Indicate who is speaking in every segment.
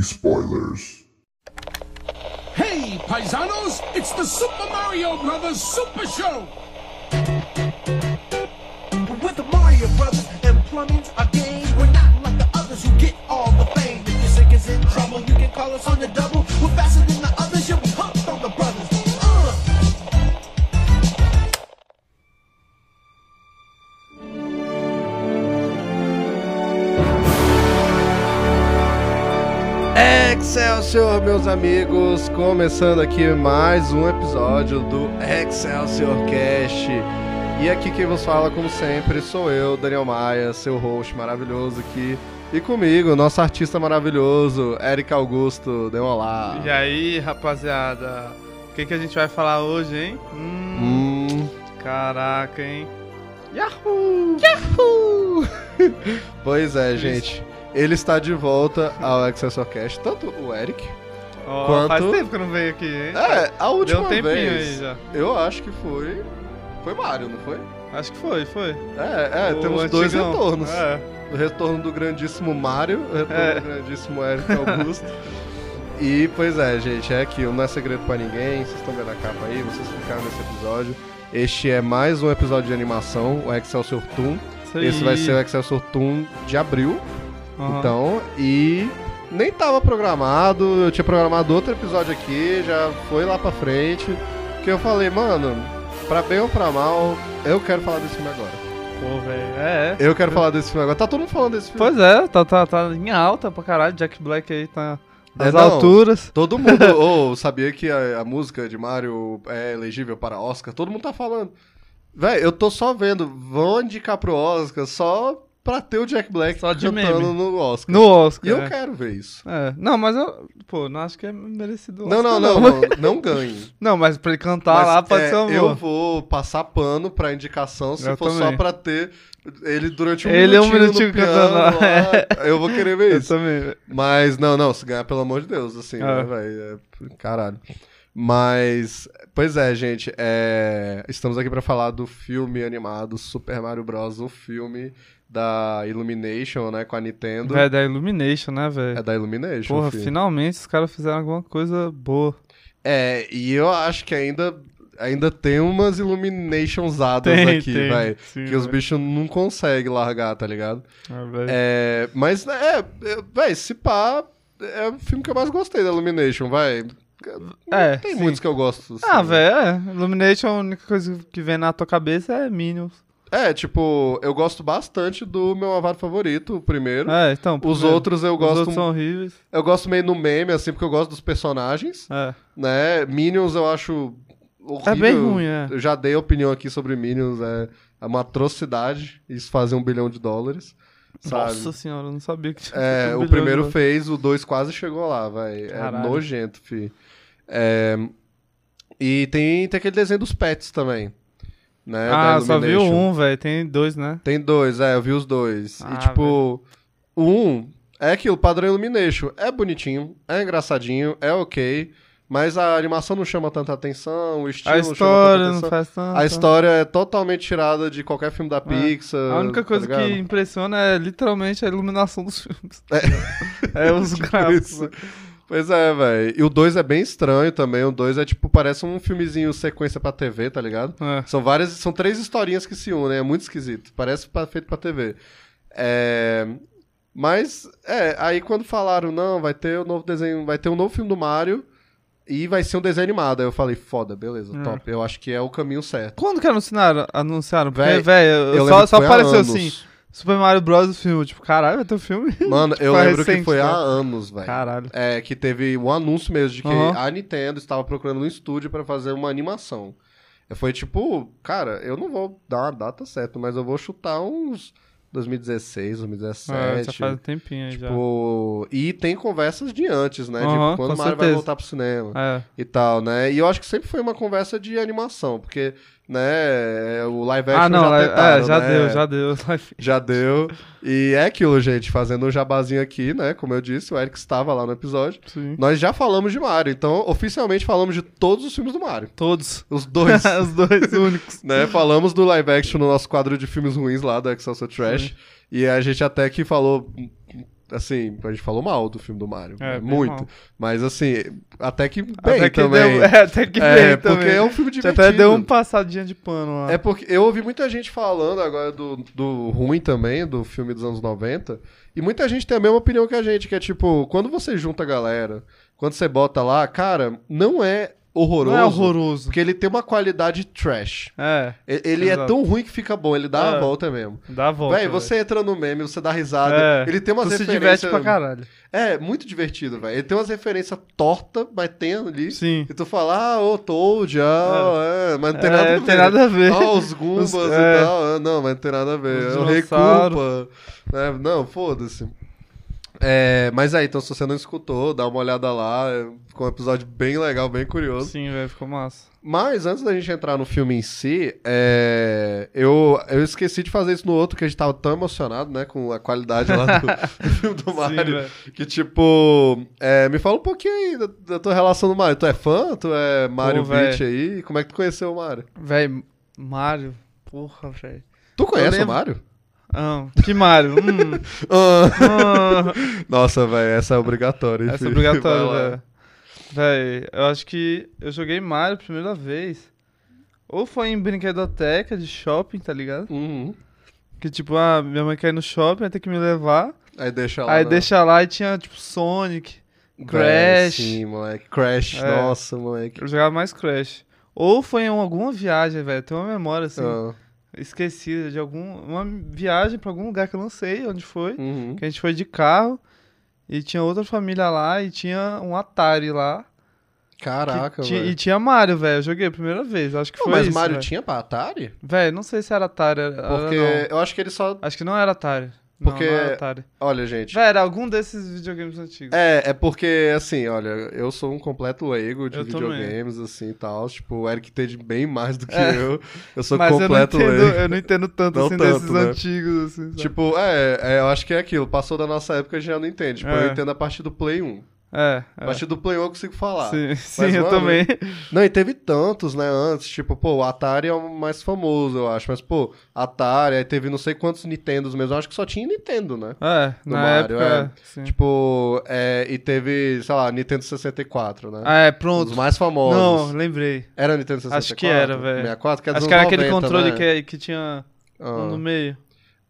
Speaker 1: spoilers.
Speaker 2: Hey, paisanos! It's the Super Mario Brothers Super Show!
Speaker 3: With the Mario Brothers and plumbing's our game. We're not like the others who get all the fame. If your sink is in trouble, you can call us on the double.
Speaker 4: Excelsior, meus amigos! Começando aqui mais um episódio do Excelsior Cast. E aqui quem vos fala, como sempre, sou eu, Daniel Maia, seu host maravilhoso aqui. E comigo, nosso artista maravilhoso, Eric Augusto. Dê um olá.
Speaker 5: E aí, rapaziada? O que, que a gente vai falar hoje, hein? Hum,
Speaker 4: Hum,
Speaker 5: caraca, hein?
Speaker 4: Yahoo! Yahoo! pois é, gente. Ele está de volta ao Excelsior Cast, tanto o Eric.
Speaker 5: Ó,
Speaker 4: Quanto-
Speaker 5: Faz tempo que eu não veio aqui, hein?
Speaker 4: É, a última
Speaker 5: Deu um
Speaker 4: vez.
Speaker 5: aí já.
Speaker 4: Eu acho que foi. Foi Mario, não foi?
Speaker 5: Acho que foi, foi.
Speaker 4: É, é,
Speaker 5: O
Speaker 4: temos dois
Speaker 5: antigão.
Speaker 4: retornos.
Speaker 5: É.
Speaker 4: O retorno do grandíssimo Mario, o retorno
Speaker 5: É.
Speaker 4: do grandíssimo Eric Augusto. e, pois é, gente, é aquilo, não é segredo pra ninguém, vocês estão vendo a capa aí, vocês clicaram nesse episódio. Este é mais um episódio de animação, o Excelsior Toon. Esse vai ser o Excelsior Toon de abril,
Speaker 5: Aham.
Speaker 4: então, e nem tava programado, eu tinha programado outro episódio aqui, já foi lá pra frente, que eu falei, mano, pra bem ou pra mal, eu quero falar desse filme agora.
Speaker 5: Pô, velho. É, é.
Speaker 4: Eu quero falar desse filme agora. Tá todo mundo falando desse filme.
Speaker 5: Pois é, tá, tá, tá em alta pra caralho. Jack Black aí tá nas
Speaker 4: É, não.
Speaker 5: alturas.
Speaker 4: Todo mundo, ou sabia que a, a música de Mario é elegível para Oscar? Todo mundo tá falando. Véi, eu tô só vendo, vão indicar pro Oscar só pra ter o Jack Black
Speaker 5: Só de
Speaker 4: cantando
Speaker 5: meme.
Speaker 4: no Oscar.
Speaker 5: No Oscar.
Speaker 4: E eu
Speaker 5: é.
Speaker 4: quero ver isso.
Speaker 5: É. Não, mas eu, pô, não acho que é merecido. o
Speaker 4: Não, não,
Speaker 5: Oscar,
Speaker 4: não, não, não ganhe.
Speaker 5: Não, mas pra ele cantar
Speaker 4: Mas,
Speaker 5: lá pode
Speaker 4: é,
Speaker 5: ser um
Speaker 4: Eu vou passar pano pra indicação se
Speaker 5: Eu
Speaker 4: for só
Speaker 5: também.
Speaker 4: pra ter ele durante um
Speaker 5: Ele é um
Speaker 4: minutinho,
Speaker 5: minutinho cantando lá.
Speaker 4: lá. Eu vou querer ver
Speaker 5: Eu
Speaker 4: isso.
Speaker 5: também.
Speaker 4: Mas, não, não, se ganhar, pelo amor de Deus, assim,
Speaker 5: É.
Speaker 4: né, velho? É, caralho. Mas, pois é, gente, é, estamos aqui pra falar do filme animado Super Mario Bros., o filme da Illumination, né, com a Nintendo.
Speaker 5: Velho, da Illumination, né, velho?
Speaker 4: É da Illumination,
Speaker 5: Porra,
Speaker 4: filho.
Speaker 5: finalmente os caras fizeram alguma coisa boa.
Speaker 4: É, e eu acho que ainda, ainda tem umas Illuminationsadas
Speaker 5: Tem,
Speaker 4: aqui, velho. Que os
Speaker 5: velho.
Speaker 4: bichos não conseguem largar, tá ligado?
Speaker 5: Ah, velho.
Speaker 4: É, mas, é, é, véi, se pá, é o filme que eu mais gostei da Illumination, vai.
Speaker 5: É,
Speaker 4: Tem
Speaker 5: sim.
Speaker 4: muitos que eu gosto. assim.
Speaker 5: Ah, velho, é. Illumination, a única coisa que vem na tua cabeça é Minions.
Speaker 4: É, tipo, eu gosto bastante do meu avaro favorito, o primeiro.
Speaker 5: É, então.
Speaker 4: Os
Speaker 5: primeiro,
Speaker 4: outros eu
Speaker 5: Os
Speaker 4: gosto.
Speaker 5: outros são horríveis.
Speaker 4: Eu gosto meio no meme, assim, porque eu gosto dos personagens,
Speaker 5: É.
Speaker 4: né? Minions eu acho. Horrível.
Speaker 5: É bem ruim, é.
Speaker 4: Eu já dei opinião aqui sobre Minions, é, é uma atrocidade isso fazer um bilhão de dólares. Sabe?
Speaker 5: Nossa senhora, eu não sabia que tinha
Speaker 4: É,
Speaker 5: um
Speaker 4: o primeiro fez, o dois quase chegou lá, vai. É nojento, fi. É, e tem, tem aquele desenho dos pets também. Né,
Speaker 5: Ah, só vi o um, velho. Tem dois, né?
Speaker 4: Tem dois, é, eu vi os dois.
Speaker 5: Ah,
Speaker 4: e tipo, o um é aquilo, padrão Illumination. É bonitinho, é engraçadinho, é ok. Mas a animação não chama tanta atenção, o estilo
Speaker 5: A
Speaker 4: não chama
Speaker 5: história não
Speaker 4: atenção.
Speaker 5: faz tanto.
Speaker 4: A história é totalmente tirada de qualquer filme da Pixar.
Speaker 5: A única
Speaker 4: tá
Speaker 5: coisa que
Speaker 4: ligado?
Speaker 5: impressiona é literalmente a iluminação dos filmes. É, os gráficos.
Speaker 4: Isso. Pois é, velho. E o 2 é bem estranho também. O 2 é tipo, parece um filmezinho sequência pra TV, tá ligado?
Speaker 5: É.
Speaker 4: São várias, são três historinhas que se unem, é muito esquisito. Parece pra- feito pra TV. É, Mas, é, aí quando falaram, não, vai ter o novo desenho, vai ter um novo filme do Mario e vai ser um desenho animado. Aí eu falei, foda, beleza,
Speaker 5: É.
Speaker 4: top. Eu acho que é o caminho certo.
Speaker 5: Quando que anunciaram? Anunciaram? Porque, velho, só, só apareceu assim: Super Mario Bros. o filme. Tipo, caralho, vai ter um filme?
Speaker 4: Mano, eu
Speaker 5: Foi
Speaker 4: lembro que
Speaker 5: recente,
Speaker 4: foi
Speaker 5: né?
Speaker 4: há anos, velho.
Speaker 5: Caralho.
Speaker 4: É, que teve um anúncio mesmo de que
Speaker 5: Aham.
Speaker 4: a Nintendo estava procurando um estúdio pra fazer uma animação. Foi tipo, cara, eu não vou dar uma data certa, mas eu vou chutar uns 2016,
Speaker 5: É,
Speaker 4: 2017.
Speaker 5: já faz um tempinho aí já.
Speaker 4: Tipo, e tem conversas de antes, né?
Speaker 5: Aham,
Speaker 4: tipo, quando
Speaker 5: com
Speaker 4: o Mario vai
Speaker 5: certeza.
Speaker 4: voltar pro cinema
Speaker 5: É,
Speaker 4: e tal, né? E eu acho que sempre foi uma conversa de animação, porque, né, o live action
Speaker 5: ah, não,
Speaker 4: já
Speaker 5: é,
Speaker 4: tentaram,
Speaker 5: é, já
Speaker 4: né?
Speaker 5: deu, já deu.
Speaker 4: Já deu. E é aquilo, gente, fazendo um jabazinho aqui, né? Como eu disse, o Eric estava lá no episódio.
Speaker 5: Sim.
Speaker 4: Nós já falamos de Mario, então oficialmente falamos de todos os filmes do Mario.
Speaker 5: Todos.
Speaker 4: Os dois.
Speaker 5: Os dois únicos.
Speaker 4: né? Falamos do live action no nosso quadro de filmes ruins lá do Excelsior Trash. E a gente até que falou. Assim, a gente falou mal do filme do Mario.
Speaker 5: É,
Speaker 4: muito.
Speaker 5: mal.
Speaker 4: Mas assim, até que bem
Speaker 5: até que
Speaker 4: também.
Speaker 5: deu, é, até que
Speaker 4: É,
Speaker 5: bem
Speaker 4: porque
Speaker 5: também.
Speaker 4: é um filme divertido.
Speaker 5: até deu um passadinha de pano lá.
Speaker 4: É porque eu ouvi muita gente falando agora do, do ruim também, do filme dos anos 90. E muita gente tem a mesma opinião que a gente, que é tipo, quando você junta a galera, quando você bota lá, cara, não é horroroso.
Speaker 5: Não é horroroso.
Speaker 4: Porque ele tem uma qualidade trash.
Speaker 5: É,
Speaker 4: Ele é
Speaker 5: Exato.
Speaker 4: tão ruim que fica bom, ele dá a
Speaker 5: É.
Speaker 4: volta mesmo.
Speaker 5: dá a volta.
Speaker 4: Véi, você entra no meme, você dá risada.
Speaker 5: É.
Speaker 4: Ele tem umas
Speaker 5: tu se
Speaker 4: referências.
Speaker 5: diverte pra caralho.
Speaker 4: É, muito divertido, velho. Ele tem umas referências tortas, mas tem ali.
Speaker 5: Sim.
Speaker 4: E tu fala, ah, ô, Toad, ah, é. mas não tem
Speaker 5: É,
Speaker 4: nada a ver.
Speaker 5: tem nada a ver.
Speaker 4: Ah, os Goombas
Speaker 5: Os-
Speaker 4: e
Speaker 5: é.
Speaker 4: tal. ah, não, mas não tem nada a ver.
Speaker 5: Os
Speaker 4: É o Rei. É, não, foda-se. É, mas aí, então, se você não escutou, dá uma olhada lá. Ficou um episódio bem legal, bem curioso.
Speaker 5: Sim, velho, ficou massa.
Speaker 4: Mas antes da gente entrar no filme em si, é, eu, eu esqueci de fazer isso no outro, que a gente tava tão emocionado, né, com a qualidade lá do, do filme do Mario.
Speaker 5: velho.
Speaker 4: que tipo, é, me fala um pouquinho aí da, da tua relação do Mario. Tu é fã? Tu é Mario
Speaker 5: Pô,
Speaker 4: aí? Como é que tu conheceu o Mario?
Speaker 5: Velho, Mario. Porra, velho.
Speaker 4: Tu conhece o
Speaker 5: lembro.
Speaker 4: Mario?
Speaker 5: Ah, que Mario? Hum,
Speaker 4: Ah,
Speaker 5: ah,
Speaker 4: Nossa, velho, essa é obrigatória.
Speaker 5: essa é obrigatória, velho. Véi, eu acho que eu joguei Mario a primeira vez. Ou foi em brinquedoteca de shopping, tá ligado?
Speaker 4: Uhum.
Speaker 5: Que tipo, ah, minha mãe quer ir no shopping, vai ter que me levar.
Speaker 4: Aí deixa lá.
Speaker 5: Aí
Speaker 4: na-
Speaker 5: deixa lá e tinha tipo Sonic, Crash.
Speaker 4: Sim, moleque. Crash,
Speaker 5: É.
Speaker 4: nossa, moleque.
Speaker 5: Eu jogava mais Crash. Ou foi em alguma viagem, velho. Tem uma memória assim,
Speaker 4: Ah,
Speaker 5: esquecida de algum. Uma viagem pra algum lugar que eu não sei onde foi.
Speaker 4: uhum.
Speaker 5: Que a gente foi de carro. E tinha outra família lá e tinha um Atari lá.
Speaker 4: Caraca, velho.
Speaker 5: E tinha Mario, velho. Eu joguei a primeira vez. Acho que foi
Speaker 4: mas
Speaker 5: isso.
Speaker 4: Mario
Speaker 5: velho.
Speaker 4: tinha pra Atari?
Speaker 5: Velho, não sei se era Atari. Era,
Speaker 4: Porque
Speaker 5: não.
Speaker 4: eu acho que ele só.
Speaker 5: Acho que não era Atari. Não,
Speaker 4: Porque-
Speaker 5: não era Atari.
Speaker 4: Olha, gente.
Speaker 5: Velho, era algum desses videogames antigos.
Speaker 4: É, é porque, assim, olha, eu sou um completo leigo de
Speaker 5: Eu também.
Speaker 4: videogames, assim, e tal. Tipo, o Eric entende bem mais do que
Speaker 5: É.
Speaker 4: eu. Eu sou
Speaker 5: Mas eu não,
Speaker 4: completo
Speaker 5: entendo,
Speaker 4: leigo.
Speaker 5: eu não entendo tanto
Speaker 4: Não
Speaker 5: assim
Speaker 4: tanto,
Speaker 5: desses
Speaker 4: né?
Speaker 5: antigos, assim. sabe?
Speaker 4: Tipo, é, é, eu acho que é aquilo. Passou da nossa época, a gente já não entende. Tipo,
Speaker 5: É.
Speaker 4: eu entendo a partir do Play 1.
Speaker 5: É,
Speaker 4: A
Speaker 5: é.
Speaker 4: partir do Play 1 eu consigo falar.
Speaker 5: Sim, sim eu
Speaker 4: mano,
Speaker 5: também.
Speaker 4: Não, e teve tantos, né, antes. Tipo, pô, o Atari é o mais famoso, eu acho. Mas, pô, Atari, aí teve não sei quantos Nintendos mesmo. Eu acho que só tinha Nintendo, né?
Speaker 5: É, na
Speaker 4: Mario,
Speaker 5: época,
Speaker 4: é.
Speaker 5: sim.
Speaker 4: Tipo, é, e teve, sei lá, Nintendo 64, né?
Speaker 5: Ah, é,
Speaker 4: Os
Speaker 5: pronto.
Speaker 4: mais famosos.
Speaker 5: Não, lembrei.
Speaker 4: Era Nintendo 64?
Speaker 5: Acho que era, velho.
Speaker 4: 64, que é
Speaker 5: Acho que era
Speaker 4: anos
Speaker 5: aquele
Speaker 4: 90,
Speaker 5: controle
Speaker 4: né?
Speaker 5: que, é- que tinha
Speaker 4: Ah,
Speaker 5: um no meio.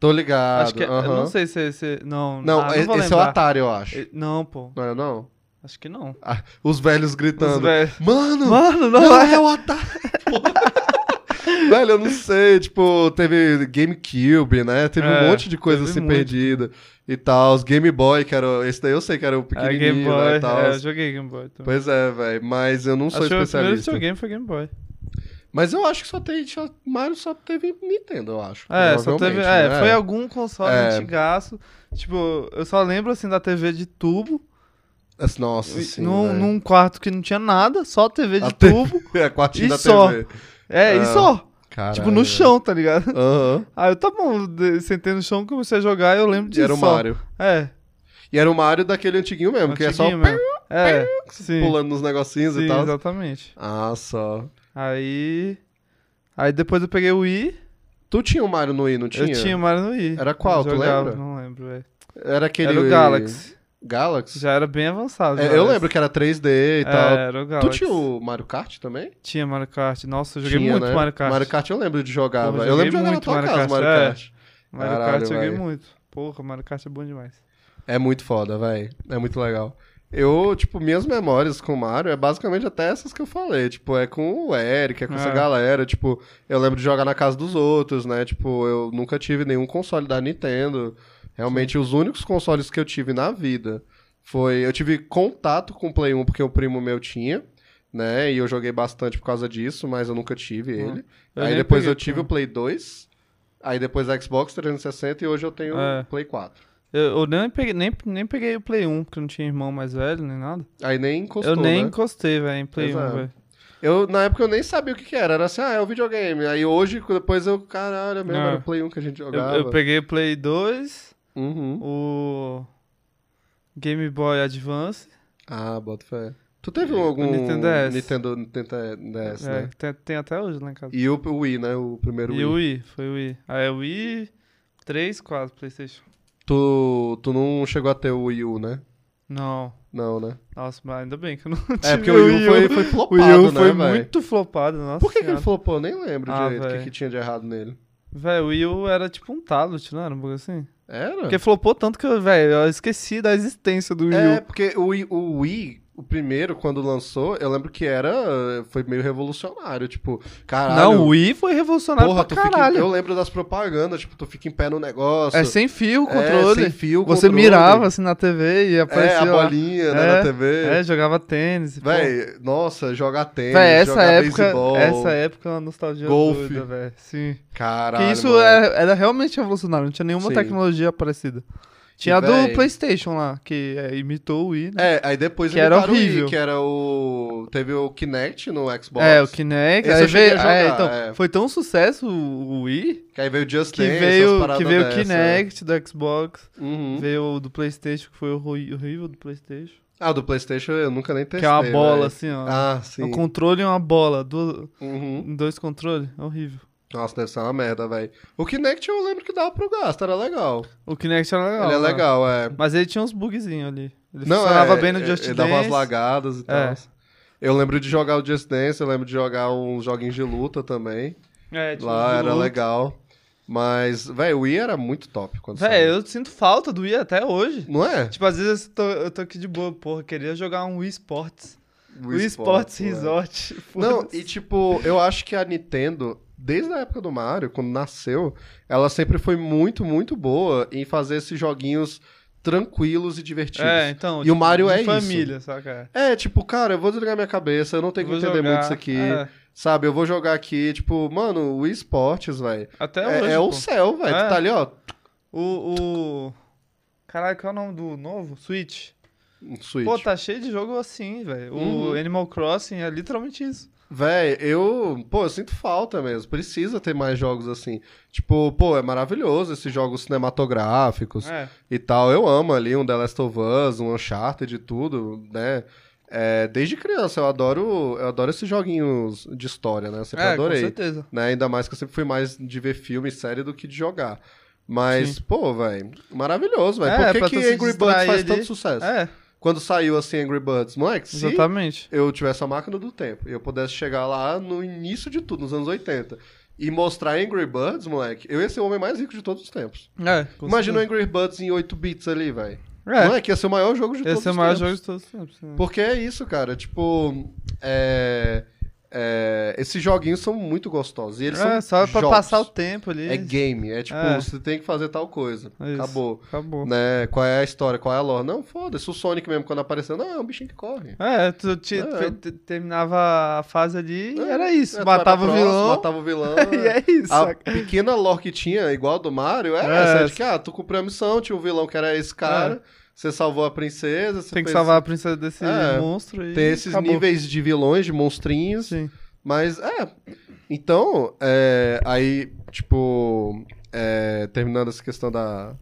Speaker 4: Tô ligado.
Speaker 5: Acho que é, Eu não sei se é esse. Não,
Speaker 4: Não,
Speaker 5: ah,
Speaker 4: e-
Speaker 5: vou
Speaker 4: esse é o. Atari, eu acho.
Speaker 5: Não, pô.
Speaker 4: Não era, não?
Speaker 5: Acho que não.
Speaker 4: Ah, os velhos gritando.
Speaker 5: Os velhos.
Speaker 4: Mano,
Speaker 5: Mano, não,
Speaker 4: não,
Speaker 5: é.
Speaker 4: é o Atari. Velho, eu não sei, tipo, teve GameCube, né? Teve um
Speaker 5: É,
Speaker 4: monte de coisa assim
Speaker 5: muito.
Speaker 4: perdida e tal. Os Game Boy, que era. Esse daí eu sei que era o
Speaker 5: É,
Speaker 4: pequenininho,
Speaker 5: Game Boy.
Speaker 4: né? E tal.
Speaker 5: É, eu joguei Game Boy também.
Speaker 4: Pois é, velho. Mas eu não sou
Speaker 5: Acho que o primeiro
Speaker 4: especialista.
Speaker 5: videogame foi Game Boy.
Speaker 4: Mas eu acho que só tem. Mario só teve Nintendo, eu acho.
Speaker 5: É, só teve. É,
Speaker 4: né?
Speaker 5: foi algum console
Speaker 4: É.
Speaker 5: antigaço. Tipo, eu só lembro assim da TV de tubo.
Speaker 4: Nossa,
Speaker 5: e-
Speaker 4: sim.
Speaker 5: num,
Speaker 4: velho.
Speaker 5: num quarto que não tinha nada, só TV de
Speaker 4: A te-
Speaker 5: tubo.
Speaker 4: É, a quartinha
Speaker 5: E
Speaker 4: da
Speaker 5: só.
Speaker 4: TV.
Speaker 5: É,
Speaker 4: Ah,
Speaker 5: e só.
Speaker 4: Caralho,
Speaker 5: tipo, no chão, tá ligado?
Speaker 4: Aham.
Speaker 5: Aí eu, tá bom, sentei no chão, comecei a jogar e eu lembro
Speaker 4: E
Speaker 5: disso.
Speaker 4: era o
Speaker 5: só.
Speaker 4: Mario.
Speaker 5: É.
Speaker 4: E era o Mario daquele antiguinho mesmo, que é só
Speaker 5: antiguinho mesmo. É, sim.
Speaker 4: pulando nos negocinhos
Speaker 5: Sim,
Speaker 4: e tal.
Speaker 5: exatamente.
Speaker 4: Ah, só.
Speaker 5: Aí. Aí depois eu peguei o Wii.
Speaker 4: Tu tinha o Mario no Wii, não tinha?
Speaker 5: Eu tinha o Mario no Wii.
Speaker 4: Era qual, tu
Speaker 5: jogava,
Speaker 4: lembra?
Speaker 5: Não lembro, velho.
Speaker 4: Era aquele...
Speaker 5: Era o Galaxy.
Speaker 4: Galaxy?
Speaker 5: Já era bem avançado.
Speaker 4: É, eu lembro que era 3D e
Speaker 5: É,
Speaker 4: tal.
Speaker 5: era o
Speaker 4: Tu
Speaker 5: Galaxy.
Speaker 4: tinha o Mario Kart também?
Speaker 5: Tinha Mario Kart. Nossa, eu joguei
Speaker 4: Tinha,
Speaker 5: muito
Speaker 4: né?
Speaker 5: Mario Kart.
Speaker 4: Mario Kart eu lembro de jogar,
Speaker 5: Porra.
Speaker 4: Eu lembro de jogar na
Speaker 5: muito
Speaker 4: tua
Speaker 5: Mario
Speaker 4: casa,
Speaker 5: Kart,
Speaker 4: Mario
Speaker 5: é.
Speaker 4: Kart.
Speaker 5: Mario
Speaker 4: Caralho,
Speaker 5: Kart eu joguei
Speaker 4: velho.
Speaker 5: muito. Porra, Mario Kart é bom demais.
Speaker 4: É muito foda, velho. É muito legal. Eu, tipo, minhas memórias com o Mario é basicamente até essas que eu falei. Tipo, é com o Eric, é com essa
Speaker 5: É.
Speaker 4: galera. Tipo, eu lembro de jogar na casa dos outros, né? Tipo, eu nunca tive nenhum console da Nintendo. Realmente, os únicos consoles que eu tive na vida foi. Eu tive contato com o Play 1 porque o primo meu tinha, né? E eu joguei bastante por causa disso, mas eu nunca tive ele.
Speaker 5: Eu
Speaker 4: Aí depois
Speaker 5: peguei
Speaker 4: eu tive o Play 2. Aí depois Xbox 360 e hoje eu tenho
Speaker 5: É.
Speaker 4: Play 4.
Speaker 5: Eu, eu nem, peguei, nem, nem peguei o Play 1, porque eu não tinha irmão mais velho, nem nada.
Speaker 4: Aí nem encostou,
Speaker 5: eu nem
Speaker 4: né?
Speaker 5: encostei, velho, em Play
Speaker 4: Pois
Speaker 5: 1,
Speaker 4: é.
Speaker 5: velho.
Speaker 4: Eu, na época eu nem sabia o que que era. Era assim, ah, é o videogame. Aí hoje, depois eu, caralho, é mesmo,
Speaker 5: É.
Speaker 4: era o Play 1 que a gente
Speaker 5: Eu,
Speaker 4: jogava.
Speaker 5: eu peguei o Play 2,
Speaker 4: Uhum.
Speaker 5: o Game Boy Advance.
Speaker 4: Ah, bota fé. Tu teve algum
Speaker 5: Nintendo DS.
Speaker 4: Nintendo, Nintendo DS,
Speaker 5: é,
Speaker 4: né?
Speaker 5: tem, tem até hoje lá em casa.
Speaker 4: E o Wii, né? O primeiro
Speaker 5: E
Speaker 4: Wii.
Speaker 5: o Wii, foi o Wii. Aí o Wii, 3, 4, Playstation.
Speaker 4: Tu, tu não chegou a ter o Wii U, né?
Speaker 5: Não.
Speaker 4: Não, né?
Speaker 5: Nossa, mas ainda bem que eu não
Speaker 4: É,
Speaker 5: tive
Speaker 4: porque o Wii U foi, foi
Speaker 5: O
Speaker 4: flopado,
Speaker 5: Wii U
Speaker 4: né,
Speaker 5: foi
Speaker 4: véi?
Speaker 5: muito flopado, nossa
Speaker 4: Por que, que ele flopou? Eu Nem lembro
Speaker 5: Ah,
Speaker 4: direito o que, que tinha de errado nele.
Speaker 5: Véi, o Wii U era tipo um tablet, não era um bagulho assim?
Speaker 4: Era?
Speaker 5: Porque flopou tanto que, eu, velho, eu esqueci da existência do Wii U.
Speaker 4: É, porque o Wii, o Wii, o primeiro, quando lançou, eu lembro que era. Foi meio revolucionário. Tipo, caralho.
Speaker 5: Não, o Wii foi revolucionário
Speaker 4: Porra,
Speaker 5: pra
Speaker 4: tu fica,
Speaker 5: caralho.
Speaker 4: eu lembro das propagandas, tipo, tu fica em pé no negócio.
Speaker 5: É sem fio o
Speaker 4: É,
Speaker 5: controle.
Speaker 4: sem fio o
Speaker 5: Você
Speaker 4: controle.
Speaker 5: mirava assim na TV e
Speaker 4: É,
Speaker 5: aparecia
Speaker 4: a
Speaker 5: lá.
Speaker 4: bolinha né,
Speaker 5: É,
Speaker 4: na TV.
Speaker 5: É, jogava tênis. pô.
Speaker 4: Véi, nossa, jogar tênis,
Speaker 5: Véi, essa época,
Speaker 4: beisebol.
Speaker 5: essa época é uma nostalgia
Speaker 4: golfe.
Speaker 5: doida, velho. Sim.
Speaker 4: Caralho,
Speaker 5: Porque isso era, era realmente revolucionário, não tinha nenhuma
Speaker 4: Sim.
Speaker 5: tecnologia parecida. Tinha a do PlayStation lá, que é, imitou o Wii, né?
Speaker 4: É, aí depois
Speaker 5: Que era
Speaker 4: o Wii,
Speaker 5: horrível.
Speaker 4: que era o... Teve o Kinect no Xbox.
Speaker 5: É, o Kinect.
Speaker 4: Esse
Speaker 5: Aí veio,
Speaker 4: jogar,
Speaker 5: é, então,
Speaker 4: é.
Speaker 5: foi tão sucesso o Wii
Speaker 4: Que aí veio o Just
Speaker 5: que
Speaker 4: Dance,
Speaker 5: veio, que veio o
Speaker 4: dessa.
Speaker 5: Kinect do Xbox,
Speaker 4: Uhum.
Speaker 5: veio o do PlayStation, que foi horrível do PlayStation.
Speaker 4: Ah, do Playstation eu nunca nem testei,
Speaker 5: que é uma bola assim, ó.
Speaker 4: Ah, sim.
Speaker 5: Um controle e uma bola, do,
Speaker 4: Uhum.
Speaker 5: dois controles, é horrível.
Speaker 4: Nossa, deve ser uma merda, velho. O Kinect eu lembro que dava pro gasto, era legal.
Speaker 5: O Kinect era legal.
Speaker 4: Ele é
Speaker 5: né?
Speaker 4: legal, é.
Speaker 5: Mas ele tinha uns bugzinhos ali. Ele
Speaker 4: Não,
Speaker 5: funcionava
Speaker 4: é,
Speaker 5: bem no
Speaker 4: é,
Speaker 5: Just
Speaker 4: ele
Speaker 5: Dance.
Speaker 4: dava umas lagadas e tal.
Speaker 5: É.
Speaker 4: Eu lembro de jogar o Just Dance, eu lembro de jogar uns joguinhos de luta também.
Speaker 5: É, uns
Speaker 4: Lá era
Speaker 5: luta.
Speaker 4: legal. Mas, velho, o Wii era muito top quando
Speaker 5: Véi,
Speaker 4: saiu.
Speaker 5: eu sinto falta do Wii até hoje.
Speaker 4: Não é?
Speaker 5: Tipo, às vezes eu tô, eu tô aqui de boa, porra, queria jogar um Wii Sports.
Speaker 4: O
Speaker 5: Wii Sports
Speaker 4: é.
Speaker 5: Resort.
Speaker 4: Não,
Speaker 5: foda-se.
Speaker 4: e tipo, eu acho que a Nintendo, desde a época do Mario, quando nasceu, ela sempre foi muito, muito boa em fazer esses joguinhos tranquilos e divertidos.
Speaker 5: É, então.
Speaker 4: E o Mario é isso.
Speaker 5: família, saca?
Speaker 4: É, tipo, cara, eu vou desligar minha cabeça, eu não tenho que
Speaker 5: Vou
Speaker 4: entender
Speaker 5: jogar,
Speaker 4: muito isso aqui.
Speaker 5: é.
Speaker 4: Sabe, eu vou jogar aqui, tipo, mano, o Wii Sports, velho.
Speaker 5: Até
Speaker 4: É,
Speaker 5: hoje.
Speaker 4: é o céu, velho.
Speaker 5: É.
Speaker 4: Tu tá ali, ó,
Speaker 5: O, o. Caralho, qual é o nome do novo? Switch.
Speaker 4: Switch.
Speaker 5: Pô, tá cheio de jogo assim, velho.
Speaker 4: Uhum.
Speaker 5: O Animal Crossing é literalmente isso.
Speaker 4: Véi, eu, pô, eu sinto falta mesmo. Precisa ter mais jogos assim. Tipo, pô, é maravilhoso esses jogos cinematográficos
Speaker 5: É.
Speaker 4: e tal. Eu amo ali um The Last of Us, um Uncharted e tudo, né? É, desde criança eu adoro, eu adoro esses joguinhos de história, né? Eu sempre
Speaker 5: É,
Speaker 4: adorei.
Speaker 5: com certeza.
Speaker 4: né? Ainda mais que eu sempre fui mais de ver filme e série do que de jogar. Mas, pô, velho, maravilhoso, velho.
Speaker 5: É,
Speaker 4: Por que, que Angry Birds faz tanto sucesso?
Speaker 5: É,
Speaker 4: Quando saiu assim Angry Birds, moleque, se
Speaker 5: exatamente.
Speaker 4: eu tivesse a máquina do tempo e eu pudesse chegar lá no início de tudo, nos anos 80, e mostrar Angry Birds, moleque, eu ia ser o homem mais rico de todos os tempos.
Speaker 5: É,
Speaker 4: Imagina o. Angry Birds em 8 bits ali, velho.
Speaker 5: É,
Speaker 4: Moleque, ia ser o maior jogo de todos
Speaker 5: esse é o
Speaker 4: os
Speaker 5: maior
Speaker 4: tempos.
Speaker 5: jogo de todos os tempos. né?
Speaker 4: Porque é isso, cara. Tipo, é, é, esses joguinhos são muito gostosos. E eles
Speaker 5: É,
Speaker 4: são
Speaker 5: só pra
Speaker 4: jogos.
Speaker 5: passar o tempo ali.
Speaker 4: É game. É tipo,
Speaker 5: É.
Speaker 4: você tem que fazer tal coisa.
Speaker 5: É.
Speaker 4: Acabou.
Speaker 5: Acabou.
Speaker 4: Né? Qual é a história? Qual é a lore? Não, foda-se. O Sonic mesmo, quando apareceu, não, é um bichinho que corre.
Speaker 5: É, tu te-
Speaker 4: É.
Speaker 5: te- terminava a fase ali e
Speaker 4: É,
Speaker 5: era isso.
Speaker 4: É,
Speaker 5: matava o vilão.
Speaker 4: Matava o vilão.
Speaker 5: e é isso.
Speaker 4: A
Speaker 5: saca?
Speaker 4: pequena lore que tinha, igual a do Mario, é,
Speaker 5: É,
Speaker 4: essa. É de que, ah, tu cumpriu a missão, tinha um vilão que era esse cara, você salvou a princesa, você
Speaker 5: Tem que
Speaker 4: fez-
Speaker 5: salvar a princesa desse
Speaker 4: É,
Speaker 5: monstro e
Speaker 4: Tem esses
Speaker 5: acabou.
Speaker 4: níveis de vilões, de monstrinhos.
Speaker 5: Sim.
Speaker 4: Mas, é. Então, é, aí, tipo, é, terminando essa questão da,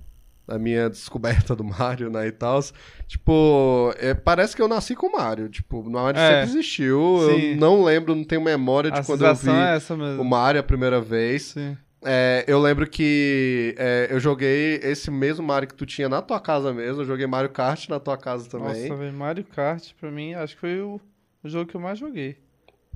Speaker 4: da minha descoberta do Mario, né, e tal, tipo, é, parece que eu nasci com o Mario. Tipo, o Mario
Speaker 5: É,
Speaker 4: sempre existiu.
Speaker 5: sim.
Speaker 4: Eu não lembro, não tenho memória de
Speaker 5: A
Speaker 4: quando eu vi
Speaker 5: é
Speaker 4: o Mario a primeira vez.
Speaker 5: Sim.
Speaker 4: É, eu lembro que é, eu joguei esse mesmo Mario que tu tinha na tua casa mesmo. Eu joguei Mario Kart na tua casa também.
Speaker 5: Nossa, velho, Mario Kart, pra mim, acho que foi o, o jogo que eu mais joguei.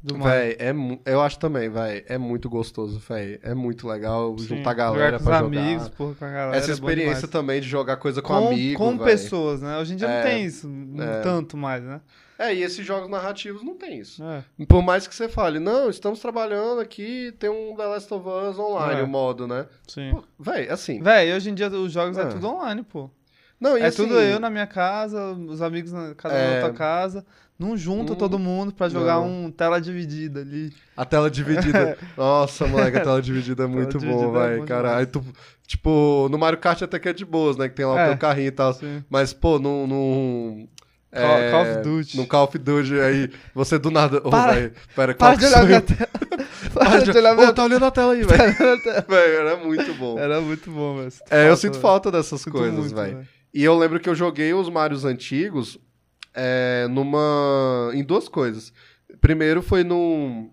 Speaker 5: Do.
Speaker 4: Véi, é, eu acho também, véi, é muito gostoso, véi. É muito legal
Speaker 5: Sim.
Speaker 4: juntar a galera
Speaker 5: jogar com
Speaker 4: pra
Speaker 5: os
Speaker 4: jogar.
Speaker 5: amigos, porra, com a galera.
Speaker 4: Essa
Speaker 5: é
Speaker 4: experiência
Speaker 5: demais.
Speaker 4: também de jogar coisa com,
Speaker 5: com,
Speaker 4: amigo,
Speaker 5: com
Speaker 4: véi.
Speaker 5: pessoas, né? Hoje em dia
Speaker 4: É,
Speaker 5: não tem isso
Speaker 4: é.
Speaker 5: tanto mais, né?
Speaker 4: É, e esses jogos narrativos não tem isso.
Speaker 5: É.
Speaker 4: Por mais que você fale, não, estamos trabalhando aqui, tem um The Last of Us online,
Speaker 5: É.
Speaker 4: o modo, né?
Speaker 5: Sim.
Speaker 4: Pô, Véi, assim,
Speaker 5: Véi, hoje em dia os jogos é,
Speaker 4: É.
Speaker 5: tudo online, pô.
Speaker 4: Não, e
Speaker 5: é
Speaker 4: assim,
Speaker 5: tudo eu na minha casa, os amigos na cada um
Speaker 4: É.
Speaker 5: outra casa. Não junta
Speaker 4: Hum,
Speaker 5: todo mundo pra jogar
Speaker 4: não.
Speaker 5: um tela dividida ali.
Speaker 4: A tela dividida. Nossa, moleque, a tela dividida é muito bom,
Speaker 5: é
Speaker 4: vai,
Speaker 5: bom
Speaker 4: cara. Aí tu, tipo, no Mario Kart até que é de boas, né? Que tem lá o
Speaker 5: É,
Speaker 4: teu carrinho e tal.
Speaker 5: sim.
Speaker 4: Mas, pô, num. num é,
Speaker 5: Call of Duty.
Speaker 4: No Call of Duty, aí você do nada. Ô,
Speaker 5: Para-
Speaker 4: velho, pera,
Speaker 5: Para de olhar minha tela.
Speaker 4: Para de
Speaker 5: olhar minha
Speaker 4: tá olhando a tela aí, velho.
Speaker 5: tela.
Speaker 4: Velho, era muito bom.
Speaker 5: Era muito bom, velho. Sinto
Speaker 4: É, eu sinto
Speaker 5: velho.
Speaker 4: falta dessas
Speaker 5: Sinto
Speaker 4: coisas, velho. E eu lembro que eu joguei os Marios antigos é, numa. em duas coisas. Primeiro foi num.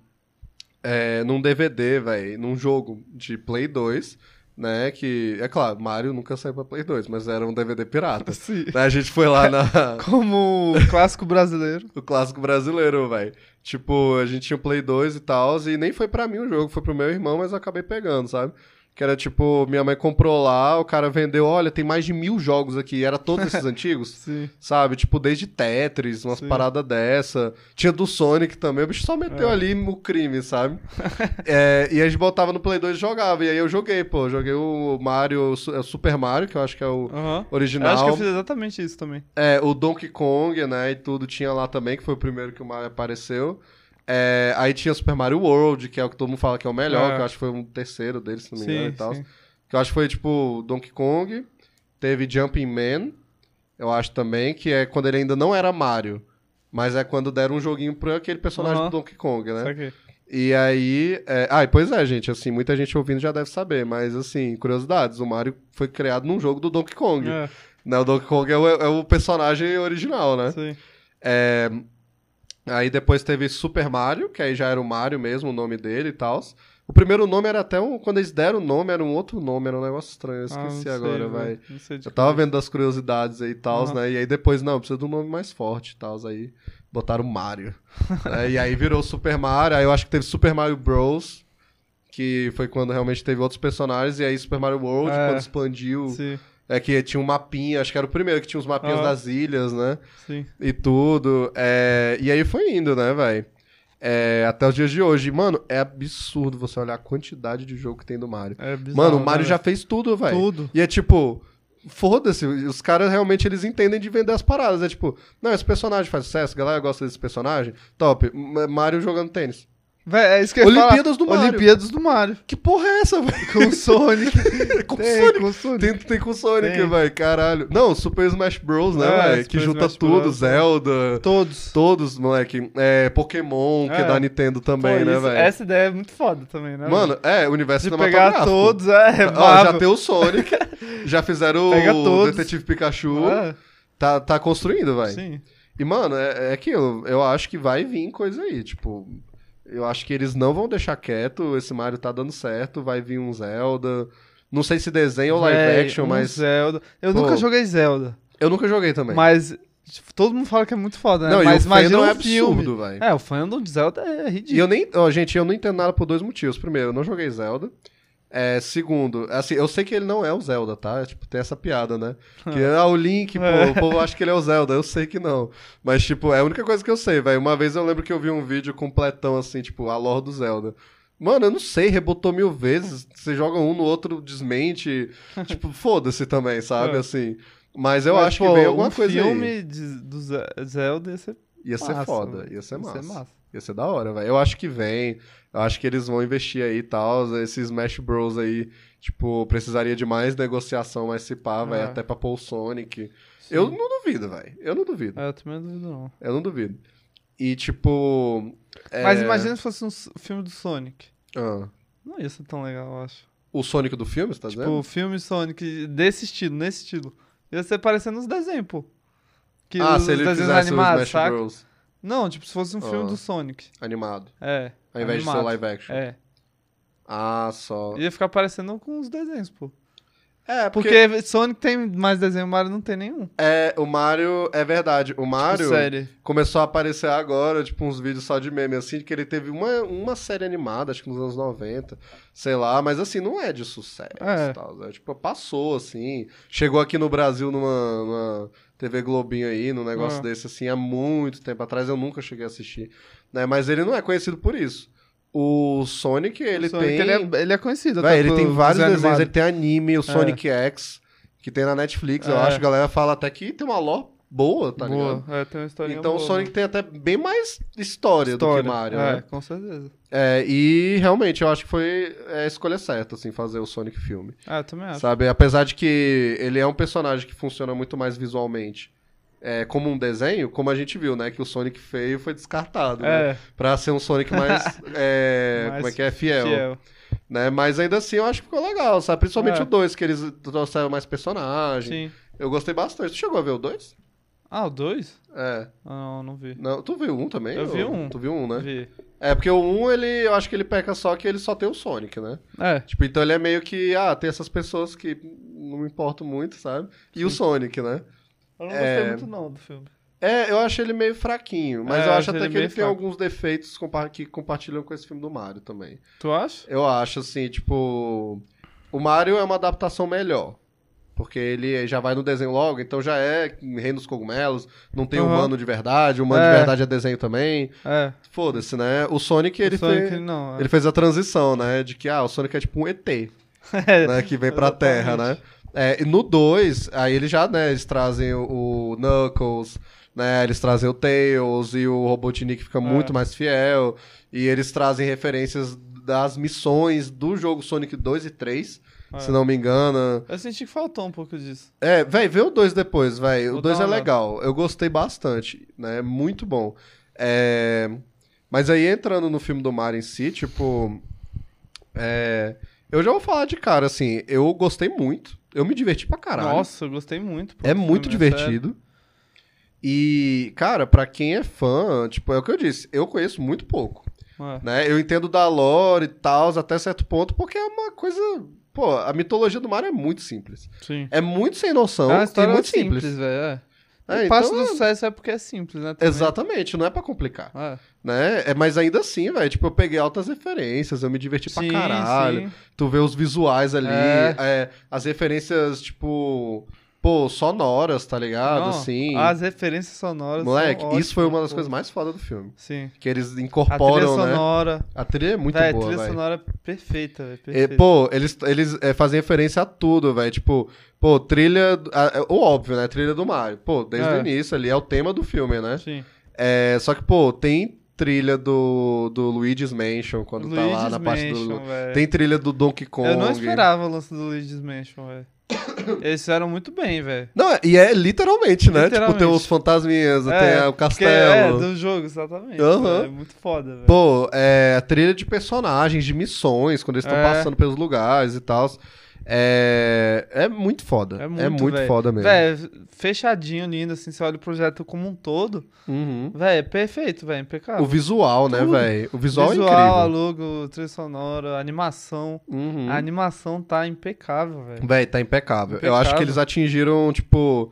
Speaker 4: É, num DVD, velho, num jogo de Play 2, né? Que, é claro, Mario nunca saiu pra Play 2, mas era um DVD pirata.
Speaker 5: Sim.
Speaker 4: Né, A gente foi lá na.
Speaker 5: Como clássico brasileiro.
Speaker 4: o clássico brasileiro, velho. Tipo, a gente tinha o Play 2 e tal, e nem foi pra mim o jogo, foi pro meu irmão, mas eu acabei pegando, sabe? Que era tipo, minha mãe comprou lá, o cara vendeu, olha, tem mais de mil jogos aqui, era todos esses antigos,
Speaker 5: Sim.
Speaker 4: sabe? Tipo, desde Tetris, umas
Speaker 5: Sim.
Speaker 4: paradas dessa. Tinha do Sonic também, o bicho só meteu
Speaker 5: É.
Speaker 4: ali o crime, sabe? É, e a gente botava no Play 2 e jogava, e aí eu joguei, pô, joguei o Mario, o Super Mario, que eu acho que é o
Speaker 5: Aham. Eu
Speaker 4: original.
Speaker 5: acho que eu fiz exatamente isso também.
Speaker 4: É, o Donkey Kong, né, e tudo tinha lá também, que foi o primeiro que o Mario apareceu. É, aí tinha Super Mario World, que é o que todo mundo fala que é o melhor,
Speaker 5: É.
Speaker 4: que eu acho que foi um terceiro deles, se não me engano
Speaker 5: Sim,
Speaker 4: e tal.
Speaker 5: sim.
Speaker 4: Que eu acho que foi, tipo, Donkey Kong, teve Jumping Man, eu acho também, que é quando ele ainda não era Mario, mas é quando deram um joguinho pra aquele personagem
Speaker 5: Aham.
Speaker 4: do Donkey Kong, né? E aí. É... Ah, e pois é, gente, assim, muita gente ouvindo já deve saber, mas assim, curiosidades, o Mario foi criado num jogo do Donkey Kong.
Speaker 5: É,
Speaker 4: Né? O Donkey Kong é o, é o personagem original, né?
Speaker 5: sim.
Speaker 4: É, Aí depois teve Super Mario, que aí já era o Mario mesmo, o nome dele e tal. O primeiro nome era até um. Quando eles deram o nome, era um outro nome, era um negócio estranho. Eu
Speaker 5: Ah,
Speaker 4: esqueci
Speaker 5: sei,
Speaker 4: agora, vai.
Speaker 5: Não sei de
Speaker 4: Eu tava
Speaker 5: cabeça.
Speaker 4: vendo das curiosidades aí e tal,
Speaker 5: Aham.
Speaker 4: né? E aí depois, não, precisa de um nome mais forte e tal. Aí botaram Mario. né? E aí virou Super Mario. Aí eu acho que teve Super Mario Bros. Que foi quando realmente teve outros personagens. E aí Super Mario World,
Speaker 5: É.
Speaker 4: quando expandiu.
Speaker 5: Sim,
Speaker 4: É que tinha um mapinha, acho que era o primeiro que tinha os mapinhas
Speaker 5: Aham.
Speaker 4: das ilhas, né?
Speaker 5: sim.
Speaker 4: e tudo. é, E aí foi indo, né, velho? até os dias de hoje. Mano, é absurdo você olhar a quantidade de jogo que tem do Mario.
Speaker 5: É bizarro,
Speaker 4: Mano, o Mario
Speaker 5: né,
Speaker 4: já fez tudo, velho.
Speaker 5: Tudo.
Speaker 4: E é tipo, foda-se, os caras realmente eles entendem de vender as paradas. É tipo, não, esse personagem faz sucesso, a galera gosta desse personagem. Top. Mario jogando tênis.
Speaker 5: Véi, é isso que eu
Speaker 4: Olimpíadas do Mario.
Speaker 5: Olimpíadas do Mario.
Speaker 4: Que porra é essa, velho?
Speaker 5: Com o Sonic.
Speaker 4: Com o
Speaker 5: Tem,
Speaker 4: Sonic.
Speaker 5: com o Sonic.
Speaker 4: Tem, tem com o Sonic, velho, caralho. Não, Super Smash Bros, né,
Speaker 5: É,
Speaker 4: velho? Que junta
Speaker 5: Smash
Speaker 4: tudo,
Speaker 5: Bros,
Speaker 4: Zelda.
Speaker 5: Todos.
Speaker 4: Todos, moleque. É, Pokémon, que é
Speaker 5: É.
Speaker 4: da Nintendo também,
Speaker 5: Pô,
Speaker 4: né, velho?
Speaker 5: Essa ideia é muito foda também, né?
Speaker 4: Mano, é, universo
Speaker 5: de pegar todos, é,
Speaker 4: Ó, já tem o Sonic, já fizeram
Speaker 5: Pega
Speaker 4: o
Speaker 5: todos.
Speaker 4: Detetive Pikachu,
Speaker 5: É,
Speaker 4: tá, tá construindo, velho.
Speaker 5: sim.
Speaker 4: E, mano, é, é aquilo, eu acho que vai vir coisa aí, tipo... Eu acho que eles não vão deixar quieto, esse Mario tá dando certo, vai vir um Zelda... Não sei se desenho ou live
Speaker 5: Véi,
Speaker 4: action,
Speaker 5: um
Speaker 4: mas...
Speaker 5: Zelda. Eu
Speaker 4: Pô,
Speaker 5: nunca joguei Zelda,
Speaker 4: Eu nunca joguei também.
Speaker 5: mas todo mundo fala que é muito foda, né?
Speaker 4: Não,
Speaker 5: mas
Speaker 4: o
Speaker 5: imagina um
Speaker 4: é absurdo, velho.
Speaker 5: É, o fandom de Zelda é ridículo.
Speaker 4: E eu nem, ó, gente, eu não entendo nada por dois motivos. Primeiro, eu não joguei Zelda. É, segundo, assim, eu sei que ele não é o Zelda, tá? Tipo, tem essa piada, né? Que ah, o Link, pô,
Speaker 5: É.
Speaker 4: o povo acha que ele é o Zelda, eu sei que não. Mas, tipo, é a única coisa que eu sei, velho. Uma vez eu lembro que eu vi um vídeo completão, assim, tipo, a lore do Zelda. Mano, eu não sei, rebotou mil vezes. Você joga um no outro, desmente. tipo, foda-se também, sabe?
Speaker 5: É.
Speaker 4: Assim. Mas eu
Speaker 5: Mas,
Speaker 4: acho
Speaker 5: pô,
Speaker 4: que vem alguma
Speaker 5: um
Speaker 4: coisa
Speaker 5: filme
Speaker 4: aí.
Speaker 5: de, do Ze- Zelda ia ser
Speaker 4: Ia ser
Speaker 5: massa,
Speaker 4: foda,
Speaker 5: velho.
Speaker 4: ia ser massa.
Speaker 5: Ia ser massa.
Speaker 4: Ia ser da hora, velho. Eu acho que vem. Acho que eles vão investir aí e tal. Esses Smash Bros aí, tipo, precisaria de mais negociação, mais se pá, velho.
Speaker 5: É.
Speaker 4: Até pra pôr o Sonic.
Speaker 5: Sim.
Speaker 4: Eu não duvido, velho. Eu não duvido.
Speaker 5: É, eu também não duvido, não.
Speaker 4: Eu não duvido. E, tipo. é-
Speaker 5: Mas imagina se fosse um filme do Sonic.
Speaker 4: Ah,
Speaker 5: Não ia ser tão legal, eu acho.
Speaker 4: o Sonic do filme, você tá
Speaker 5: Tipo,
Speaker 4: dizendo?
Speaker 5: filme Sonic desse estilo, nesse estilo. Ia ser parecendo os desenhos, pô. Que
Speaker 4: ah,
Speaker 5: os
Speaker 4: se ele
Speaker 5: desenhos
Speaker 4: fizesse o
Speaker 5: animados,
Speaker 4: Smash
Speaker 5: saca?
Speaker 4: Bros.
Speaker 5: Não, tipo, se fosse um filme
Speaker 4: Ah.
Speaker 5: do Sonic.
Speaker 4: animado.
Speaker 5: É.
Speaker 4: Ao invés de ser
Speaker 5: animado.
Speaker 4: live action.
Speaker 5: É.
Speaker 4: Ah, só.
Speaker 5: Ia ficar parecendo com os desenhos, pô.
Speaker 4: É, porque,
Speaker 5: Porque Sonic tem mais desenho, Mario não tem nenhum.
Speaker 4: é, o Mario. É verdade. O Mario.
Speaker 5: Tipo,
Speaker 4: começou a aparecer agora, tipo, uns vídeos só de meme, assim, que ele teve uma, uma série animada, acho que nos anos 90, sei lá, mas assim, não é de sucesso
Speaker 5: É.
Speaker 4: e tal, né? Tipo, passou, assim, chegou aqui no Brasil numa, numa TV Globinho aí, num negócio
Speaker 5: Ah.
Speaker 4: desse, assim, há muito tempo atrás, eu nunca cheguei a assistir, né? Mas ele não é conhecido por isso. O Sonic, ele
Speaker 5: O Sonic,
Speaker 4: tem...
Speaker 5: ele, é, ele é conhecido.
Speaker 4: Véi,
Speaker 5: até
Speaker 4: ele tem vários
Speaker 5: desenho
Speaker 4: desenhos, ele tem anime, o Sonic X, que tem na Netflix. Eu
Speaker 5: É.
Speaker 4: acho que a galera fala até que tem uma lore boa, tá
Speaker 5: boa.
Speaker 4: ligado?
Speaker 5: É, tem uma história
Speaker 4: Então o
Speaker 5: boa,
Speaker 4: Sonic
Speaker 5: né?
Speaker 4: tem até bem mais história, do que Mario,
Speaker 5: é,
Speaker 4: né?
Speaker 5: com certeza.
Speaker 4: É, e realmente eu acho que foi é, a escolha certa, assim, fazer o Sonic filme.
Speaker 5: Ah, eu também acho.
Speaker 4: Sabe? Apesar de que ele é um personagem que funciona muito mais visualmente é, como um desenho, como a gente viu, né? Que o Sonic feio foi descartado, né?
Speaker 5: É,
Speaker 4: Pra ser um Sonic mais. é,
Speaker 5: mais
Speaker 4: como é que é? Fiel.
Speaker 5: fiel.
Speaker 4: Né? Mas ainda assim eu acho que ficou legal, sabe? Principalmente
Speaker 5: É.
Speaker 4: o 2, que eles trouxeram mais personagem.
Speaker 5: Sim.
Speaker 4: Eu gostei bastante. Tu chegou a ver o 2?
Speaker 5: Ah, o 2?
Speaker 4: É.
Speaker 5: Ah, não, não vi.
Speaker 4: Não, tu viu um também?
Speaker 5: Eu vi um.
Speaker 4: Tu viu um, né?
Speaker 5: Vi.
Speaker 4: É, porque o 1, ele, eu acho que ele peca só que ele só tem o Sonic, né?
Speaker 5: É,
Speaker 4: Tipo, então ele é meio que, ah, tem essas pessoas que não me importam muito, sabe? E o Sonic, né?
Speaker 5: Eu não
Speaker 4: É.
Speaker 5: gostei muito não do filme.
Speaker 4: É, eu acho ele meio fraquinho, mas
Speaker 5: É,
Speaker 4: eu acho até
Speaker 5: ele
Speaker 4: que ele tem
Speaker 5: fraco.
Speaker 4: alguns defeitos compa- que compartilham com esse filme do Mario também.
Speaker 5: Tu acha?
Speaker 4: Eu acho, assim, tipo. O Mario é uma adaptação melhor. Porque ele já vai no desenho logo, então já é Reino dos Cogumelos, não tem
Speaker 5: Aham.
Speaker 4: humano de verdade, humano
Speaker 5: É.
Speaker 4: de verdade é desenho também.
Speaker 5: É.
Speaker 4: Foda-se, né? O Sonic, ele,
Speaker 5: o Sonic,
Speaker 4: fez,
Speaker 5: não. é.
Speaker 4: ele fez a transição, né? De que, ah, o Sonic é tipo um ET,
Speaker 5: É,
Speaker 4: né? Que vem pra Terra, né? É, e no 2, aí eles já, né, eles trazem o, o Knuckles, né, eles trazem o Tails e o Robotnik fica muito mais fiel, e eles trazem referências das missões do jogo Sonic 2 e 3,
Speaker 5: É.
Speaker 4: se não me engano.
Speaker 5: Eu senti que faltou um pouco disso.
Speaker 4: É, véi, vê o 2 depois, véi, o
Speaker 5: Vou
Speaker 4: 2
Speaker 5: dar
Speaker 4: é legal, eu gostei bastante, né, muito bom. É... Mas aí entrando no filme do Mario em si, tipo... É... Eu já vou falar de cara, assim, eu gostei muito, eu me diverti pra caralho.
Speaker 5: Nossa, eu gostei muito. pô,
Speaker 4: É muito divertido. E, cara, pra quem é fã, tipo, é o que eu disse, eu conheço muito pouco,
Speaker 5: sério. É.
Speaker 4: né? Eu entendo da lore e tal, até certo ponto, porque é uma coisa... Pô, a mitologia do Mario é muito simples.
Speaker 5: Sim.
Speaker 4: É muito sem noção
Speaker 5: É
Speaker 4: e muito
Speaker 5: simples,
Speaker 4: simples.
Speaker 5: velho. É.
Speaker 4: É,
Speaker 5: E parte
Speaker 4: então,
Speaker 5: do sucesso é porque é simples, né? também.
Speaker 4: Exatamente, não é pra complicar,
Speaker 5: É.
Speaker 4: né? É, mas ainda assim, velho, tipo, eu peguei altas referências, eu me diverti
Speaker 5: Sim,
Speaker 4: pra caralho.
Speaker 5: sim.
Speaker 4: Tu vê os visuais ali,
Speaker 5: É.
Speaker 4: é, as referências, tipo, pô, sonoras, tá ligado?
Speaker 5: Não,
Speaker 4: assim.
Speaker 5: As referências sonoras.
Speaker 4: Moleque, isso foi uma das
Speaker 5: ótimas,
Speaker 4: coisas
Speaker 5: pô.
Speaker 4: mais fodas do filme.
Speaker 5: Sim.
Speaker 4: Que eles
Speaker 5: A trilha
Speaker 4: incorporam, né?
Speaker 5: sonora.
Speaker 4: A trilha é muito
Speaker 5: Véi, a
Speaker 4: boa,
Speaker 5: trilha
Speaker 4: velho.
Speaker 5: sonora é perfeita, velho.
Speaker 4: E,
Speaker 5: Perfeita.
Speaker 4: pô, eles, eles é, fazem referência a tudo, velho. Tipo, pô, trilha. a- O óbvio, né? Trilha do Mario. Pô, desde
Speaker 5: É.
Speaker 4: o início ali é o tema do filme, né?
Speaker 5: Sim.
Speaker 4: É, só que, pô, tem trilha do, do Luigi's Mansion quando tá lá
Speaker 5: Luigi's
Speaker 4: na parte
Speaker 5: Mansion,
Speaker 4: do.
Speaker 5: velho.
Speaker 4: Tem trilha do Donkey Kong.
Speaker 5: Eu não esperava o lance do Luigi's Mansion, velho. Eles fizeram muito bem, velho.
Speaker 4: Não, é- e é literalmente, né? Tipo, tem
Speaker 5: Literalmente.
Speaker 4: os fantasminhas, tem o castelo.
Speaker 5: É, do jogo, exatamente. Velho. É muito foda, velho.
Speaker 4: Pô, é a trilha de personagens, de missões, quando eles estão
Speaker 5: É.
Speaker 4: passando pelos lugares e tal. É, é muito foda.
Speaker 5: É muito, velho.
Speaker 4: foda mesmo.
Speaker 5: Velho, fechadinho, lindo, assim, você olha o projeto como um todo.
Speaker 4: Uhum.
Speaker 5: Velho, é perfeito, velho, impecável.
Speaker 4: O visual, né,
Speaker 5: Tudo.
Speaker 4: velho? O visual,
Speaker 5: Visual,
Speaker 4: é incrível.
Speaker 5: logo, trilha sonora, animação.
Speaker 4: Uhum.
Speaker 5: A animação tá impecável, velho.
Speaker 4: Véi, tá impecável. Eu acho que
Speaker 5: Impecável.
Speaker 4: eles atingiram, tipo,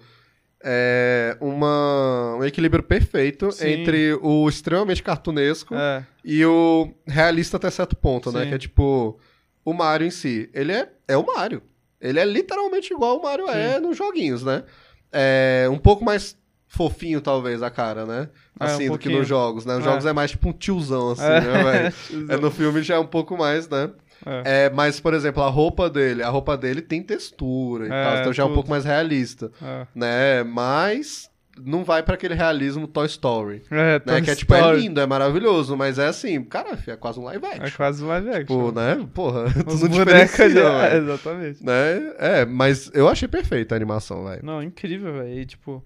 Speaker 4: é, uma, um equilíbrio perfeito
Speaker 5: Sim.
Speaker 4: entre o extremamente cartunesco
Speaker 5: É,
Speaker 4: e o realista até certo ponto, né?
Speaker 5: Sim.
Speaker 4: Que é tipo, o Mario em si. Ele é, é o Mario. Ele é literalmente igual o Mario é nos joguinhos, né? É um pouco mais fofinho, talvez, a cara, né?
Speaker 5: É, um
Speaker 4: Assim, do que nos jogos, né? Nos
Speaker 5: É.
Speaker 4: jogos é mais tipo um tiozão, assim,
Speaker 5: É.
Speaker 4: né, velho? É, no filme já é um pouco mais, né?
Speaker 5: É.
Speaker 4: É, mas, por exemplo, a roupa dele, a roupa dele tem textura e
Speaker 5: É,
Speaker 4: tal, então já é um pouco mais realista,
Speaker 5: é.
Speaker 4: né? Mas não vai pra aquele realismo Toy Story,
Speaker 5: É,
Speaker 4: né?
Speaker 5: Toy
Speaker 4: Que é tipo, é lindo, é maravilhoso, mas é assim, cara, é quase um live action.
Speaker 5: É quase um live action.
Speaker 4: Tipo, né? Porra, tu
Speaker 5: Os
Speaker 4: não
Speaker 5: bonecos
Speaker 4: diferencia,
Speaker 5: de... é, exatamente.
Speaker 4: Né? É, mas eu achei perfeita a animação, velho.
Speaker 5: Não, incrível, velho. E, tipo,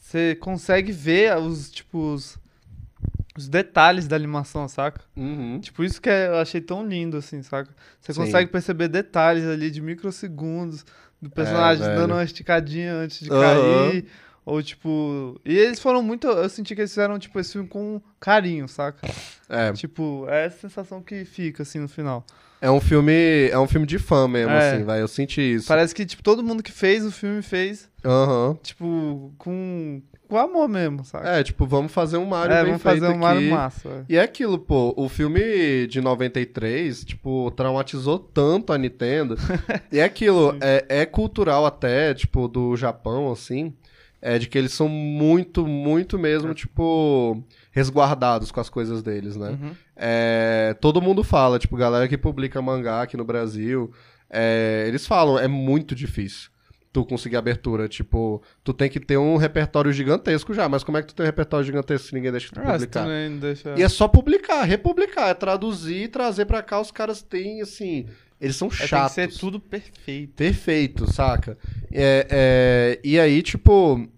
Speaker 5: você consegue ver os, tipo, os, os detalhes da animação, saca?
Speaker 4: Uhum.
Speaker 5: Tipo, isso que é- eu achei tão lindo, assim, saca? Você
Speaker 4: Sim.
Speaker 5: consegue perceber detalhes ali de microsegundos do personagem
Speaker 4: É,
Speaker 5: dando uma esticadinha antes de
Speaker 4: Aham.
Speaker 5: cair. Ou, tipo... E eles foram muito... Eu senti que eles fizeram, tipo, esse filme com carinho, saca?
Speaker 4: É,
Speaker 5: Tipo, é essa sensação que fica, assim, no final.
Speaker 4: é um filme, é um filme de fã mesmo,
Speaker 5: É.
Speaker 4: assim, vai. Eu senti isso.
Speaker 5: Parece que, tipo, todo mundo que fez o filme fez,
Speaker 4: Aham.
Speaker 5: tipo, com, com amor mesmo, saca?
Speaker 4: É, tipo, vamos fazer um Mario
Speaker 5: É,
Speaker 4: bem
Speaker 5: vamos fazer um Mario
Speaker 4: aqui.
Speaker 5: massa. é.
Speaker 4: E é aquilo, pô, o filme de 93, tipo, traumatizou tanto a Nintendo. e é aquilo, é, é cultural até, tipo, do Japão, assim, é de que eles são muito, muito mesmo, tipo, resguardados com as coisas deles, né?
Speaker 5: Uhum.
Speaker 4: É, todo mundo fala, tipo, galera que publica mangá aqui no Brasil, é, eles falam, é muito difícil. tu conseguir abertura. Tipo, tu tem que ter um repertório gigantesco já, mas como é que tu tem um repertório gigantesco se ninguém deixa tu
Speaker 5: Ah,
Speaker 4: publicar?
Speaker 5: deixa...
Speaker 4: E é só publicar, republicar, é traduzir e trazer pra cá. Os caras têm, assim. Eles são
Speaker 5: É, tem que
Speaker 4: chatos.
Speaker 5: ser tudo perfeito.
Speaker 4: Perfeito, saca? É, é, e aí, tipo,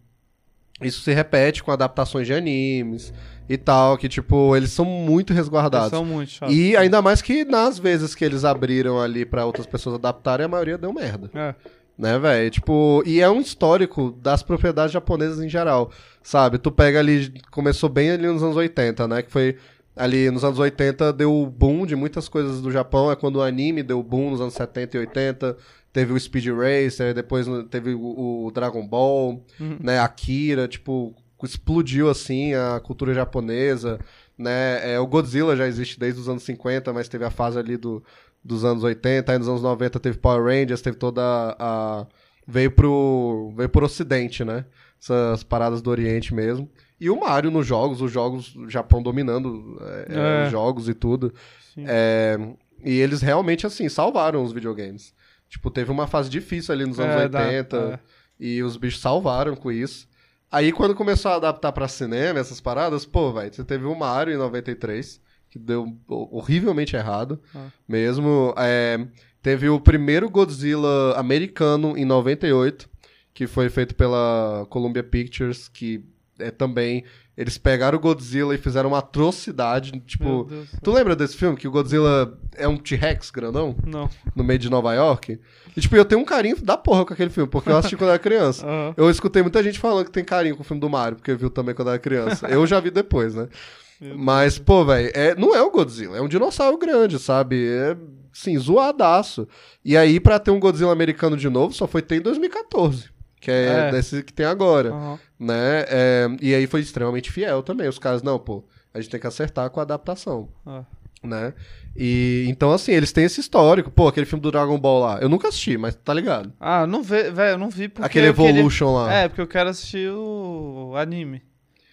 Speaker 4: isso se repete com adaptações de animes e tal, que, tipo, eles são muito
Speaker 5: Eles
Speaker 4: resguardados.
Speaker 5: são muito chatos.
Speaker 4: E ainda mais que nas vezes que eles abriram ali pra outras pessoas adaptarem, a maioria deu merda.
Speaker 5: É.
Speaker 4: Né, velho? Tipo, e é um histórico das propriedades japonesas em geral, sabe? Tu pega ali, começou bem ali nos anos 80, né? Que foi ali nos anos 80 deu o boom de muitas coisas do Japão, é quando o anime deu boom nos anos 70 e 80. Teve o Speed Racer, depois teve o, o Dragon Ball, né? Akira, tipo, explodiu assim a cultura japonesa, né? É, o Godzilla já existe desde os anos 50, mas teve a fase ali do, dos anos 80, aí nos anos 90 teve Power Rangers, teve toda a. a- veio pro. veio pro ocidente, né? Essas paradas do Oriente mesmo. E o Mario nos jogos, os jogos, o Japão dominando é, é,
Speaker 5: É.
Speaker 4: os jogos e tudo.
Speaker 5: Sim.
Speaker 4: É, e eles realmente, assim, salvaram os videogames. Tipo, teve uma fase difícil ali nos anos
Speaker 5: É, dá-
Speaker 4: 80
Speaker 5: é.
Speaker 4: e os bichos salvaram com isso. Aí quando começou a adaptar pra cinema essas paradas, pô, velho, você teve o Mario em 93, que deu horrivelmente errado
Speaker 5: Ah.
Speaker 4: mesmo. É, teve o primeiro Godzilla americano em 98, que foi feito pela Columbia Pictures, que é também. Eles pegaram o Godzilla e fizeram uma atrocidade. Tipo, tu lembra desse filme? Que o Godzilla é um T-Rex grandão
Speaker 5: Não.
Speaker 4: no meio de Nova York? E, tipo, eu tenho um carinho da porra com aquele filme, porque eu assisti quando era criança.
Speaker 5: Aham.
Speaker 4: Eu escutei muita gente falando que tem carinho com o filme do Mario, porque viu também quando era criança. Eu já vi depois, né? Mas, pô, velho, é, não é o Godzilla, é um dinossauro grande, sabe? É, sim, zoadaço. E aí, pra ter um Godzilla americano de novo, só foi ter em 2014, que é,
Speaker 5: É.
Speaker 4: desse que tem agora,
Speaker 5: Aham.
Speaker 4: Né? É, e aí foi extremamente fiel também. Os caras, não, pô, a gente tem que acertar com a adaptação,
Speaker 5: Ah.
Speaker 4: né? E então, assim, eles têm esse histórico. Pô, aquele filme do Dragon Ball lá, eu nunca assisti, mas tá ligado?
Speaker 5: Ah, não vê, velho, eu não vi porque
Speaker 4: Aquele
Speaker 5: eu queria-
Speaker 4: Evolution lá.
Speaker 5: É, porque eu quero assistir o anime.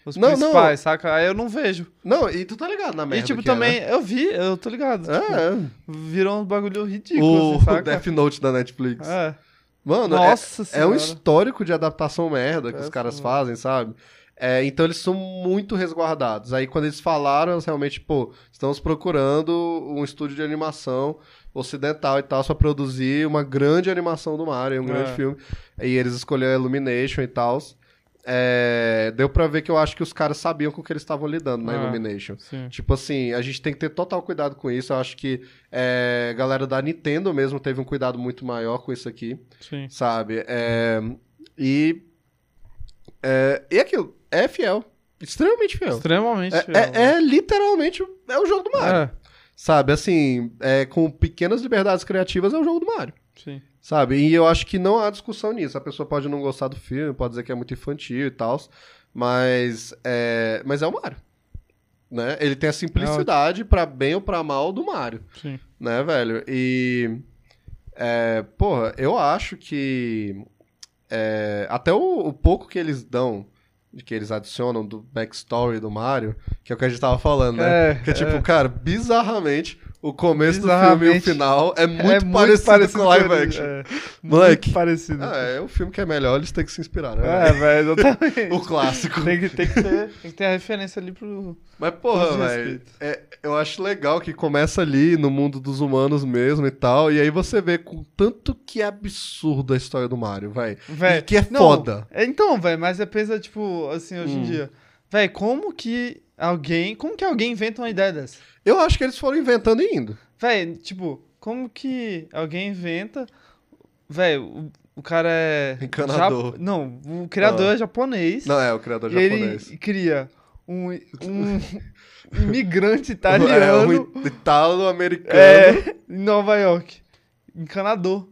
Speaker 5: Os
Speaker 4: Não,
Speaker 5: principais, saca? Aí eu não vejo.
Speaker 4: Não, e tu tá ligado na merda
Speaker 5: e tipo,
Speaker 4: é,
Speaker 5: também,
Speaker 4: né?
Speaker 5: eu vi, eu tô ligado. tipo,
Speaker 4: É,
Speaker 5: Virou um bagulho ridículo,
Speaker 4: o
Speaker 5: assim, saca?
Speaker 4: Death Note da Netflix.
Speaker 5: É.
Speaker 4: Mano, é-
Speaker 5: Nossa
Speaker 4: é,
Speaker 5: senhora.
Speaker 4: um histórico de adaptação merda que os
Speaker 5: Péssimo.
Speaker 4: caras fazem, sabe? É, então eles são muito resguardados. Aí quando eles falaram, eles realmente, pô, estamos procurando um estúdio de animação ocidental e tal, pra produzir uma grande animação do Mario, um grande
Speaker 5: É.
Speaker 4: filme. E eles escolheram a Illumination e tal. É, deu pra ver que eu acho que os caras sabiam com o que eles estavam lidando na
Speaker 5: Ah.
Speaker 4: Illumination.
Speaker 5: Sim.
Speaker 4: Tipo assim, a gente tem que ter total cuidado com isso. Eu acho que é, a galera da Nintendo mesmo teve um cuidado muito maior com isso aqui,
Speaker 5: Sim.
Speaker 4: sabe? É, e. É, e aquilo, é fiel. Extremamente fiel.
Speaker 5: Extremamente.
Speaker 4: É,
Speaker 5: fiel,
Speaker 4: é-
Speaker 5: né?
Speaker 4: é literalmente é o jogo do Mario.
Speaker 5: É,
Speaker 4: Sabe? Assim, é, com pequenas liberdades criativas é o jogo do Mario.
Speaker 5: sim.
Speaker 4: Sabe? E eu acho que não há discussão nisso. A pessoa pode não gostar do filme, pode dizer que é muito infantil e tal, mas é, mas é o Mario. Né? Ele tem a simplicidade pra bem ou pra mal do Mario,
Speaker 5: Sim.
Speaker 4: né, velho? E é, porra, eu acho que é, até o, o pouco que eles dão, que eles adicionam do backstory do Mario, que é o que a gente tava falando, né?
Speaker 5: É,
Speaker 4: que é tipo,
Speaker 5: é.
Speaker 4: cara, bizarramente o começo do filme e o final é muito,
Speaker 5: é
Speaker 4: parecido, com live
Speaker 5: com ele,
Speaker 4: action.
Speaker 5: É,
Speaker 4: Moleque.
Speaker 5: Muito parecido.
Speaker 4: Ah, é um filme que é melhor, eles têm que se inspirar, né?
Speaker 5: É, velho, exatamente.
Speaker 4: O clássico.
Speaker 5: Tem que, tem, que ter, tem que ter a referência ali pro.
Speaker 4: Mas, porra, velho, é, eu acho legal que começa ali no mundo dos humanos mesmo e tal, e aí você vê com tanto que é absurdo a história do Mario, velho. Que é
Speaker 5: não,
Speaker 4: foda.
Speaker 5: é, Então, velho, mas é pensa, tipo, assim, hoje
Speaker 4: Hum.
Speaker 5: em dia. Velho, como que alguém. Como que alguém inventa uma ideia dessa?
Speaker 4: Eu acho que eles foram inventando e indo.
Speaker 5: Véi, tipo, como que alguém inventa. Velho, o, o cara é.
Speaker 4: Encanador.
Speaker 5: jap- Não, o criador
Speaker 4: Ah.
Speaker 5: é japonês.
Speaker 4: Não, é o criador
Speaker 5: ele
Speaker 4: japonês.
Speaker 5: cria um, um imigrante
Speaker 4: É,
Speaker 5: italiano
Speaker 4: um italo-americano.
Speaker 5: é, em Nova York. Encanador.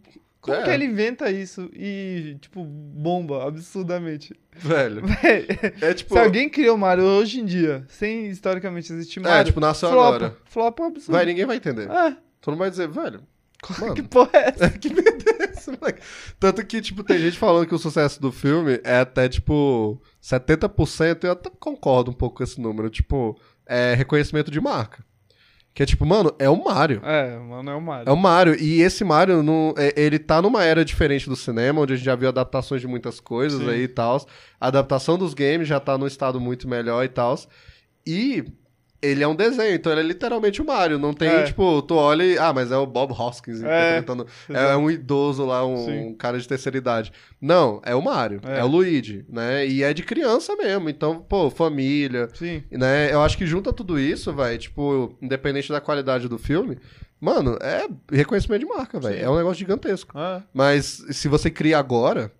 Speaker 5: Como
Speaker 4: É.
Speaker 5: que ele inventa isso e, tipo, bomba absurdamente?
Speaker 4: Velho.
Speaker 5: Véi,
Speaker 4: É tipo.
Speaker 5: Se alguém criou Mario hoje em dia, sem historicamente existir
Speaker 4: É,
Speaker 5: Mario,
Speaker 4: tipo, nasceu
Speaker 5: flopa,
Speaker 4: agora.
Speaker 5: Flopa absurdo.
Speaker 4: Vai, ninguém vai entender.
Speaker 5: É,
Speaker 4: Tu não vai dizer, velho. Mano.
Speaker 5: que porra é essa?
Speaker 4: que medo é esse, moleque? Tanto que, tipo, tem gente falando que o sucesso do filme é até, tipo, 70%, e eu até concordo um pouco com esse número, tipo, é reconhecimento de marca. Que é tipo, mano, é o Mario.
Speaker 5: É, mano, é o Mario.
Speaker 4: É o Mario. E esse Mario, não, é- ele tá numa era diferente do cinema, onde a gente já viu adaptações de muitas coisas
Speaker 5: Sim.
Speaker 4: aí e tal. A adaptação dos games já tá num estado muito melhor e tal. E ele é um desenho, então ele é literalmente o Mario. Não tem,
Speaker 5: É.
Speaker 4: tipo, tu olha e. Ah, mas é o Bob Hoskins
Speaker 5: É,
Speaker 4: interpretando. É, um idoso lá, um,
Speaker 5: Sim.
Speaker 4: cara de terceira idade. Não, é o Mario. É,
Speaker 5: É.
Speaker 4: o Luigi, né? E é de criança mesmo. Então, pô, família.
Speaker 5: Sim.
Speaker 4: Né? Eu acho que junta tudo isso, velho, tipo, independente da qualidade do filme, mano, é reconhecimento de marca, velho. É um negócio gigantesco.
Speaker 5: É.
Speaker 4: Mas se você cria agora,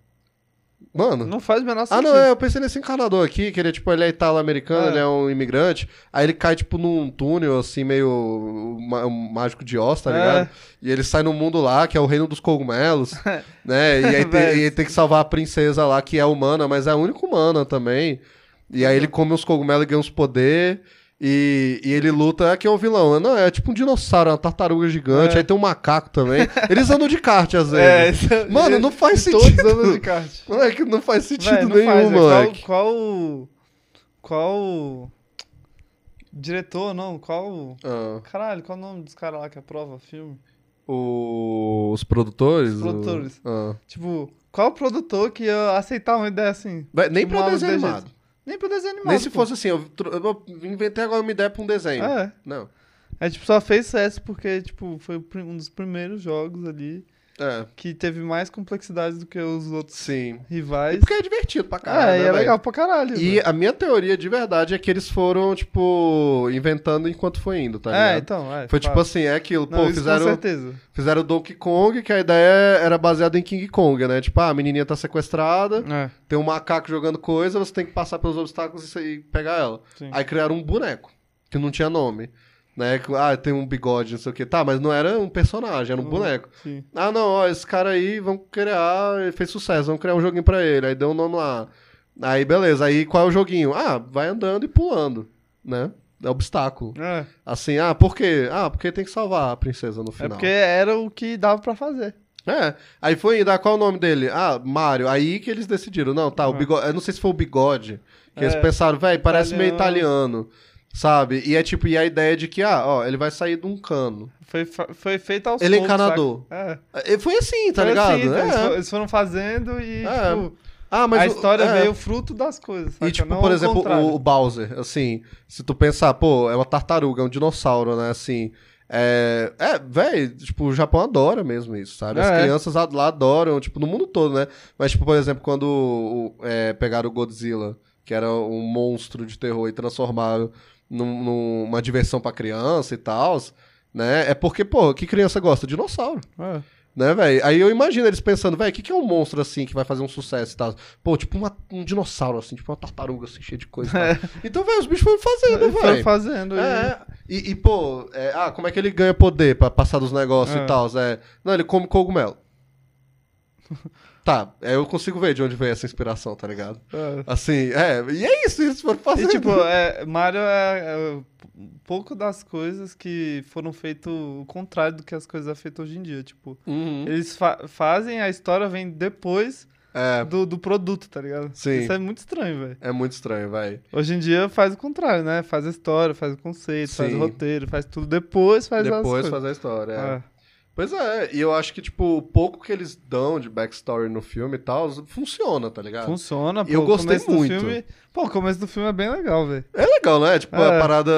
Speaker 4: mano.
Speaker 5: Não faz o menor
Speaker 4: Ah,
Speaker 5: sentido.
Speaker 4: não, é, eu pensei nesse encanador aqui, que ele é tipo, ele é italo-americano,
Speaker 5: É.
Speaker 4: ele é um imigrante, aí ele cai, tipo, num túnel, assim, meio um mágico de Oz, tá
Speaker 5: É.
Speaker 4: ligado? E ele sai no mundo lá, que é o reino dos cogumelos, né? E aí tem, e ele tem que salvar a princesa lá, que é humana, mas é a única humana também. E aí ele come os cogumelos e ganha uns poder. E, e ele luta, é que é o vilão. Não, é tipo um dinossauro, uma tartaruga gigante.
Speaker 5: É.
Speaker 4: Aí tem um macaco também. Eles andam de kart às
Speaker 5: É,
Speaker 4: vezes.
Speaker 5: isso-
Speaker 4: Mano, não faz sentido.
Speaker 5: Todos andam de kart.
Speaker 4: Moleque, não faz sentido
Speaker 5: Véi, não
Speaker 4: nenhum,
Speaker 5: faz, véi.
Speaker 4: moleque.
Speaker 5: Qual, qual. Qual. Diretor, não, qual.
Speaker 4: Ah,
Speaker 5: Caralho, qual o nome dos caras lá que aprova filme?
Speaker 4: o- Os produtores?
Speaker 5: Os produtores.
Speaker 4: o- ah.
Speaker 5: Tipo, qual produtor que ia aceitar uma ideia assim?
Speaker 4: Vai- Nem
Speaker 5: Tipo, desse
Speaker 4: animado.
Speaker 5: Nem pra desenho animado.
Speaker 4: Nem se
Speaker 5: pô.
Speaker 4: fosse assim, eu, eu inventei agora uma ideia pra um desenho.
Speaker 5: É.
Speaker 4: Não.
Speaker 5: É tipo, só fez sucesso porque, tipo, foi um dos primeiros jogos ali
Speaker 4: É,
Speaker 5: que teve mais complexidade do que os outros
Speaker 4: sim. E
Speaker 5: rivais.
Speaker 4: porque é divertido pra caralho.
Speaker 5: é,
Speaker 4: né,
Speaker 5: e é
Speaker 4: velho?
Speaker 5: legal pra caralho.
Speaker 4: E a minha teoria de verdade é que eles foram, tipo, inventando enquanto foi indo, tá ligado?
Speaker 5: É, então, é.
Speaker 4: Foi tipo
Speaker 5: claro.
Speaker 4: assim, é aquilo,
Speaker 5: Não,
Speaker 4: pô,
Speaker 5: isso com
Speaker 4: fizeram,
Speaker 5: certeza.
Speaker 4: fizeram Donkey Kong, que a ideia era baseada em King Kong, né? Tipo, ah, a menininha tá sequestrada,
Speaker 5: É,
Speaker 4: tem um macaco jogando coisa, você tem que passar pelos obstáculos e e pegar ela.
Speaker 5: sim.
Speaker 4: Aí criaram um boneco, que não tinha nome. Né? Ah, tem um bigode, não sei o que. Tá, mas não era um personagem, era um
Speaker 5: Uhum.
Speaker 4: boneco.
Speaker 5: Sim.
Speaker 4: Ah, não, ó, esse cara aí, vamos criar, ele fez sucesso, vamos criar um joguinho pra ele. Aí deu um nome lá. Aí, beleza, aí qual é o joguinho? Ah, vai andando e pulando, né? É obstáculo.
Speaker 5: É,
Speaker 4: Assim, ah, por quê? Ah, porque tem que salvar a princesa no
Speaker 5: é
Speaker 4: final.
Speaker 5: porque era o que dava pra fazer.
Speaker 4: É, aí foi indo, ah, qual é o nome dele? Ah, Mario. Aí que eles decidiram, não, tá, o
Speaker 5: Uhum.
Speaker 4: bigode, eu não sei se foi o bigode, que eles
Speaker 5: É,
Speaker 4: pensaram, velho, parece meio
Speaker 5: italiano.
Speaker 4: Sabe? E é tipo, e a ideia de que, ah, ó, ele vai sair de um cano.
Speaker 5: Foi, foi feito aos
Speaker 4: Ele é encanador.
Speaker 5: É.
Speaker 4: Foi assim, tá
Speaker 5: Foi
Speaker 4: ligado?
Speaker 5: assim, então,
Speaker 4: É.
Speaker 5: eles, fo- eles foram fazendo e,
Speaker 4: É,
Speaker 5: tipo,
Speaker 4: Ah, mas
Speaker 5: a
Speaker 4: o-
Speaker 5: história
Speaker 4: é.
Speaker 5: veio fruto das coisas, saca?
Speaker 4: E, tipo,
Speaker 5: Não
Speaker 4: por exemplo, o, o Bowser, assim, se tu pensar, pô, é uma tartaruga, é um dinossauro, né, assim. É, é velho, tipo, o Japão adora mesmo isso, sabe? As
Speaker 5: É.
Speaker 4: crianças lá adoram, tipo, no mundo todo, né? Mas, tipo, por exemplo, quando o- é, pegaram o Godzilla, que era um monstro de terror, e transformaram num- numa diversão pra criança e tal, né? É porque, pô, que criança gosta? Dinossauro.
Speaker 5: É.
Speaker 4: Né, velho? Aí eu imagino eles pensando, velho, o que, que é um monstro assim que vai fazer um sucesso e tal? Pô, tipo uma- um dinossauro, assim, tipo uma tartaruga assim, cheia de coisa. tal. Então, velho, os bichos foram fazendo,
Speaker 5: Eles foram
Speaker 4: velho.
Speaker 5: fazendo. e-
Speaker 4: É, e, e, pô, é, ah, como é que ele ganha poder pra passar dos negócios
Speaker 5: É.
Speaker 4: e tal? É, não, ele come cogumelo. tá, aí eu consigo ver de onde veio essa inspiração, tá ligado?
Speaker 5: é.
Speaker 4: Assim, é, e é isso, eles foram
Speaker 5: E,
Speaker 4: fazendo.
Speaker 5: tipo, é, Mario é, é um pouco das coisas que foram feitas o contrário do que as coisas é feito hoje em dia. Tipo,
Speaker 4: Uhum.
Speaker 5: eles fa- fazem, a história vem depois
Speaker 4: É,
Speaker 5: do, do produto, tá ligado?
Speaker 4: Sim.
Speaker 5: Isso é muito estranho, velho.
Speaker 4: é muito estranho, velho.
Speaker 5: Hoje em dia faz o contrário, né? Faz a história, faz o conceito, faz
Speaker 4: Sim.
Speaker 5: o roteiro, faz tudo. Depois faz as
Speaker 4: Depois fazer a história, é.
Speaker 5: É.
Speaker 4: Pois é, e eu acho que, tipo, o pouco que eles dão de backstory no filme e tal, funciona, tá ligado?
Speaker 5: Funciona, pô.
Speaker 4: Eu
Speaker 5: o
Speaker 4: gostei
Speaker 5: começo do
Speaker 4: muito.
Speaker 5: Filme... Pô, o começo do filme é bem legal, velho.
Speaker 4: É legal, né? Tipo, a
Speaker 5: É.
Speaker 4: parada.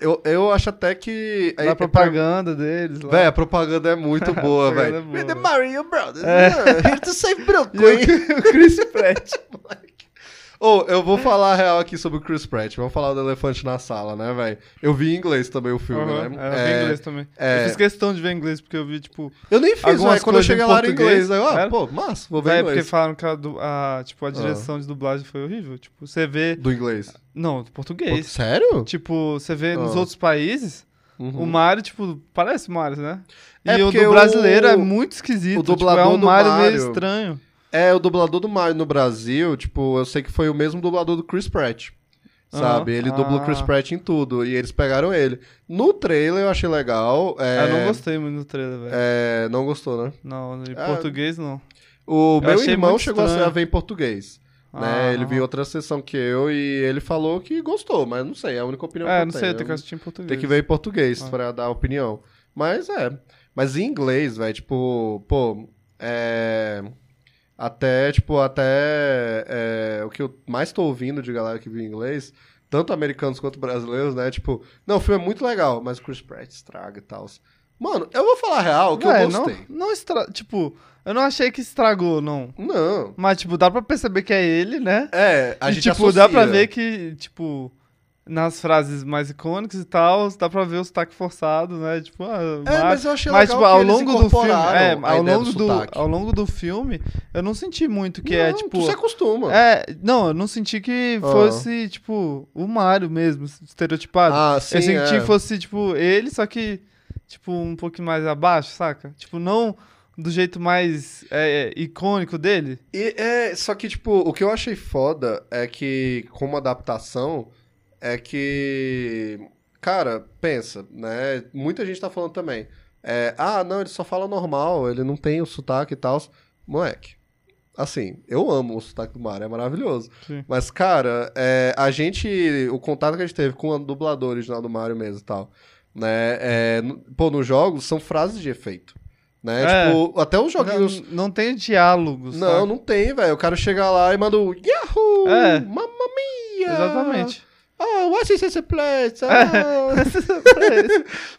Speaker 4: Eu, eu acho até que.
Speaker 5: A propaganda deles lá.
Speaker 4: Véi, a propaganda é muito boa,
Speaker 5: A
Speaker 4: velho.
Speaker 5: é boa,
Speaker 4: With the. Mario Brothers.
Speaker 5: É.
Speaker 4: Yeah, Here to save Brooklyn.
Speaker 5: o, o Chris Pratt.
Speaker 4: Ô, eu vou falar a real aqui sobre o Chris Pratt. Vamos falar do elefante na sala, né, velho? Eu vi em inglês também o filme,
Speaker 5: Aham,
Speaker 4: né?
Speaker 5: é, eu vi em inglês também.
Speaker 4: é-
Speaker 5: Eu fiz questão de ver em inglês, porque eu vi, tipo...
Speaker 4: Eu nem fiz, velho. Quando eu cheguei lá em inglês. Aí, eu, ah,
Speaker 5: era?
Speaker 4: pô, massa, vou ver
Speaker 5: Véi,
Speaker 4: em
Speaker 5: porque
Speaker 4: inglês.
Speaker 5: falaram que a, a, tipo, a direção de dublagem foi horrível. Tipo, você vê...
Speaker 4: Do inglês.
Speaker 5: Não, do português.
Speaker 4: sério?
Speaker 5: Tipo, você vê nos
Speaker 4: Ah.
Speaker 5: outros países,
Speaker 4: Uhum.
Speaker 5: o Mario, tipo, parece o Mario, né? E
Speaker 4: É
Speaker 5: o
Speaker 4: porque
Speaker 5: do brasileiro
Speaker 4: o-
Speaker 5: é muito esquisito.
Speaker 4: o
Speaker 5: tipo,
Speaker 4: dublador
Speaker 5: é um
Speaker 4: do
Speaker 5: Mario, meio
Speaker 4: Mario-
Speaker 5: estranho.
Speaker 4: É, o dublador do Mario no Brasil, tipo, eu sei que foi o mesmo dublador do Chris Pratt. Sabe?
Speaker 5: Aham.
Speaker 4: Ele dubla o Chris
Speaker 5: Ah.
Speaker 4: Pratt em tudo. E eles pegaram ele. No trailer eu achei legal. É,
Speaker 5: Eu não gostei muito do trailer, velho.
Speaker 4: É, não gostou, né?
Speaker 5: Não, em
Speaker 4: Ah,
Speaker 5: português não.
Speaker 4: O
Speaker 5: Eu
Speaker 4: meu irmão chegou a
Speaker 5: estranho.
Speaker 4: ver em português. né?
Speaker 5: Ah,
Speaker 4: ele viu outra sessão que eu e ele falou que gostou, mas não sei, é a única opinião que
Speaker 5: É,
Speaker 4: eu
Speaker 5: não sei,
Speaker 4: tenho.
Speaker 5: tenho que assistir em português.
Speaker 4: Tem que ver em português
Speaker 5: Ah.
Speaker 4: pra dar opinião. Mas é. Mas em inglês, velho, tipo, pô, é. Até, tipo, até. é, o que eu mais tô ouvindo de galera que viu em inglês, tanto americanos quanto brasileiros, né? Tipo, não, o filme é muito legal, mas o Chris Pratt estraga e tal. Mano, eu vou falar a real que eu
Speaker 5: não,
Speaker 4: gostei.
Speaker 5: não estra... Tipo, eu não achei que estragou, não.
Speaker 4: Não.
Speaker 5: Mas, tipo, dá pra perceber que é ele, né?
Speaker 4: É, a
Speaker 5: e,
Speaker 4: gente
Speaker 5: tipo, dá pra
Speaker 4: associa.
Speaker 5: ver que, tipo, nas frases mais icônicas e tal, dá pra ver o sotaque forçado, né? Tipo, ah,
Speaker 4: É, mas eu achei
Speaker 5: mas,
Speaker 4: legal
Speaker 5: tipo,
Speaker 4: que
Speaker 5: ao longo do filme, é, ao longo
Speaker 4: do
Speaker 5: do, ao longo do filme, eu não senti muito que
Speaker 4: não,
Speaker 5: é, tipo,
Speaker 4: Tu se acostuma.
Speaker 5: é, não, eu não senti que
Speaker 4: Ah.
Speaker 5: fosse, tipo, o Mario mesmo, estereotipado.
Speaker 4: Ah, sim,
Speaker 5: eu senti
Speaker 4: é.
Speaker 5: que fosse, tipo, ele, só que, tipo, um pouquinho mais abaixo, saca? Tipo, não do jeito mais é, icônico dele.
Speaker 4: E é, só que, tipo, o que eu achei foda é que, como adaptação, é que. Cara, pensa, né? Muita gente tá falando também. É, ah, não, ele só fala normal, ele não tem o sotaque e tal. Moleque. Assim, eu amo o sotaque do Mario, é maravilhoso.
Speaker 5: Sim.
Speaker 4: Mas, cara, é, a gente. O contato que a gente teve com o dublador original do Mario mesmo e tal. Né? É, pô, nos jogos são frases de efeito. Né?
Speaker 5: É.
Speaker 4: Tipo, até os joguinhos.
Speaker 5: Não, não tem diálogos.
Speaker 4: Não,
Speaker 5: saca?
Speaker 4: não tem, velho. O cara chega lá e manda o Yahoo!
Speaker 5: É.
Speaker 4: Mamma mia!
Speaker 5: Exatamente.
Speaker 4: Oh, what is this place? Ah.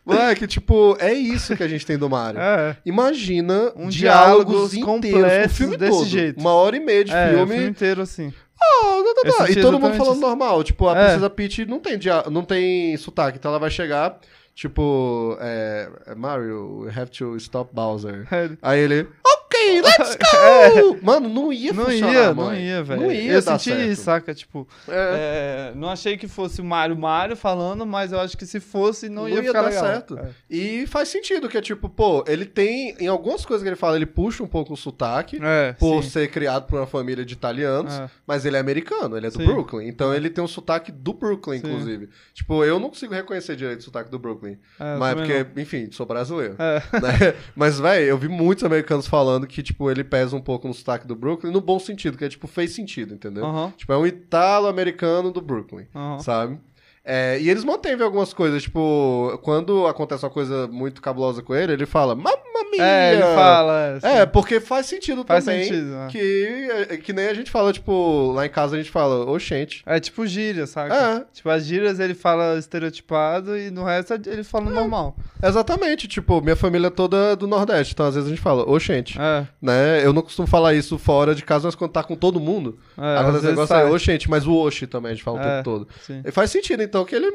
Speaker 4: Moleque, tipo, é isso que a gente tem do Mario.
Speaker 5: É.
Speaker 4: Imagina
Speaker 5: Um
Speaker 4: diálogos
Speaker 5: diálogos
Speaker 4: inteiros, o filme
Speaker 5: desse
Speaker 4: todo.
Speaker 5: jeito.
Speaker 4: Uma hora e meia de
Speaker 5: É, o
Speaker 4: filme.
Speaker 5: filme inteiro assim.
Speaker 4: Ah, tá, tá, tá. E todo mundo falando normal. Tipo, a
Speaker 5: É.
Speaker 4: Princesa Peach não tem, dia... não tem sotaque. Então ela vai chegar, tipo, é, Mario, we have to stop Bowser.
Speaker 5: É.
Speaker 4: Aí ele, ok, let's go! Mano, não ia
Speaker 5: Não
Speaker 4: funcionar,
Speaker 5: ia, não
Speaker 4: mãe.
Speaker 5: ia, velho.
Speaker 4: Não ia
Speaker 5: Eu senti
Speaker 4: certo.
Speaker 5: isso, saca? Tipo,
Speaker 4: É.
Speaker 5: é, não achei que fosse o Mario Mario falando, mas eu acho que se fosse, não,
Speaker 4: Não
Speaker 5: ia,
Speaker 4: ia
Speaker 5: ficar
Speaker 4: dar
Speaker 5: legal.
Speaker 4: certo.
Speaker 5: É.
Speaker 4: E faz sentido, que é tipo, pô, ele tem. Em algumas coisas que ele fala, ele puxa um pouco o sotaque.
Speaker 5: É,
Speaker 4: Por
Speaker 5: sim.
Speaker 4: ser criado por uma família de italianos,
Speaker 5: É.
Speaker 4: mas ele é americano, ele é do
Speaker 5: Sim.
Speaker 4: Brooklyn. Então ele tem um sotaque do Brooklyn,
Speaker 5: Sim.
Speaker 4: inclusive. Tipo, eu não consigo reconhecer direito o sotaque do Brooklyn.
Speaker 5: É,
Speaker 4: mas porque, enfim, sou brasileiro.
Speaker 5: É.
Speaker 4: né? Mas, velho, eu vi muitos americanos falando que, tipo, ele pesa um pouco no sotaque do Brooklyn, no bom sentido, que é, tipo, fez sentido, entendeu? Tipo, é um italo-americano do Brooklyn, sabe? É, e eles mantêm algumas coisas, tipo, quando acontece uma coisa muito cabulosa com ele, ele fala, mamma mia!
Speaker 5: É, ele fala.
Speaker 4: É,
Speaker 5: assim.
Speaker 4: porque faz sentido
Speaker 5: Faz
Speaker 4: também.
Speaker 5: sentido, né?
Speaker 4: Que, é, que nem a gente fala, tipo, lá em casa a gente fala, oxente.
Speaker 5: É tipo gíria, saca?
Speaker 4: É.
Speaker 5: Tipo, as gírias ele fala estereotipado e no resto ele fala
Speaker 4: É.
Speaker 5: normal.
Speaker 4: Exatamente, tipo, minha família é toda do Nordeste, então às vezes a gente fala, oxente.
Speaker 5: É.
Speaker 4: Né? Eu não costumo falar isso fora de casa, mas quando tá com todo mundo,
Speaker 5: É,
Speaker 4: agora
Speaker 5: às
Speaker 4: esse
Speaker 5: vezes
Speaker 4: negócio
Speaker 5: sai.
Speaker 4: é oxente, mas o oxi também a gente fala o
Speaker 5: É,
Speaker 4: tempo todo.
Speaker 5: Sim.
Speaker 4: E faz sentido, então, que ele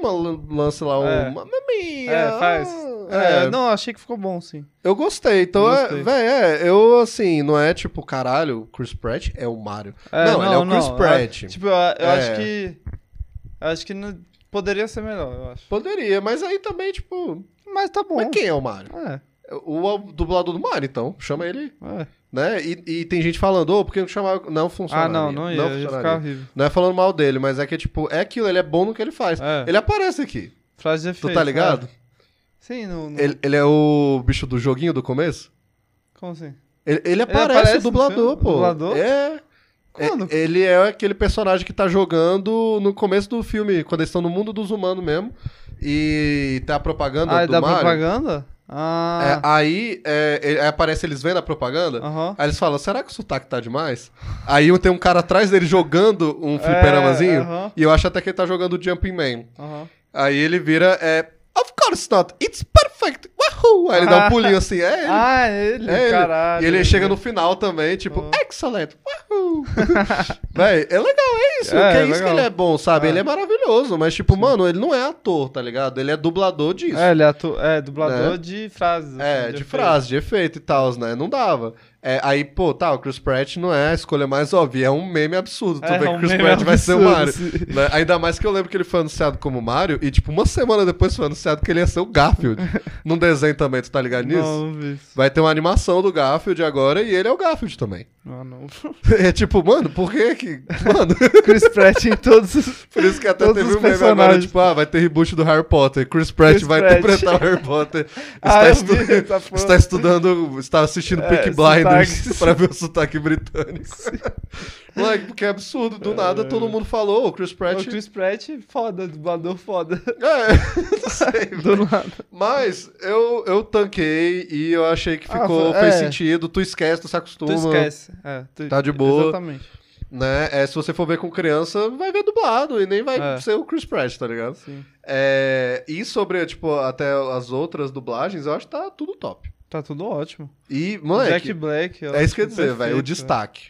Speaker 4: lance lá
Speaker 5: É. É, faz.
Speaker 4: É,
Speaker 5: É, não, achei que ficou bom, sim.
Speaker 4: Eu gostei, então, é,
Speaker 5: gostei.
Speaker 4: véi, é, eu, assim, não é tipo, caralho, o Chris Pratt é o Mario. não, ele é o Chris Pratt.
Speaker 5: Tipo, eu, eu
Speaker 4: É.
Speaker 5: acho que. Eu acho que não, poderia ser melhor, eu acho.
Speaker 4: Poderia, mas aí também, tipo,
Speaker 5: Mas tá bom.
Speaker 4: mas quem é o Mario?
Speaker 5: É,
Speaker 4: O, o dublador do Mario, então, chama ele,
Speaker 5: é.
Speaker 4: Né? E, e tem gente falando, ô, por que não chamar, não funciona.
Speaker 5: Ah, não, não ia, ia
Speaker 4: funcionaria.
Speaker 5: ficar horrível.
Speaker 4: Não é falando mal dele, mas é que, tipo, é aquilo, ele é bom no que ele faz.
Speaker 5: É.
Speaker 4: Ele aparece aqui,
Speaker 5: Frase de
Speaker 4: tu
Speaker 5: efeito.
Speaker 4: tá ligado?
Speaker 5: é. Sim, no. no-
Speaker 4: Ele, ele é o bicho do joguinho do começo?
Speaker 5: Como assim?
Speaker 4: Ele, ele aparece,
Speaker 5: aparece
Speaker 4: o
Speaker 5: no
Speaker 4: dublador, pô.
Speaker 5: dublador?
Speaker 4: É.
Speaker 5: Quando?
Speaker 4: É, Ele é aquele personagem que tá jogando no começo do filme, quando eles estão no mundo dos humanos mesmo. E tá a propaganda
Speaker 5: Ah,
Speaker 4: do
Speaker 5: da
Speaker 4: Mario.
Speaker 5: propaganda?
Speaker 4: É,
Speaker 5: Ah.
Speaker 4: aí, é, aí aparece eles vendo a propaganda.
Speaker 5: Aham.
Speaker 4: Aí eles falam, será que o sotaque tá demais? Aí tem um cara atrás dele jogando um fliperamazinho.
Speaker 5: aham.
Speaker 4: E eu acho até que ele tá jogando Jumping Man.
Speaker 5: Aham.
Speaker 4: Aí ele vira, é, of course not, it's perfect, wahoo! Aí ele dá um pulinho assim, é ele.
Speaker 5: Ah, ele,
Speaker 4: É ele.
Speaker 5: caralho.
Speaker 4: E ele chega no final também, tipo, excellent, wahoo! Véi, é legal, é isso.
Speaker 5: É,
Speaker 4: que é,
Speaker 5: é
Speaker 4: isso
Speaker 5: legal.
Speaker 4: que ele é bom, sabe?
Speaker 5: É.
Speaker 4: Ele é maravilhoso, mas, tipo, mano, ele não é ator, tá ligado? Ele é dublador disso.
Speaker 5: É, ele é, atu... é dublador
Speaker 4: Né?
Speaker 5: de frases.
Speaker 4: É,
Speaker 5: assim,
Speaker 4: de,
Speaker 5: efeito.
Speaker 4: frase, de efeito e tal, né? Não dava. É, aí, pô, tá, o Chris Pratt não é a escolha mais óbvia, é um meme absurdo. Tu
Speaker 5: É,
Speaker 4: vê que
Speaker 5: um
Speaker 4: o Chris Pratt vai ser o Mario. né? Ainda mais que eu lembro que ele foi anunciado como Mario e, tipo, uma semana depois foi anunciado que ele ia ser o Garfield. num desenho também, tu tá ligado nisso?
Speaker 5: Não, não vi.
Speaker 4: Vai ter uma animação do Garfield agora e ele é o Garfield também.
Speaker 5: Ah, não.
Speaker 4: É tipo, mano, por que que. Mano,
Speaker 5: Chris Pratt em todos os...
Speaker 4: por isso que até
Speaker 5: Todos
Speaker 4: teve um meme agora, tipo, ah, vai ter reboot do Harry Potter. Chris Pratt
Speaker 5: Chris
Speaker 4: vai
Speaker 5: Pratt.
Speaker 4: interpretar o Harry Potter.
Speaker 5: Ah,
Speaker 4: Está,
Speaker 5: eu
Speaker 4: estu-
Speaker 5: porra.
Speaker 4: está estudando, está assistindo
Speaker 5: É, sotaque Sotaques.
Speaker 4: pra ver o sotaque britânico. Moleque, porque é absurdo. Do nada todo mundo falou, o Chris Pratt.
Speaker 5: O Chris Pratt, foda, dublador foda.
Speaker 4: É, não sei.
Speaker 5: Do nada.
Speaker 4: Mas eu, eu tanquei e eu achei que
Speaker 5: Ah,
Speaker 4: ficou,
Speaker 5: foi-
Speaker 4: fez
Speaker 5: é.
Speaker 4: sentido. Tu esquece, tu se acostuma.
Speaker 5: Tu esquece. É, tu-
Speaker 4: Tá de boa.
Speaker 5: Exatamente.
Speaker 4: Né? É, se você for ver com criança, vai ver dublado e nem vai
Speaker 5: É.
Speaker 4: ser o Chris Pratt, tá ligado?
Speaker 5: Sim.
Speaker 4: É, e sobre, tipo, até as outras dublagens, eu acho que tá tudo top.
Speaker 5: Tá tudo ótimo.
Speaker 4: E, moleque,
Speaker 5: Jack Black.
Speaker 4: é isso que eu ia dizer, velho, o destaque.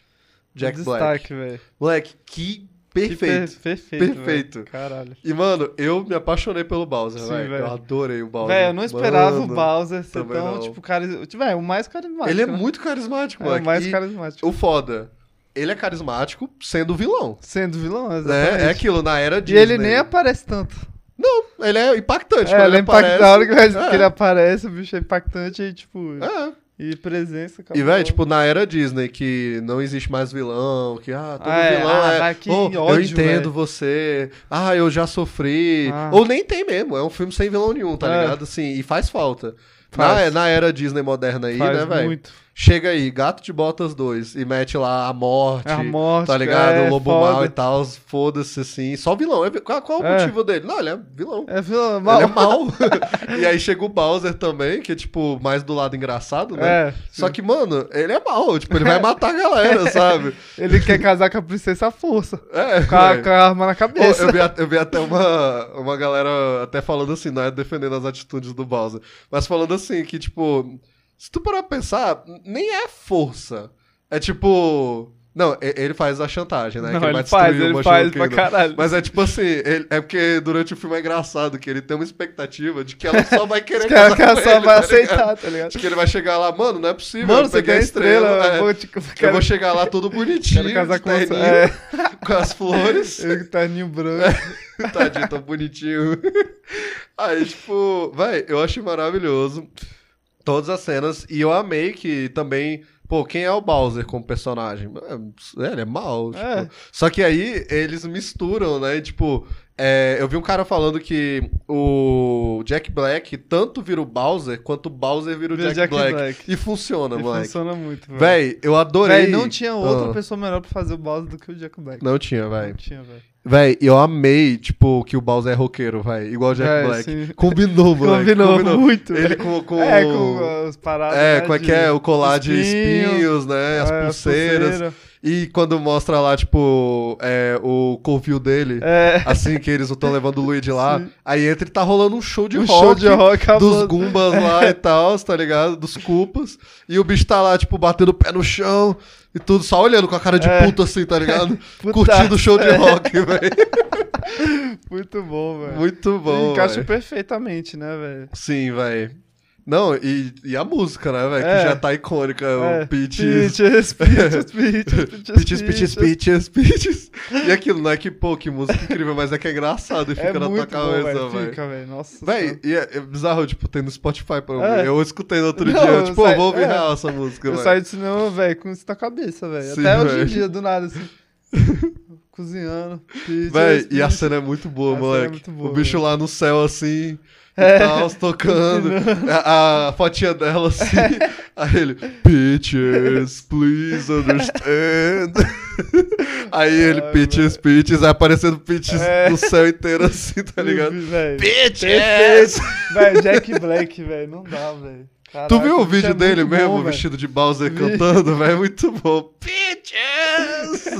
Speaker 4: Jack
Speaker 5: o
Speaker 4: Black.
Speaker 5: destaque, velho.
Speaker 4: Moleque, que perfeito.
Speaker 5: Que per- perfeito.
Speaker 4: Perfeito.
Speaker 5: velho. Caralho.
Speaker 4: E, mano, eu me apaixonei pelo Bowser, velho. Eu adorei o Bowser.
Speaker 5: Velho, eu não esperava
Speaker 4: Mano,
Speaker 5: o Bowser ser tão,
Speaker 4: não.
Speaker 5: tipo, carismático. Velho, o mais carismático.
Speaker 4: Ele é
Speaker 5: né?
Speaker 4: muito carismático,
Speaker 5: É,
Speaker 4: moleque.
Speaker 5: o mais
Speaker 4: E
Speaker 5: carismático.
Speaker 4: O foda, ele é carismático sendo vilão.
Speaker 5: Sendo vilão, exatamente.
Speaker 4: Né? É aquilo, na era
Speaker 5: E
Speaker 4: Disney.
Speaker 5: ele nem aparece tanto.
Speaker 4: Não, ele é impactante.
Speaker 5: É, ele é impactante. Na hora que, ele-
Speaker 4: É.
Speaker 5: que ele aparece, o bicho é impactante e, tipo.
Speaker 4: É.
Speaker 5: E presença,
Speaker 4: E,
Speaker 5: acabou.
Speaker 4: velho, tipo, na era Disney, que não existe mais vilão, que, ah, todo
Speaker 5: Ah, é,
Speaker 4: vilão
Speaker 5: ah,
Speaker 4: é,
Speaker 5: vai, que
Speaker 4: "Oh, eu
Speaker 5: ódio,
Speaker 4: entendo
Speaker 5: velho."
Speaker 4: você, ah, eu já sofri,
Speaker 5: Ah.
Speaker 4: ou nem tem mesmo, é um filme sem vilão nenhum, tá
Speaker 5: É.
Speaker 4: ligado? Assim, e faz falta.
Speaker 5: Faz.
Speaker 4: Na, na era Disney moderna aí,
Speaker 5: Faz
Speaker 4: né, velho?
Speaker 5: muito.
Speaker 4: Chega aí, Gato de Botas 2, e mete lá a morte,
Speaker 5: É a morte,
Speaker 4: tá ligado?
Speaker 5: é,
Speaker 4: o Lobo
Speaker 5: foda.
Speaker 4: Mal e tal, foda-se assim, só vilão. É Qual, qual é o
Speaker 5: É.
Speaker 4: motivo dele? Não, ele é vilão.
Speaker 5: É vilão, mal.
Speaker 4: Ele é mal. e aí chega o Bowser também, que é, tipo, mais do lado engraçado, né?
Speaker 5: É,
Speaker 4: Só que, mano, ele é mal. Tipo, ele vai matar a galera, sabe?
Speaker 5: Ele quer casar com a princesa à força.
Speaker 4: É,
Speaker 5: Com a, com a arma na cabeça.
Speaker 4: eu, vi, eu vi até uma, uma galera até falando assim, não é defendendo as atitudes do Bowser, mas falando assim, que, tipo, se tu parar pra pensar, nem é força. É tipo. Não, ele faz a chantagem, né?
Speaker 5: Não,
Speaker 4: que
Speaker 5: ele
Speaker 4: vai
Speaker 5: faz, ele faz pra
Speaker 4: Kingdom.
Speaker 5: caralho.
Speaker 4: Mas é tipo assim, ele- é porque durante o filme é engraçado que ele tem uma expectativa de que ela só vai querer
Speaker 5: Os caras
Speaker 4: casar com
Speaker 5: só
Speaker 4: ele,
Speaker 5: vai
Speaker 4: tá ligado?
Speaker 5: aceitar, tá ligado?
Speaker 4: Acho que ele vai chegar lá, mano, não é possível.
Speaker 5: Mano,
Speaker 4: eu
Speaker 5: você quer
Speaker 4: a
Speaker 5: estrela?
Speaker 4: é.
Speaker 5: eu vou te...
Speaker 4: Eu vou chegar lá todo bonitinho,
Speaker 5: Quero casar
Speaker 4: de
Speaker 5: com você.
Speaker 4: terninho,
Speaker 5: É.
Speaker 4: com as flores.
Speaker 5: Ele que terninho branco.
Speaker 4: Tadinho, tão bonitinho. Aí, tipo, vai, eu achei maravilhoso todas as cenas. E eu amei que também. Pô, quem é o Bowser como personagem? É, Ele é mal. tipo.
Speaker 5: É.
Speaker 4: Só que aí eles misturam, né? Tipo, é, eu vi um cara falando que o Jack Black tanto vira o Bowser quanto o Bowser vira o Jack,
Speaker 5: Jack
Speaker 4: Black.
Speaker 5: Black.
Speaker 4: E funciona,
Speaker 5: E
Speaker 4: moleque.
Speaker 5: funciona muito, velho.
Speaker 4: Véi, eu adorei.
Speaker 5: Véi, não tinha outra
Speaker 4: Ah.
Speaker 5: pessoa melhor pra fazer o Bowser do que o Jack Black.
Speaker 4: Não tinha, véi.
Speaker 5: Não tinha, velho.
Speaker 4: Véi, eu amei, tipo, que o Bowser é roqueiro, véi. Igual o Jack
Speaker 5: É,
Speaker 4: Black.
Speaker 5: sim.
Speaker 4: Combinou, moleque.
Speaker 5: Combinou, muito,
Speaker 4: Ele
Speaker 5: velho.
Speaker 4: com, com...
Speaker 5: É, com as paradas.
Speaker 4: É,
Speaker 5: né,
Speaker 4: como é que é? O colar de
Speaker 5: espinho,
Speaker 4: espinhos, né? As
Speaker 5: é,
Speaker 4: pulseiras.
Speaker 5: pulseira.
Speaker 4: E quando mostra lá, tipo, é, o covil dele,
Speaker 5: É.
Speaker 4: assim que eles estão levando o Luigi lá,
Speaker 5: Sim.
Speaker 4: aí entra e tá rolando um show de
Speaker 5: Um
Speaker 4: rock.
Speaker 5: show de rock
Speaker 4: Dos. Gumbas lá e tal, tá ligado? Dos Culpas. E o bicho tá lá, tipo, batendo o pé no chão e tudo, só olhando com a cara de
Speaker 5: É.
Speaker 4: puto assim, tá ligado? Curtindo o show de rock, velho.
Speaker 5: Muito bom, velho.
Speaker 4: Muito bom.
Speaker 5: Encaixa perfeitamente, né, velho?
Speaker 4: Sim, velho. Não, e, e a música, né, velho?
Speaker 5: É.
Speaker 4: Que já tá icônica.
Speaker 5: É.
Speaker 4: Peaches.
Speaker 5: Peaches, Peaches, Peaches,
Speaker 4: Peaches, peaches, peaches, peaches. E aquilo, não é que, pô, que música incrível, mas é que é engraçado e fica
Speaker 5: É
Speaker 4: na tua cabeça,
Speaker 5: velho.
Speaker 4: velho.
Speaker 5: Fica, velho. Nossa. Senhora.
Speaker 4: e é, é bizarro, tipo, tem no Spotify pra ouvir.
Speaker 5: É.
Speaker 4: Eu escutei no outro
Speaker 5: Não,
Speaker 4: dia,
Speaker 5: eu
Speaker 4: tipo,
Speaker 5: saí-
Speaker 4: vou ouvir
Speaker 5: é.
Speaker 4: real essa música,
Speaker 5: Eu
Speaker 4: velho.
Speaker 5: saí do cinema, velho, com isso na cabeça, velho. Até hoje
Speaker 4: velho.
Speaker 5: em dia, do nada, assim. Cozinhando. Peaches,
Speaker 4: Véi, e a cena é muito boa,
Speaker 5: A cena é
Speaker 4: moleque.
Speaker 5: muito boa,
Speaker 4: o bicho
Speaker 5: velho.
Speaker 4: lá no céu, assim,
Speaker 5: É.
Speaker 4: e tal, tocando. A, a fotinha dela, assim. Aí ele, Peaches, please understand. Aí ele,
Speaker 5: Ai,
Speaker 4: Peaches, Peaches, aí aparecendo Peaches
Speaker 5: É.
Speaker 4: no céu inteiro, assim, tá ligado?
Speaker 5: Perfeito. Velho, Jack Black, velho. Não dá, velho.
Speaker 4: Tu
Speaker 5: Caraca,
Speaker 4: viu o
Speaker 5: bicho
Speaker 4: vídeo
Speaker 5: é
Speaker 4: dele mesmo, vestido de Bowser cantando, velho? Muito bom. Peaches!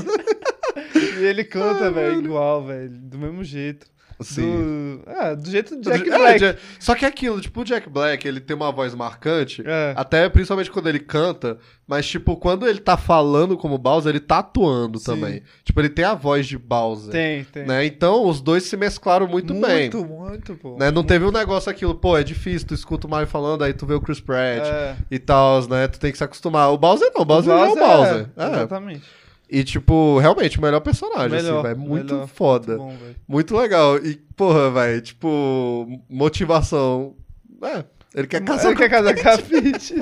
Speaker 5: E ele canta, velho, igual, velho. Do mesmo jeito.
Speaker 4: Sim.
Speaker 5: Do... É, do jeito do Jack
Speaker 4: É,
Speaker 5: Black.
Speaker 4: Ja- Só que é aquilo, tipo, o Jack Black, ele tem uma voz marcante,
Speaker 5: É.
Speaker 4: até principalmente quando ele canta, mas, tipo, quando ele tá falando como Bowser, ele tá atuando
Speaker 5: Sim.
Speaker 4: também. Tipo, ele tem a voz de Bowser.
Speaker 5: Tem, tem.
Speaker 4: Né? Então, os dois se mesclaram muito, bem.
Speaker 5: Muito, muito, pô.
Speaker 4: Né? Não teve um negócio aquilo, pô, é difícil, tu escuta o Mario falando, aí tu vê o Chris Pratt
Speaker 5: É.
Speaker 4: e tal, né? Tu tem que se acostumar. O Bowser não, o Bowser,
Speaker 5: Bowser
Speaker 4: é o Bowser.
Speaker 5: é,
Speaker 4: É.
Speaker 5: Exatamente.
Speaker 4: E, tipo, realmente, o melhor personagem, assim,
Speaker 5: Melhor,
Speaker 4: velho. Muito
Speaker 5: melhor.
Speaker 4: foda.
Speaker 5: Muito bom.
Speaker 4: Muito legal. E, porra, velho, tipo, motivação. É, ele quer casar
Speaker 5: Ele
Speaker 4: com
Speaker 5: quer casar com a Peach.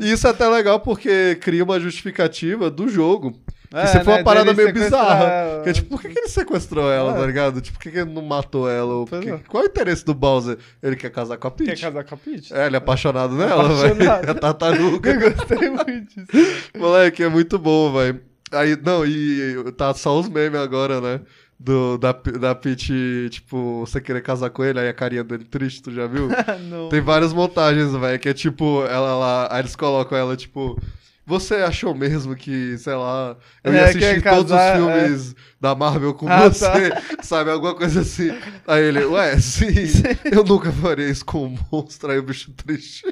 Speaker 4: E isso é até legal porque cria uma justificativa do jogo.
Speaker 5: É,
Speaker 4: Isso foi uma
Speaker 5: né,
Speaker 4: parada
Speaker 5: dele
Speaker 4: meio bizarra.
Speaker 5: ela.
Speaker 4: Que é tipo, por que, que ele sequestrou ela,
Speaker 5: É.
Speaker 4: tá ligado? Tipo, por que, que ele não matou ela? Que-
Speaker 5: é.
Speaker 4: Qual é o interesse do Bowser? Ele quer casar com a Peach.
Speaker 5: Quer casar com a Peach?
Speaker 4: É, ele é apaixonado nela, velho. É tartaruga.
Speaker 5: Eu gostei muito disso.
Speaker 4: Moleque, é muito bom, velho. Aí, não, e tá só os memes agora, né? Do, da, da Peach, tipo, você querer casar com ele, aí a carinha dele triste, tu já viu? Tem várias montagens, velho, que é tipo, ela lá, aí eles colocam ela, tipo, você achou mesmo que, sei lá, eu ia
Speaker 5: É,
Speaker 4: assistir
Speaker 5: quer
Speaker 4: todos
Speaker 5: casar,
Speaker 4: os filmes da Marvel com
Speaker 5: Ah,
Speaker 4: você, sabe? Alguma coisa assim. Aí ele, ué, sim, eu nunca faria isso com um monstro, aí o bicho triste.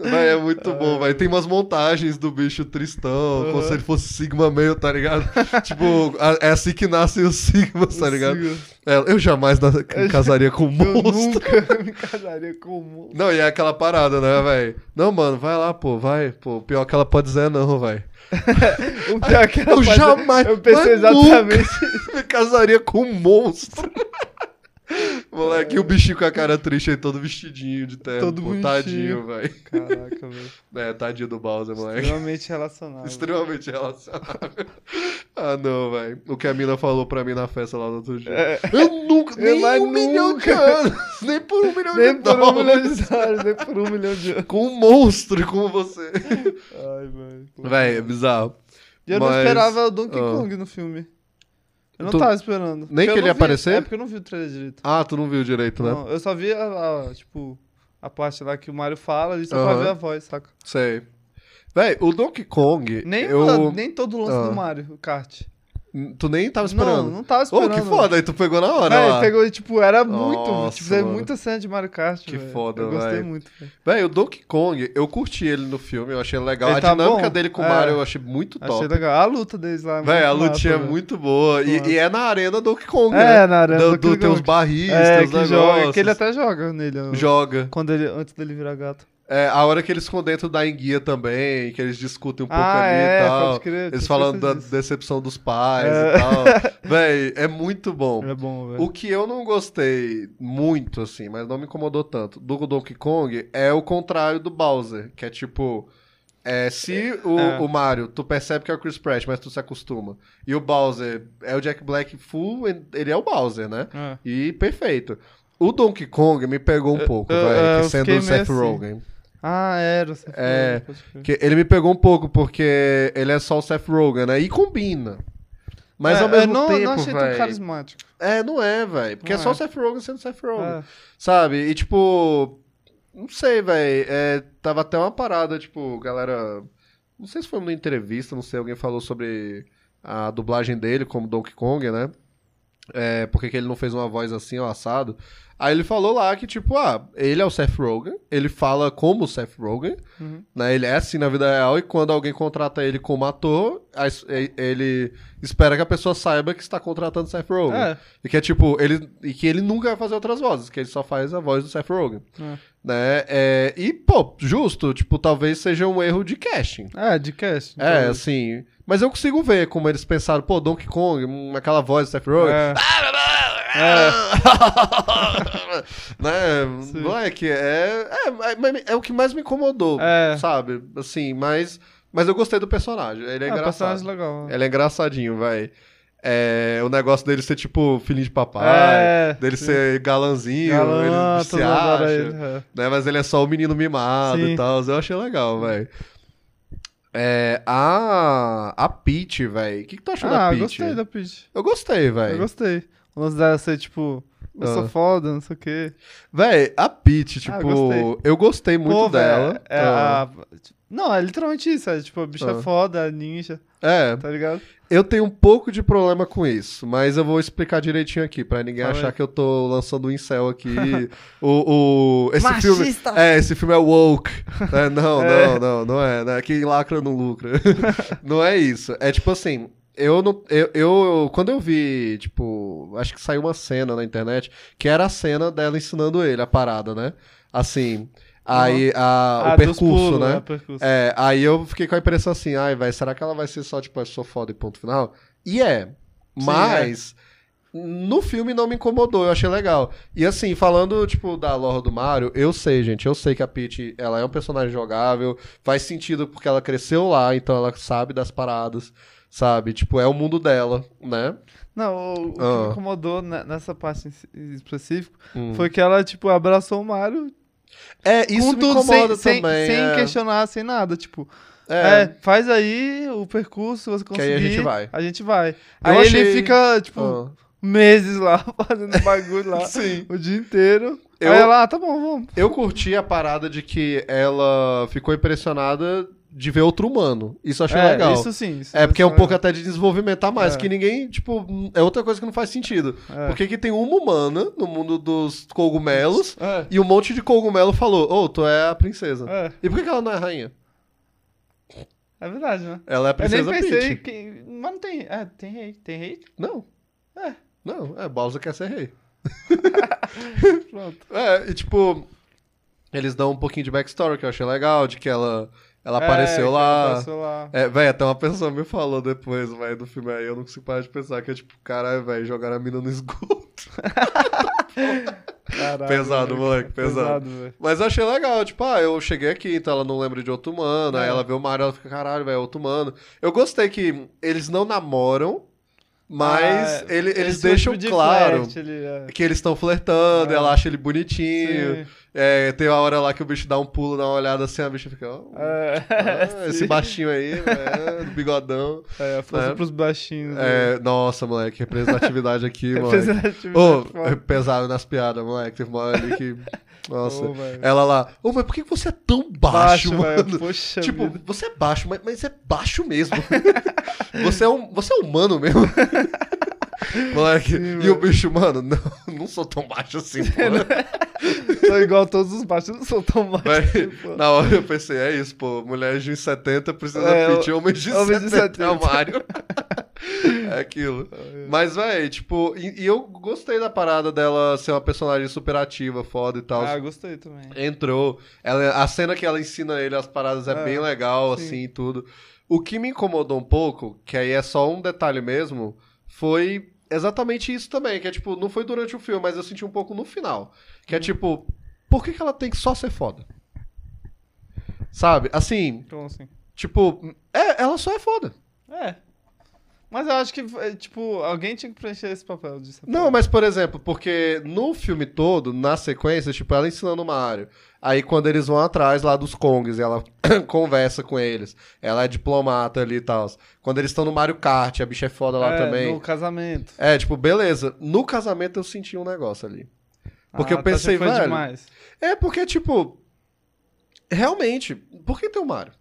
Speaker 4: Véi, é muito bom, velho. Tem umas montagens do bicho tristão, como
Speaker 5: Aham.
Speaker 4: se ele fosse Sigma meio, tá ligado? tipo, a- é assim que nascem os Sigmas, tá ligado? É, eu jamais na- casaria com um
Speaker 5: Eu
Speaker 4: monstro.
Speaker 5: nunca me casaria com um monstro.
Speaker 4: Não, e é aquela parada, né, velho? Não, mano, vai lá, pô, vai. Pô, pior que ela pode dizer não, velho.
Speaker 5: O pior é que ela
Speaker 4: Eu
Speaker 5: faz-
Speaker 4: jamais,
Speaker 5: Eu pensei exatamente.
Speaker 4: Me casaria com um monstro. Moleque, e o bichinho com a cara triste aí, todo vestidinho de terno.
Speaker 5: Todo
Speaker 4: pô, tadinho, velho.
Speaker 5: Caraca, velho.
Speaker 4: É, tadinho do Bowser, moleque.
Speaker 5: Extremamente relacionável.
Speaker 4: Extremamente relacionável. ah, não, velho. O que a mina falou pra mim na festa lá no outro dia.
Speaker 5: É.
Speaker 4: Eu nunca, nem
Speaker 5: Mas
Speaker 4: um milhão de
Speaker 5: nunca.
Speaker 4: anos, nem por um milhão
Speaker 5: Nem
Speaker 4: de
Speaker 5: por um
Speaker 4: dólares.
Speaker 5: milhão de dólares, nem por um milhão de anos.
Speaker 4: Com um monstro como você.
Speaker 5: Ai, velho.
Speaker 4: Véi, é bizarro.
Speaker 5: E eu não
Speaker 4: Mas-
Speaker 5: esperava o Donkey
Speaker 4: ah.
Speaker 5: Kong no filme. Eu não
Speaker 4: Tu-
Speaker 5: tava esperando.
Speaker 4: Nem que ele ia
Speaker 5: vi-
Speaker 4: aparecer?
Speaker 5: É porque eu não vi o trailer direito.
Speaker 4: Ah, tu não viu direito, né?
Speaker 5: Não, eu só vi, a, a, tipo, a parte lá que o Mario fala ali só pra
Speaker 4: Aham.
Speaker 5: ver a voz, saca?
Speaker 4: Sei. Véi, o Donkey Kong.
Speaker 5: Nem,
Speaker 4: eu...
Speaker 5: nem todo o lance
Speaker 4: Ah.
Speaker 5: do Mario, o kart.
Speaker 4: Tu nem tava esperando.
Speaker 5: Não, não tava
Speaker 4: Ô,
Speaker 5: esperando.
Speaker 4: que foda, aí tu pegou na hora.
Speaker 5: Véi,
Speaker 4: lá.
Speaker 5: pegou, tipo, era muito.
Speaker 4: Nossa,
Speaker 5: tipo,
Speaker 4: mano.
Speaker 5: muita cena de Mario Kart.
Speaker 4: Que
Speaker 5: velho.
Speaker 4: foda,
Speaker 5: Eu gostei
Speaker 4: véi.
Speaker 5: muito. velho.
Speaker 4: Véi, o Donkey Kong, eu curti ele no filme, eu achei legal.
Speaker 5: Ele
Speaker 4: a
Speaker 5: tá
Speaker 4: dinâmica
Speaker 5: bom?
Speaker 4: dele com o
Speaker 5: É.
Speaker 4: Mario eu achei muito top.
Speaker 5: Achei legal. A luta deles lá. é
Speaker 4: Véi, a lutinha é
Speaker 5: velho.
Speaker 4: muito boa. E, e é na arena Donkey Kong,
Speaker 5: É,
Speaker 4: né?
Speaker 5: na arena
Speaker 4: do, do, Tem os barris,
Speaker 5: É,
Speaker 4: tem os
Speaker 5: que
Speaker 4: negócios.
Speaker 5: joga. Que ele até joga nele.
Speaker 4: Joga.
Speaker 5: Quando ele, antes dele virar gato.
Speaker 4: É, a hora que eles ficam dentro da enguia também, que eles discutem um pouco
Speaker 5: Ah,
Speaker 4: ali
Speaker 5: é,
Speaker 4: e tal.
Speaker 5: crer,
Speaker 4: eles falando da
Speaker 5: disso.
Speaker 4: decepção dos pais
Speaker 5: É.
Speaker 4: e tal. Véi, é muito bom.
Speaker 5: É bom, velho.
Speaker 4: O que eu não gostei muito, assim, mas não me incomodou tanto, do Donkey Kong é o contrário do Bowser, que é tipo. É, se o,
Speaker 5: É.
Speaker 4: o Mario, tu percebe que é o Chris Pratt, mas tu se acostuma. E o Bowser é o Jack Black full, ele é o Bowser, né?
Speaker 5: É.
Speaker 4: E perfeito. O Donkey Kong me pegou um pouco, velho, sendo o Seth
Speaker 5: assim.
Speaker 4: Rogen.
Speaker 5: Ah, era. Você
Speaker 4: É,
Speaker 5: falou, pode crer.
Speaker 4: Que ele me pegou um pouco, porque ele é só o Seth Rogen, né? E combina. Mas
Speaker 5: É,
Speaker 4: ao mesmo
Speaker 5: não,
Speaker 4: tempo,
Speaker 5: não achei tão carismático.
Speaker 4: É, não é, velho. Porque
Speaker 5: Não
Speaker 4: é só
Speaker 5: é.
Speaker 4: o Seth Rogen sendo Seth Rogen.
Speaker 5: É.
Speaker 4: Sabe? E tipo. Não sei, velho. É, tava até uma parada, tipo, galera. Não sei se foi numa entrevista, não sei, alguém falou sobre a dublagem dele como Donkey Kong, né? É, por que ele não fez uma voz assim, ó, assado. Aí ele falou lá que, tipo, ah, ele é o Seth Rogen, ele fala como o Seth Rogen,
Speaker 5: Uhum.
Speaker 4: né? Ele é assim na vida real e quando alguém contrata ele como ator, ele espera que a pessoa saiba que está contratando o Seth Rogen.
Speaker 5: É.
Speaker 4: E que é tipo, ele, e que ele nunca vai fazer outras vozes, que ele só faz a voz do Seth Rogen.
Speaker 5: É.
Speaker 4: Né? É, e, pô, justo, tipo, talvez seja um erro de casting.
Speaker 5: É, de cast.
Speaker 4: É, assim. Mas eu consigo ver como eles pensaram, pô, Donkey Kong, hum, aquela voz do Seth Rogen.
Speaker 5: É.
Speaker 4: né? Não é que é, é, é, é o que mais me incomodou,
Speaker 5: É.
Speaker 4: sabe? Assim, mas, mas eu gostei do personagem. Ele é
Speaker 5: Ah,
Speaker 4: engraçado.
Speaker 5: personagem legal.
Speaker 4: Ele é engraçadinho, vai. É, o negócio dele ser tipo filhinho de papai,
Speaker 5: É,
Speaker 4: dele
Speaker 5: sim.
Speaker 4: ser galanzinho,
Speaker 5: Galã,
Speaker 4: ele se acha,
Speaker 5: é.
Speaker 4: né? Mas ele é só o menino mimado
Speaker 5: Sim.
Speaker 4: e tal. Eu achei legal, velho. É, a a Peach, velho. O que, que tu achou
Speaker 5: Ah,
Speaker 4: da
Speaker 5: eu
Speaker 4: Peach?
Speaker 5: gostei da Peach.
Speaker 4: Eu gostei,
Speaker 5: Eu
Speaker 4: velho.
Speaker 5: gostei. O lance dela ser, tipo, eu sou
Speaker 4: Ah.
Speaker 5: foda, não sei o quê.
Speaker 4: Véi, a Peach, tipo,
Speaker 5: Ah, gostei.
Speaker 4: eu gostei muito
Speaker 5: Pô,
Speaker 4: dela.
Speaker 5: velho, É,
Speaker 4: Ah.
Speaker 5: a- Não, é literalmente isso. É tipo, a bicha
Speaker 4: Ah.
Speaker 5: foda, a ninja,
Speaker 4: É,
Speaker 5: tá ligado?
Speaker 4: eu tenho um pouco de problema com isso, mas eu vou explicar direitinho aqui, pra ninguém achar que eu tô lançando um incel aqui. o, o, esse
Speaker 5: Machista!
Speaker 4: filme. É, esse filme é woke. É, não,
Speaker 5: É.
Speaker 4: não, não, não é. Né? Quem lacra não lucra. não é isso. É tipo assim. Eu não. Eu, eu. Quando eu vi, tipo. Acho que saiu uma cena na internet que era a cena dela ensinando ele a parada, né? Assim. Aí a,
Speaker 5: Ah,
Speaker 4: o percurso,
Speaker 5: pulos,
Speaker 4: né?
Speaker 5: o percurso.
Speaker 4: É, aí eu fiquei com a impressão assim, ai, vai, será que ela vai ser só, tipo, eu sou foda e ponto final? E é. Mas. No filme não me incomodou, eu achei legal. E assim, falando, tipo, da lore do Mario, eu sei, gente, eu sei que a Peach, ela é um personagem jogável, faz sentido porque ela cresceu lá, então ela sabe das paradas. Sabe? Tipo, é o mundo dela, né?
Speaker 5: Não, o, o que
Speaker 4: Ah.
Speaker 5: me incomodou ne- nessa parte em específico
Speaker 4: Hum.
Speaker 5: foi que ela, tipo, abraçou o Mario
Speaker 4: É, isso me
Speaker 5: tudo,
Speaker 4: incomoda
Speaker 5: sem, sem,
Speaker 4: também.
Speaker 5: sem
Speaker 4: é.
Speaker 5: questionar, sem nada. Tipo,
Speaker 4: É.
Speaker 5: é. faz aí o percurso, você
Speaker 4: Que
Speaker 5: conseguir.
Speaker 4: aí a gente vai.
Speaker 5: A gente vai.
Speaker 4: Eu
Speaker 5: aí
Speaker 4: achei-
Speaker 5: ele fica, tipo,
Speaker 4: Ah.
Speaker 5: meses lá, fazendo bagulho lá.
Speaker 4: Sim.
Speaker 5: O dia inteiro.
Speaker 4: Eu-
Speaker 5: Aí ela, ah, tá bom, vamos.
Speaker 4: Eu curti a parada de que ela ficou impressionada de ver outro humano. Isso eu achei
Speaker 5: é,
Speaker 4: legal.
Speaker 5: Isso sim. Isso
Speaker 4: É porque é um pouco até de desenvolvimento a mais,
Speaker 5: É.
Speaker 4: que ninguém, tipo, é outra coisa que não faz sentido.
Speaker 5: É.
Speaker 4: Por que tem uma humana no mundo dos cogumelos
Speaker 5: É.
Speaker 4: e um monte de cogumelo falou, ô, tu é a princesa.
Speaker 5: É,
Speaker 4: E por que ela não é a rainha?
Speaker 5: é verdade, né?
Speaker 4: Ela é a
Speaker 5: Eu nem
Speaker 4: princesa
Speaker 5: pensei
Speaker 4: Peach.
Speaker 5: que. Mas não tem. É, tem rei. Tem rei?
Speaker 4: Não.
Speaker 5: É.
Speaker 4: Não, é, Bowser quer ser rei.
Speaker 5: Pronto.
Speaker 4: É, e tipo, eles dão um pouquinho de backstory que eu achei legal, de que ela, ela
Speaker 5: É,
Speaker 4: apareceu lá.
Speaker 5: ela Apareceu lá.
Speaker 4: É, velho, até uma pessoa me falou depois, velho, do filme aí, eu não consigo parar de pensar que é tipo, caralho, velho, jogaram a mina no esgoto.
Speaker 5: Caralho,
Speaker 4: Pesado,
Speaker 5: velho.
Speaker 4: moleque, pesado.
Speaker 5: velho.
Speaker 4: Mas eu achei legal, tipo, ah, eu cheguei aqui, então ela não lembra de outro humano, aí
Speaker 5: É.
Speaker 4: ela vê o Mario, ela fica, caralho, velho, é outro humano. Eu gostei que eles não namoram, mas
Speaker 5: Ah,
Speaker 4: ele- eles deixam
Speaker 5: de
Speaker 4: claro
Speaker 5: flerte, ele é.
Speaker 4: que eles estão flertando, ela acha ele bonitinho. É, tem uma hora lá que o bicho dá um pulo, dá uma olhada assim, a bicha fica, ó,
Speaker 5: É,
Speaker 4: ah, esse baixinho aí, é, do bigodão.
Speaker 5: É, força
Speaker 4: É.
Speaker 5: pros baixinhos. né?
Speaker 4: É, nossa, moleque, representatividade aqui, moleque.
Speaker 5: Representatividade foda.
Speaker 4: pesado nas piadas, moleque. Teve uma hora ali que. Nossa.
Speaker 5: Velho.
Speaker 4: ela lá, ô, mas por que você é tão baixo,
Speaker 5: velho.
Speaker 4: mano?
Speaker 5: Poxa
Speaker 4: tipo,
Speaker 5: vida.
Speaker 4: você é baixo, mas, mas é baixo mesmo. você, é um, você é humano mesmo. Moleque, e o bicho, mano, não, não sou tão baixo assim, pô.
Speaker 5: Sou igual a todos os baixos, não sou tão baixo.
Speaker 4: Véi,
Speaker 5: pô.
Speaker 4: na hora eu pensei, é isso, pô, mulher de 1,70 precisa
Speaker 5: É,
Speaker 4: pedir homem de
Speaker 5: homem de
Speaker 4: 70 é o
Speaker 5: 70.
Speaker 4: Mario. é aquilo. Mas, véi, tipo, e, e eu gostei da parada dela ser uma personagem super ativa, foda e tal.
Speaker 5: Ah, gostei também.
Speaker 4: Entrou. Ela, a cena que ela ensina ele as paradas é,
Speaker 5: É,
Speaker 4: bem legal,
Speaker 5: sim.
Speaker 4: assim, e tudo. O que me incomodou um pouco, que aí é só um detalhe mesmo, foi exatamente isso também, que é tipo, não foi durante o filme, mas eu senti um pouco no final. Que é tipo, por que, que ela tem que só ser foda? Sabe? Assim,
Speaker 5: Então, assim.
Speaker 4: tipo, é, ela só é foda.
Speaker 5: É. Mas eu acho que, é, tipo, alguém tinha que preencher esse papel de
Speaker 4: Não, mas por exemplo, porque no filme todo, na sequência, tipo, ela ensinando o Mario. Aí quando eles vão atrás lá dos Kongs, ela conversa com eles. Ela é diplomata ali e tal. Quando eles estão no Mario Kart, a bicha é foda lá
Speaker 5: É,
Speaker 4: também.
Speaker 5: No casamento.
Speaker 4: É, tipo, beleza. No casamento eu senti um negócio ali. Porque
Speaker 5: Ah,
Speaker 4: eu
Speaker 5: tá,
Speaker 4: pensei,
Speaker 5: foi
Speaker 4: velho.
Speaker 5: demais.
Speaker 4: É porque, tipo. Realmente, por que tem o Mario?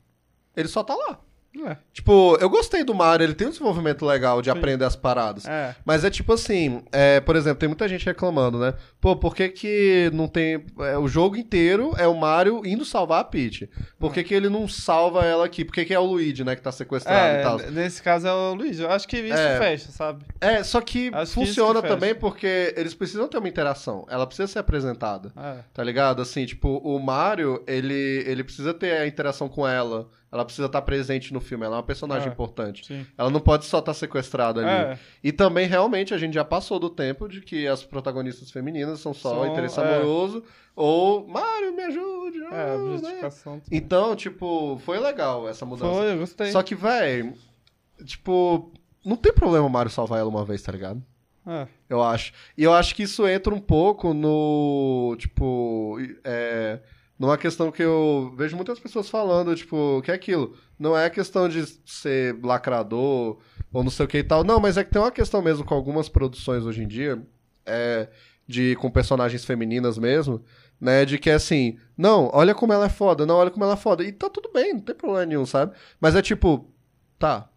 Speaker 4: Ele só tá lá.
Speaker 5: É.
Speaker 4: Tipo, eu gostei do Mario, ele tem um desenvolvimento legal de aprender as paradas.
Speaker 5: É.
Speaker 4: Mas é tipo assim, é, por exemplo, tem muita gente reclamando, né? Pô, por que que não tem... é, o jogo inteiro é o Mario indo salvar a Peach. Por que que ele não salva ela aqui? Por que que é o Luigi, né, que tá sequestrado e tal?
Speaker 5: É, nesse caso é o Luigi. Eu acho que isso
Speaker 4: É.
Speaker 5: fecha, sabe?
Speaker 4: É, só que
Speaker 5: Acho
Speaker 4: funciona
Speaker 5: que
Speaker 4: também porque eles precisam ter uma interação. Ela precisa ser apresentada.
Speaker 5: É.
Speaker 4: Tá ligado? Assim, tipo, o Mario, ele, ele precisa ter a interação com ela. Ela precisa estar presente no filme. Ela é uma personagem
Speaker 5: É.
Speaker 4: importante.
Speaker 5: Sim.
Speaker 4: Ela não pode só estar sequestrada ali.
Speaker 5: É.
Speaker 4: E também, realmente, a gente já passou do tempo de que as protagonistas femininas são só
Speaker 5: São,
Speaker 4: interesse
Speaker 5: é.
Speaker 4: amoroso ou Mario, me ajude.
Speaker 5: É,
Speaker 4: ah, né?
Speaker 5: também.
Speaker 4: Então, tipo, foi legal essa mudança.
Speaker 5: Foi, eu gostei.
Speaker 4: Só que, véi, tipo, não tem problema o Mario salvar ela uma vez, tá ligado?
Speaker 5: É.
Speaker 4: Eu acho. E eu acho que isso entra um pouco no. Tipo. É, numa questão que eu vejo muitas pessoas falando, tipo, que é aquilo. Não é questão de ser lacrador ou não sei o que e tal. Não, mas é que tem uma questão mesmo com algumas produções hoje em dia. É, de, com personagens femininas mesmo. Né, de que é assim, não, olha como ela é foda, não, olha como ela é foda. E tá tudo bem, não tem problema nenhum, sabe? Mas é tipo, tá.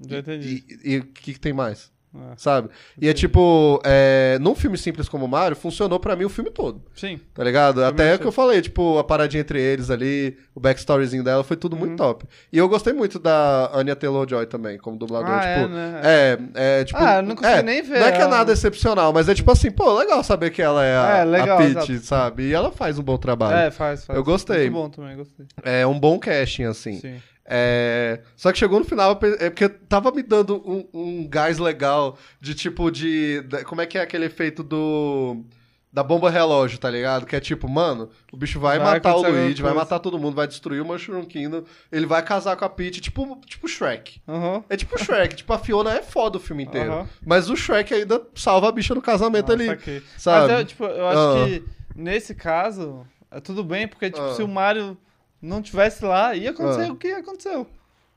Speaker 5: Já entendi.
Speaker 4: E e o que, que tem mais?
Speaker 5: É.
Speaker 4: Sabe? E é tipo, é, num filme simples como Mario, funcionou pra mim o filme todo.
Speaker 5: Sim.
Speaker 4: Tá ligado? Até o
Speaker 5: achei.
Speaker 4: que eu falei, tipo, a paradinha entre eles ali, o backstoryzinho dela, foi tudo
Speaker 5: Uhum.
Speaker 4: muito top. E eu gostei muito da Anya Taylor-Joy também, como dublador.
Speaker 5: Ah,
Speaker 4: tipo,
Speaker 5: é, né?
Speaker 4: é, é, tipo...
Speaker 5: Ah, eu não consegui
Speaker 4: é,
Speaker 5: nem ver
Speaker 4: Não é que é nada excepcional, mas é tipo assim, pô, legal saber que ela é a,
Speaker 5: É, legal,
Speaker 4: a Peach, sabe? E ela faz um bom trabalho.
Speaker 5: É, faz, faz.
Speaker 4: Eu gostei.
Speaker 5: Muito bom também, gostei.
Speaker 4: É um bom casting, assim.
Speaker 5: Sim.
Speaker 4: É, Só que chegou no final, é porque tava me dando um, um gás legal de tipo de. da- Como é que é aquele efeito do. da bomba relógio, tá ligado? Que é tipo, mano, o bicho vai,
Speaker 5: Vai
Speaker 4: matar o Luigi, vai matar todo mundo, vai destruir o Mushroom Kingdom, ele vai casar com a Peach, tipo, tipo Shrek.
Speaker 5: Aham.
Speaker 4: É tipo Shrek, tipo, a Fiona é foda o filme inteiro.
Speaker 5: Aham.
Speaker 4: Mas o Shrek ainda salva a bicha no casamento
Speaker 5: Ah,
Speaker 4: ali.
Speaker 5: saquei.
Speaker 4: sabe?
Speaker 5: Mas eu, tipo, eu acho
Speaker 4: Ah.
Speaker 5: que nesse caso, é tudo bem, porque, tipo,
Speaker 4: Ah.
Speaker 5: se o Mario não tivesse lá, ia acontecer
Speaker 4: Ah.
Speaker 5: o que aconteceu.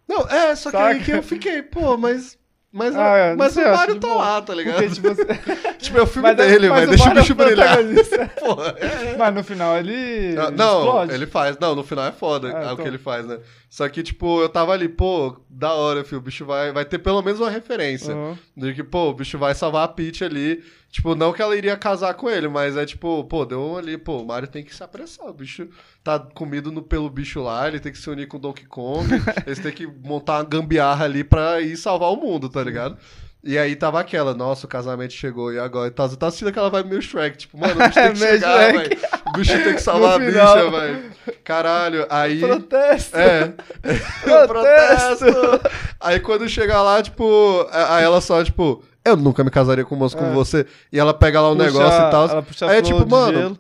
Speaker 4: Não, é, só que
Speaker 5: Saca?
Speaker 4: que eu fiquei, pô, mas. Mas,
Speaker 5: Ah, é,
Speaker 4: mas
Speaker 5: sei,
Speaker 4: o Mario tá lá, tá ligado?
Speaker 5: Porque, tipo, você...
Speaker 4: tipo, é o filme
Speaker 5: Mas-
Speaker 4: dele,
Speaker 5: mas
Speaker 4: mas deixa o bicho
Speaker 5: é o
Speaker 4: brilhar. Porra, é.
Speaker 5: Mas no final ele
Speaker 4: Ah, Não,
Speaker 5: explode.
Speaker 4: ele faz. Não, no final é foda
Speaker 5: Ah,
Speaker 4: é o
Speaker 5: então.
Speaker 4: que ele faz, né? Só que, tipo, eu tava ali, pô, da hora, filho. O bicho vai, vai ter pelo menos uma referência.
Speaker 5: Aham.
Speaker 4: De que, pô, o bicho vai salvar a Peach ali. Tipo, não que ela iria casar com ele, mas é tipo, pô, deu um ali, pô, o Mario tem que se apressar. O bicho tá comido no, pelo bicho lá, ele tem que se unir com o Donkey Kong. eles têm que montar uma gambiarra ali pra ir salvar o mundo, tá ligado? E aí tava aquela, nossa, o casamento chegou, e agora? Tá, tá assistindo aquela vibe meio Shrek, tipo, mano, o bicho tem que chegar, velho. O bicho tem que salvar a bicha, velho. Caralho, aí.
Speaker 5: Protesto!
Speaker 4: É.
Speaker 5: Protesto!
Speaker 4: Aí quando chega lá, tipo, aí ela só, tipo, eu nunca me casaria com um moço como
Speaker 5: É.
Speaker 4: você. E ela pega lá um
Speaker 5: Puxa-
Speaker 4: negócio e tal.
Speaker 5: Ela puxa
Speaker 4: Aí é tipo, mano,
Speaker 5: gelo.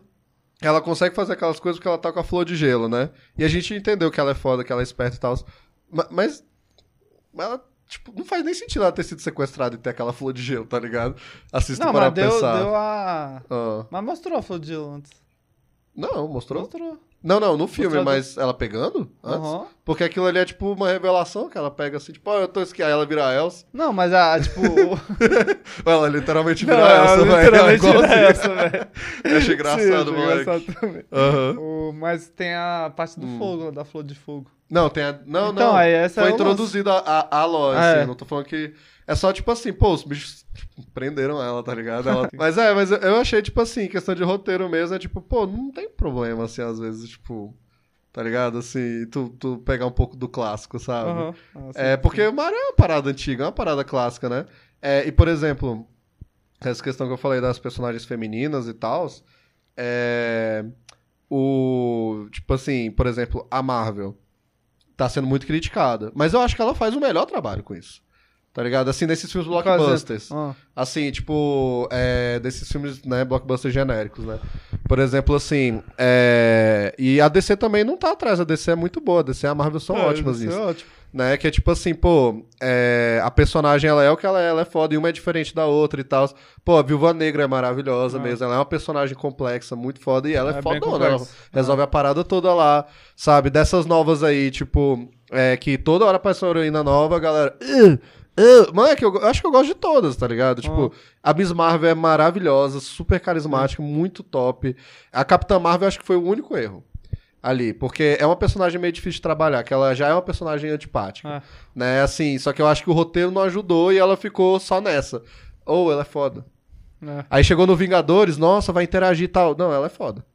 Speaker 4: ela consegue fazer aquelas coisas porque ela tá com a flor de gelo, né? E a gente entendeu que ela é foda, que ela é esperta e tal. Ma- Mas, mas ela, tipo, não faz nem sentido ela ter sido sequestrada e ter aquela flor de gelo, tá ligado? Assista
Speaker 5: Não,
Speaker 4: para
Speaker 5: mas deu,
Speaker 4: pensar.
Speaker 5: deu a...
Speaker 4: Ah.
Speaker 5: Mas mostrou a flor de gelo antes.
Speaker 4: Não, mostrou?
Speaker 5: Mostrou.
Speaker 4: Não, não, no filme, mas ela pegando? Antes?
Speaker 5: Aham.
Speaker 4: Porque aquilo ali é tipo uma revelação que ela pega assim, tipo, ó, eu tô esquiando, ela vira a Elsa.
Speaker 5: Não, mas a, tipo...
Speaker 4: ela literalmente
Speaker 5: Não,
Speaker 4: vira a Elsa, velho.
Speaker 5: literalmente
Speaker 4: Igualzinho.
Speaker 5: vira essa, velho.
Speaker 4: Eu achei engraçado, moleque.
Speaker 5: engraçado também.
Speaker 4: Aham.
Speaker 5: O- Mas tem a parte do
Speaker 4: Hum.
Speaker 5: fogo, da flor de fogo.
Speaker 4: Não, tem a... Não,
Speaker 5: Então,
Speaker 4: não.
Speaker 5: aí essa
Speaker 4: Foi
Speaker 5: é
Speaker 4: introduzida a, a, a
Speaker 5: Ah,
Speaker 4: assim.
Speaker 5: é.
Speaker 4: Não tô falando que... É só, tipo assim, pô, os bichos prenderam ela, tá ligado? Ela- Mas é, mas eu- achei, tipo assim, questão de roteiro mesmo, é tipo, pô, não tem problema, assim, às vezes, tipo... Tá ligado? Assim, tu, tu pegar um pouco do clássico, sabe?
Speaker 5: Aham. Ah, sim,
Speaker 4: É, porque o Mario é uma parada antiga, é uma parada clássica, né? É, e, por exemplo, essa questão que eu falei das personagens femininas e tal, é, o, tipo assim, por exemplo, a Marvel tá sendo muito criticada, mas eu acho que ela faz o melhor trabalho com isso. Tá ligado? Assim, nesses filmes blockbusters.
Speaker 5: Ah.
Speaker 4: Assim, tipo, é, desses filmes, né, blockbusters genéricos, né? Por exemplo, assim, é, e a DC também não tá atrás, a DC é muito boa, a DC e a Marvel são
Speaker 5: É,
Speaker 4: ótimas
Speaker 5: é
Speaker 4: nisso
Speaker 5: ótimo.
Speaker 4: né? Que é tipo assim, pô, é, a personagem ela é o que ela é, ela é foda, e uma é diferente da outra e tal. Pô, a Viúva Negra é maravilhosa
Speaker 5: Ah.
Speaker 4: mesmo, ela é uma personagem complexa, muito foda, e ela é,
Speaker 5: É
Speaker 4: fodona, ela resolve a parada toda lá, sabe? Dessas novas aí, tipo, é, que toda hora aparece uma heroína nova, a galera. "Uh, uh", Mano, é que eu, eu acho que eu gosto de todas, tá ligado? Tipo, a Miss Marvel é maravilhosa, super carismática, muito top. A Capitã Marvel eu acho que foi o único erro ali, porque é uma personagem meio difícil de trabalhar, que ela já é uma personagem antipática,
Speaker 5: Ah.
Speaker 4: né? Assim, só que eu acho que o roteiro não ajudou e ela ficou só nessa. Ou ela é foda.
Speaker 5: É.
Speaker 4: Aí chegou no Vingadores, nossa, vai interagir e tal. Não, ela é foda.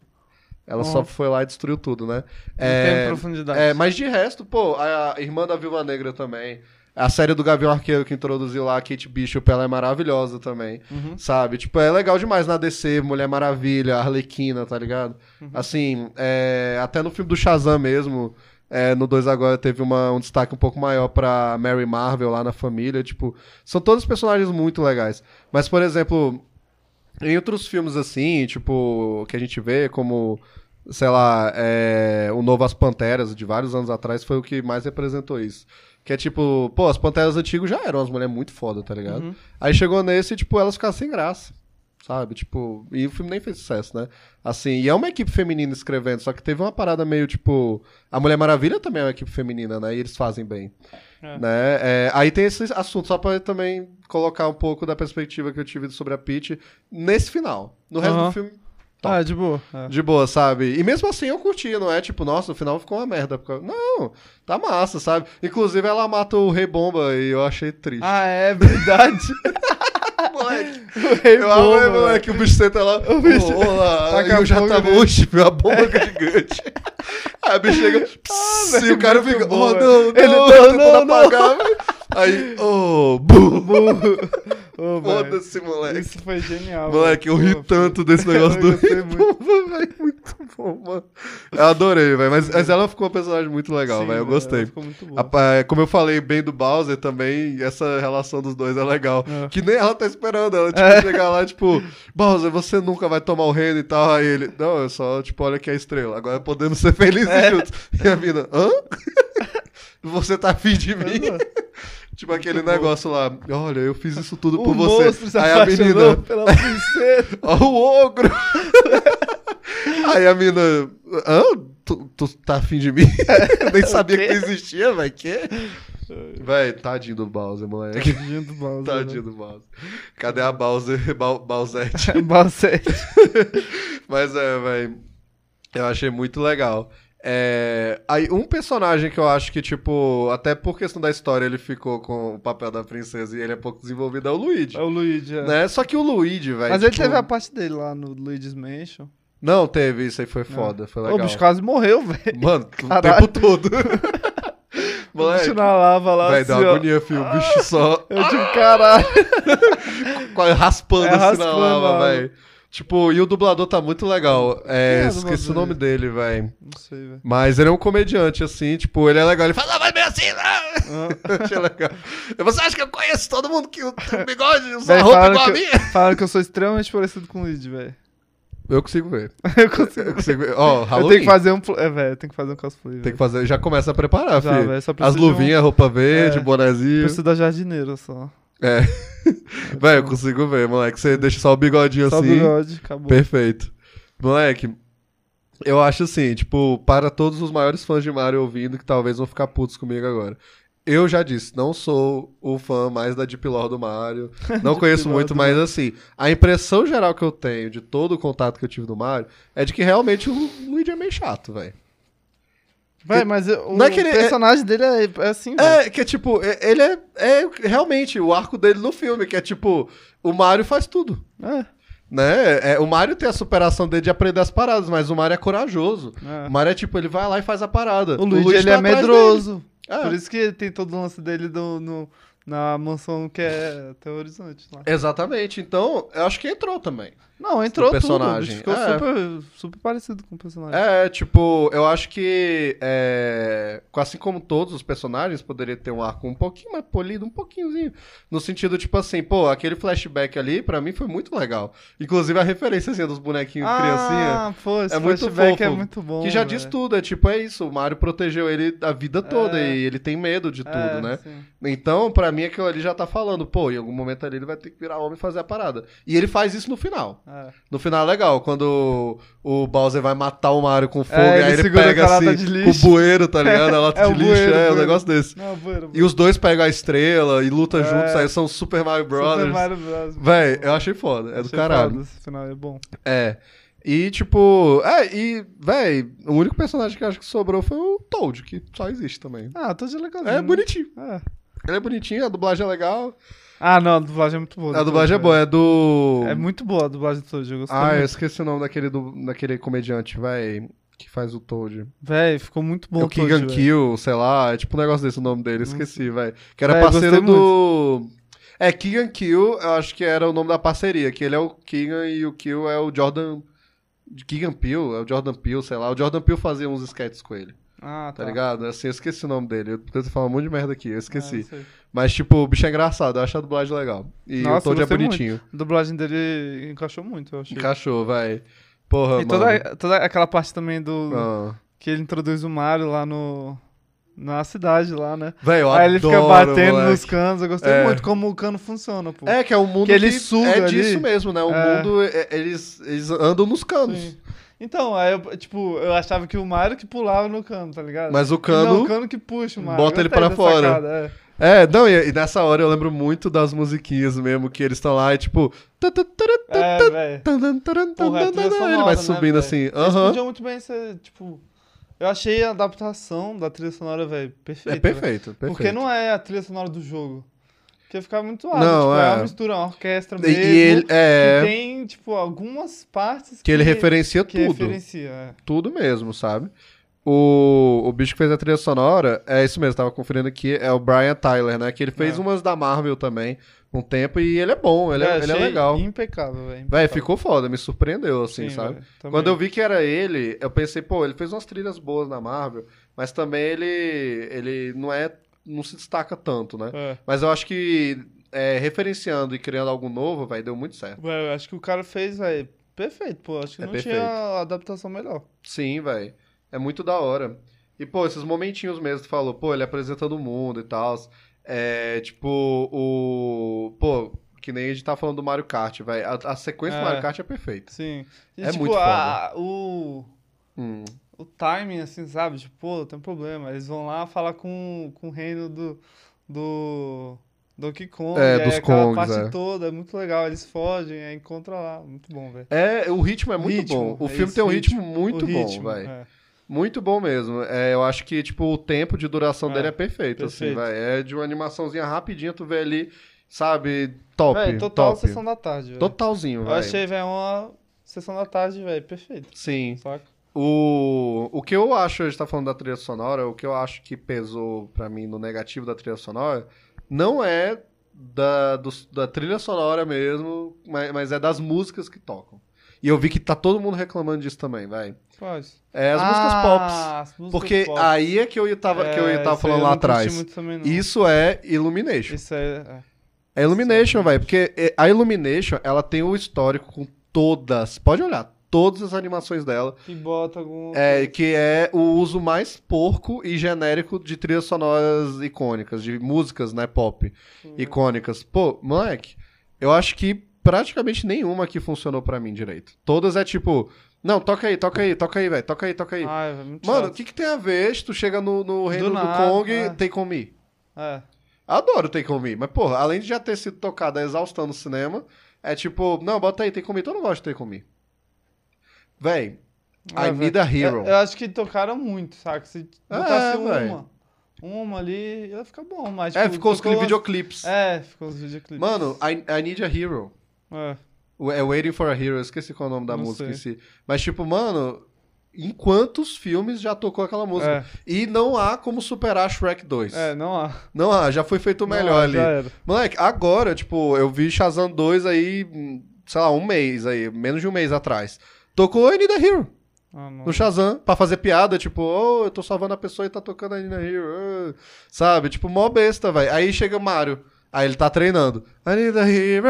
Speaker 4: Ela
Speaker 5: Uhum.
Speaker 4: só foi lá e destruiu tudo, né?
Speaker 5: Não tem profundidade.
Speaker 4: É, mas de resto, pô, a, a irmã da Viúva Negra também. A série do Gavião Arqueiro que introduziu lá, a Kate Bishop, ela é maravilhosa também.
Speaker 5: Uhum.
Speaker 4: Sabe? Tipo, é legal demais na DC, Mulher Maravilha, Arlequina, tá ligado?
Speaker 5: Uhum.
Speaker 4: Assim, é, até no filme do Shazam mesmo, é, no 2 agora teve uma- um destaque um pouco maior pra Mary Marvel lá na família. Tipo, são todos personagens muito legais. Mas, por exemplo, em outros filmes assim, tipo, que a gente vê como, sei lá, é, o novo As Panteras, de vários anos atrás, foi o que mais representou isso. Que é tipo, pô, as Panteras antigas já eram umas mulheres muito foda, tá ligado?
Speaker 5: Uhum.
Speaker 4: Aí chegou nesse e, tipo, elas ficaram sem graça. Sabe? Tipo, e o filme nem fez sucesso, né? Assim, e é uma equipe feminina escrevendo, só que teve uma parada meio tipo. A Mulher Maravilha também é uma equipe feminina, né? E eles fazem bem.
Speaker 5: É.
Speaker 4: Né? É, aí tem esse assunto, só pra também colocar um pouco da perspectiva que eu tive sobre a Peach nesse final. No resto
Speaker 5: Aham.
Speaker 4: do filme, Top.
Speaker 5: Ah, de boa. É.
Speaker 4: de boa, sabe? E mesmo assim eu curti, não é tipo, nossa, no final ficou uma merda. Não, tá massa, sabe? Inclusive ela mata o Rei Bomba e eu achei triste.
Speaker 5: Ah, é verdade.
Speaker 4: moleque.
Speaker 5: O Rei
Speaker 4: Eu amo,
Speaker 5: Bomba,
Speaker 4: né, moleque, o bicho senta lá.
Speaker 5: O bicho
Speaker 4: "Ô, olá", e eu já tava, oxe, a bomba gigante. Aí a bicho chega, pss, e o cara fica,
Speaker 5: bom,
Speaker 4: oh, não, não,
Speaker 5: Ele, não,
Speaker 4: tentando
Speaker 5: não, não.
Speaker 4: apagar, velho. Aí, oh, burro.
Speaker 5: Ô, velho,
Speaker 4: Foda-se, moleque.
Speaker 5: Isso foi genial.
Speaker 4: Moleque, eu ri
Speaker 5: Pô,
Speaker 4: tanto desse negócio do. Bomba, velho, muito bom, mano. Eu adorei, velho. Mas, mas ela ficou uma personagem muito legal, velho. Eu gostei.
Speaker 5: Ficou muito bom.
Speaker 4: A- é, Como eu falei bem do Bowser também, essa relação dos dois é legal.
Speaker 5: É.
Speaker 4: Que nem ela tá esperando. Ela, tipo, chegar lá, tipo, Bowser, você nunca vai tomar o reino e tal. Aí ele, não, eu só, tipo, olha aqui a estrela. Agora podemos ser felizes
Speaker 5: É.
Speaker 4: juntos. E a mina, hã? Você tá afim de mim? Tipo aquele negócio lá, olha, eu fiz isso tudo por
Speaker 5: o
Speaker 4: você.
Speaker 5: monstro se
Speaker 4: Aí a menina,
Speaker 5: pela princesa.
Speaker 4: ó, o ogro. Aí a mina, hã? Tu, tu tá afim de mim? Eu nem sabia que
Speaker 5: quê?
Speaker 4: existia, vai que? Véi, tadinho do Bowser, moleque.
Speaker 5: Tadinho do Bowser.
Speaker 4: Tadinho do Bowser. Cadê a Bowser? Ba Bowsette?
Speaker 5: né? Bowser.
Speaker 4: Mas é, velho. Eu achei muito legal. É, aí, um personagem que eu acho que, tipo, até por questão da história ele ficou com o papel da princesa e ele é pouco desenvolvido, é o Luigi.
Speaker 5: É o Luigi, é.
Speaker 4: Né? Só que o Luigi, velho.
Speaker 5: Mas ele
Speaker 4: tipo,
Speaker 5: teve a parte dele lá no Luigi's Mansion.
Speaker 4: Não, teve, isso aí foi foda, foi
Speaker 5: O
Speaker 4: legal.
Speaker 5: bicho quase morreu, velho.
Speaker 4: Mano, o
Speaker 5: Caralho.
Speaker 4: tempo todo.
Speaker 5: O
Speaker 4: Moleque,
Speaker 5: bicho na lava lá,
Speaker 4: vai
Speaker 5: assim,
Speaker 4: dar uma agonia, filho. O bicho só
Speaker 5: Eu tipo, caralho.
Speaker 4: raspando
Speaker 5: É,
Speaker 4: assim na
Speaker 5: raspando
Speaker 4: lava, velho. Tipo, e o dublador tá muito legal. É,
Speaker 5: é
Speaker 4: esqueci o nome dele, velho.
Speaker 5: Não sei, velho.
Speaker 4: Mas ele é um comediante, assim, tipo, ele é legal. Ele fala, ah, vai bem assim, não.
Speaker 5: Ah.
Speaker 4: Achei legal. Você acha que eu conheço todo mundo que tem bigode, usa roupa igual a minha?
Speaker 5: eu, falaram que eu sou extremamente parecido com o Luigi, velho.
Speaker 4: Eu consigo ver.
Speaker 5: Eu consigo.
Speaker 4: Eu consigo ver. Ó,
Speaker 5: Eu
Speaker 4: Halloween.
Speaker 5: tenho que fazer um. É, velho, eu tenho que fazer um cosplay.
Speaker 4: Tem que fazer, já começa a preparar,
Speaker 5: Já,
Speaker 4: filho.
Speaker 5: só
Speaker 4: As
Speaker 5: de um-
Speaker 4: luvinhas, roupa verde,
Speaker 5: É.
Speaker 4: bonezinho.
Speaker 5: Preciso da jardineira só.
Speaker 4: É. Velho, eu consigo ver, moleque. Você deixa só o bigodinho
Speaker 5: Só o
Speaker 4: assim.
Speaker 5: bigode, acabou.
Speaker 4: Perfeito. Moleque, eu acho assim, tipo, para todos os maiores fãs de Mario ouvindo, que talvez vão ficar putos comigo agora. Eu já disse, não sou o fã mais da Deep Lore do Mario. Não conheço muito, mas assim, a impressão geral que eu tenho de todo o contato que eu tive do Mario é de que realmente o Luigi é meio chato, velho.
Speaker 5: Vai, mas eu- o
Speaker 4: é ele-
Speaker 5: personagem dele é, é assim, velho.
Speaker 4: É, que é tipo, é- ele é, é realmente o arco dele no filme, que é tipo, o Mario faz tudo.
Speaker 5: É.
Speaker 4: Né? É, o Mario tem a superação dele de aprender as paradas, mas o Mario é corajoso.
Speaker 5: É.
Speaker 4: O Mario é tipo, ele vai lá e faz a parada.
Speaker 5: O Luigi, ele
Speaker 4: tá
Speaker 5: é medroso.
Speaker 4: É.
Speaker 5: Por isso que tem todo o lance dele do, no, na mansão que é aterrorizante lá.
Speaker 4: Exatamente. Então, eu acho que entrou também.
Speaker 5: Não, entrou tudo.
Speaker 4: personagem.
Speaker 5: o bicho Ficou
Speaker 4: É.
Speaker 5: super, super parecido com o personagem.
Speaker 4: É, tipo, eu acho que é, assim como todos os personagens poderia ter um arco um pouquinho mais polido, um pouquinhozinho, no sentido tipo assim, pô, aquele flashback ali pra mim foi muito legal. Inclusive a referênciazinha dos bonequinhos de criancinha.
Speaker 5: Ah, pô, esse
Speaker 4: É muito
Speaker 5: é
Speaker 4: fofo.
Speaker 5: muito bom.
Speaker 4: Que já diz
Speaker 5: velho.
Speaker 4: tudo, é tipo, é isso, o Mario protegeu ele a vida toda
Speaker 5: É.
Speaker 4: e ele tem medo de tudo,
Speaker 5: É,
Speaker 4: né?
Speaker 5: sim.
Speaker 4: Então, pra mim, aquilo ali já tá falando, pô, em algum momento ali ele vai ter que virar homem e fazer a parada. E ele faz isso no final.
Speaker 5: É.
Speaker 4: No final é legal, quando o Bowser vai matar o Mario com fogo,
Speaker 5: É,
Speaker 4: e
Speaker 5: ele
Speaker 4: aí ele pega assim, o bueiro, tá ligado? A lata
Speaker 5: É,
Speaker 4: de lixo,
Speaker 5: bueiro,
Speaker 4: é, um
Speaker 5: bueiro.
Speaker 4: negócio desse.
Speaker 5: Não, bueno,
Speaker 4: E os dois pegam a estrela e lutam
Speaker 5: É.
Speaker 4: juntos, aí são Super Mario Brothers.
Speaker 5: Super Mario Bros.
Speaker 4: Véi, eu achei foda, é do
Speaker 5: Achei
Speaker 4: caralho.
Speaker 5: foda, Esse final é bom.
Speaker 4: É. E, tipo, é, e, véi, o único personagem que eu acho que sobrou foi o Toad, que só existe também.
Speaker 5: Ah, tô de legalzinho.
Speaker 4: É bonitinho.
Speaker 5: É.
Speaker 4: Ele é bonitinho, a dublagem é legal.
Speaker 5: Ah, não, a dublagem é muito boa.
Speaker 4: A dublagem é
Speaker 5: Toad,
Speaker 4: boa, é do.
Speaker 5: É muito boa a dublagem do Toad, eu gostei
Speaker 4: Ah, eu
Speaker 5: muito.
Speaker 4: esqueci o nome daquele, do, daquele comediante, véi, que faz o Toad.
Speaker 5: Véi, ficou muito bom
Speaker 4: É o
Speaker 5: Toad,
Speaker 4: Keegan
Speaker 5: velho.
Speaker 4: Kill, sei lá, é tipo um negócio desse o nome dele, esqueci, véi. Que era
Speaker 5: Véi,
Speaker 4: parceiro do. É, Keegan Kill, eu acho que era o nome da parceria, que ele é o Keegan e o Kill é o Jordan. Keegan Peele, é o Jordan Peele, sei lá. O Jordan Peele fazia uns sketches com ele,
Speaker 5: Ah,
Speaker 4: tá,
Speaker 5: tá.
Speaker 4: ligado? Assim, eu esqueci o nome dele. Eu tento falar um monte de merda aqui, eu
Speaker 5: Ah,
Speaker 4: esqueci.
Speaker 5: sei.
Speaker 4: Mas, tipo, o bicho é engraçado, eu acho a dublagem legal. E
Speaker 5: Nossa,
Speaker 4: o Toad é
Speaker 5: gostei muito.
Speaker 4: bonitinho.
Speaker 5: A dublagem dele encaixou muito, eu achei.
Speaker 4: Encaixou, vai. Porra,
Speaker 5: E
Speaker 4: mano.
Speaker 5: toda, toda aquela parte também do.
Speaker 4: Ah.
Speaker 5: Que ele introduz o Mario lá no. Na cidade lá, né?
Speaker 4: Véi, eu
Speaker 5: Aí ele fica
Speaker 4: adoro,
Speaker 5: batendo
Speaker 4: moleque.
Speaker 5: nos canos. Eu gostei
Speaker 4: É.
Speaker 5: muito como o cano funciona, pô.
Speaker 4: É, que é um mundo
Speaker 5: Que ele suga
Speaker 4: é
Speaker 5: ali.
Speaker 4: disso mesmo, né? O
Speaker 5: É.
Speaker 4: mundo, é- eles, eles andam nos canos.
Speaker 5: Sim. Então, aí eu, tipo, eu achava que o Mario que pulava no cano, tá ligado?
Speaker 4: Mas o
Speaker 5: Não,
Speaker 4: cano...
Speaker 5: o cano que puxa o Mario.
Speaker 4: bota ele
Speaker 5: da
Speaker 4: fora.
Speaker 5: sacada, é.
Speaker 4: É, não, e, e nessa hora eu lembro muito das musiquinhas mesmo, que eles estão lá e tipo...
Speaker 5: É. Porra, é
Speaker 4: Ele vai
Speaker 5: né,
Speaker 4: subindo assim.
Speaker 5: Eles muito bem ser, tipo... Eu achei a adaptação da trilha sonora, velho, perfeita.
Speaker 4: É perfeito, perfeito.
Speaker 5: Porque não é a trilha sonora do jogo. Porque fica muito alto.
Speaker 4: Não,
Speaker 5: tipo, é.
Speaker 4: é.
Speaker 5: uma mistura, uma orquestra mesmo.
Speaker 4: E ele, é...
Speaker 5: Que tem, tipo, algumas partes
Speaker 4: Que ele referencia
Speaker 5: que
Speaker 4: tudo.
Speaker 5: referencia, é.
Speaker 4: Tudo mesmo, sabe? O, o bicho que fez a trilha sonora, é isso mesmo, tava conferindo aqui, é o Brian Tyler, né? Que ele fez
Speaker 5: É.
Speaker 4: umas da Marvel também, um tempo e ele é bom, ele é, ele é legal.
Speaker 5: Impecável, velho.
Speaker 4: Véi,
Speaker 5: impecável.
Speaker 4: ficou foda, me surpreendeu, assim,
Speaker 5: Sim,
Speaker 4: sabe?
Speaker 5: também.
Speaker 4: Quando eu vi que era ele, eu pensei, pô, ele fez umas trilhas boas na Marvel, mas também ele, ele não é, não se destaca tanto, né?
Speaker 5: É.
Speaker 4: Mas eu acho que é, referenciando e criando algo novo, vai deu muito certo.
Speaker 5: Velho, eu acho que o cara fez, velho, perfeito, pô. Acho que
Speaker 4: É
Speaker 5: não
Speaker 4: perfeito.
Speaker 5: tinha adaptação melhor.
Speaker 4: Sim, velho. É muito da hora. E, pô, esses momentinhos mesmo, tu falou, pô, ele apresentando o mundo e tal. É, tipo, o. Pô, que nem a gente tá falando do Mario Kart, velho. A, a sequência
Speaker 5: É.
Speaker 4: do Mario Kart é perfeita.
Speaker 5: Sim. E,
Speaker 4: É
Speaker 5: tipo,
Speaker 4: muito
Speaker 5: a- o,
Speaker 4: Hum.
Speaker 5: O timing, assim, sabe? Tipo, pô, tem um problema. Eles vão lá falar com, com o reino do, do Donkey Kong.
Speaker 4: É, dos
Speaker 5: aquela
Speaker 4: Kongs,
Speaker 5: parte
Speaker 4: é.
Speaker 5: toda, é muito legal. Eles fogem, aí encontra lá. Muito bom, velho.
Speaker 4: É, o ritmo é muito
Speaker 5: Ritmo,
Speaker 4: bom. O
Speaker 5: é
Speaker 4: filme tem um ritmo,
Speaker 5: ritmo.
Speaker 4: muito
Speaker 5: O
Speaker 4: bom,
Speaker 5: ritmo,
Speaker 4: velho.
Speaker 5: é.
Speaker 4: Muito bom mesmo. É, eu acho que, tipo, o tempo de duração
Speaker 5: É,
Speaker 4: dele é perfeito,
Speaker 5: perfeito.
Speaker 4: assim, velho. É de uma animaçãozinha rapidinha, tu vê ali, sabe, top,
Speaker 5: Véi, total
Speaker 4: top.
Speaker 5: sessão da tarde, velho.
Speaker 4: Totalzinho,
Speaker 5: Eu
Speaker 4: velho.
Speaker 5: achei, velho, uma sessão da tarde, velho, perfeito.
Speaker 4: Sim.
Speaker 5: Saca?
Speaker 4: O, o que eu acho, a gente tá falando da trilha sonora, o que eu acho que pesou pra mim no negativo da trilha sonora, não é da, dos- da trilha sonora mesmo, mas, mas é das músicas que tocam. E eu vi que tá todo mundo reclamando disso também, vai.
Speaker 5: Quais?
Speaker 4: É as
Speaker 5: Ah,
Speaker 4: músicas pops.
Speaker 5: as músicas
Speaker 4: Porque
Speaker 5: pops.
Speaker 4: aí é que eu tava, que eu
Speaker 5: É,
Speaker 4: tava falando
Speaker 5: eu
Speaker 4: lá atrás.
Speaker 5: também.
Speaker 4: Isso é Illumination.
Speaker 5: Isso aí, é.
Speaker 4: É Illumination, velho. Porque é, a Illumination, ela tem o histórico com todas. Pode olhar, todas as animações dela.
Speaker 5: Que bota algum.
Speaker 4: É, que é o uso mais porco e genérico de trilhas sonoras icônicas, de músicas, né, pop icônicas. Pô, moleque, eu acho que praticamente nenhuma aqui funcionou pra mim direito. Todas é tipo, não, toca aí, toca aí, toca aí, velho, toca aí, toca aí.
Speaker 5: Ai, velho, muito
Speaker 4: Mano, o que que tem a ver se tu chega no, no reino do,
Speaker 5: nada,
Speaker 4: Kong,
Speaker 5: é.
Speaker 4: Take On Me?
Speaker 5: É.
Speaker 4: Adoro Take On Me, mas porra, além de já ter sido tocada exaustão no cinema, é tipo, não, bota aí Take On Me, tu não gosta de Take On Me. Véi, I
Speaker 5: É,
Speaker 4: Need a Hero.
Speaker 5: Eu, eu acho que tocaram muito, saca? Se
Speaker 4: É,
Speaker 5: botasse
Speaker 4: velho.
Speaker 5: uma, uma ali, ia ficar bom, mas.
Speaker 4: É,
Speaker 5: tipo,
Speaker 4: ficou os
Speaker 5: umas-
Speaker 4: videoclipes.
Speaker 5: É, ficou os videoclipes.
Speaker 4: Mano, I, I Need a Hero.
Speaker 5: É.
Speaker 4: É Waiting for a Hero, eu esqueci qual é o nome da
Speaker 5: Não
Speaker 4: música
Speaker 5: sei.
Speaker 4: em si. Mas, tipo, mano, em quantos filmes já tocou aquela música? E não há como superar Shrek 2.
Speaker 5: É, não há.
Speaker 4: Não há, já foi feito melhor
Speaker 5: há,
Speaker 4: ali. Moleque, agora, tipo, eu vi Shazam 2 aí, sei lá, um mês aí, menos de um mês atrás. Tocou a Hero
Speaker 5: Ah,
Speaker 4: no Shazam, pra fazer piada, tipo, oh, eu tô salvando a pessoa e tá tocando a Hero. ah, Sabe? Tipo, mó besta, velho. Aí chega o Mario. Aí ele tá treinando. I need a hero.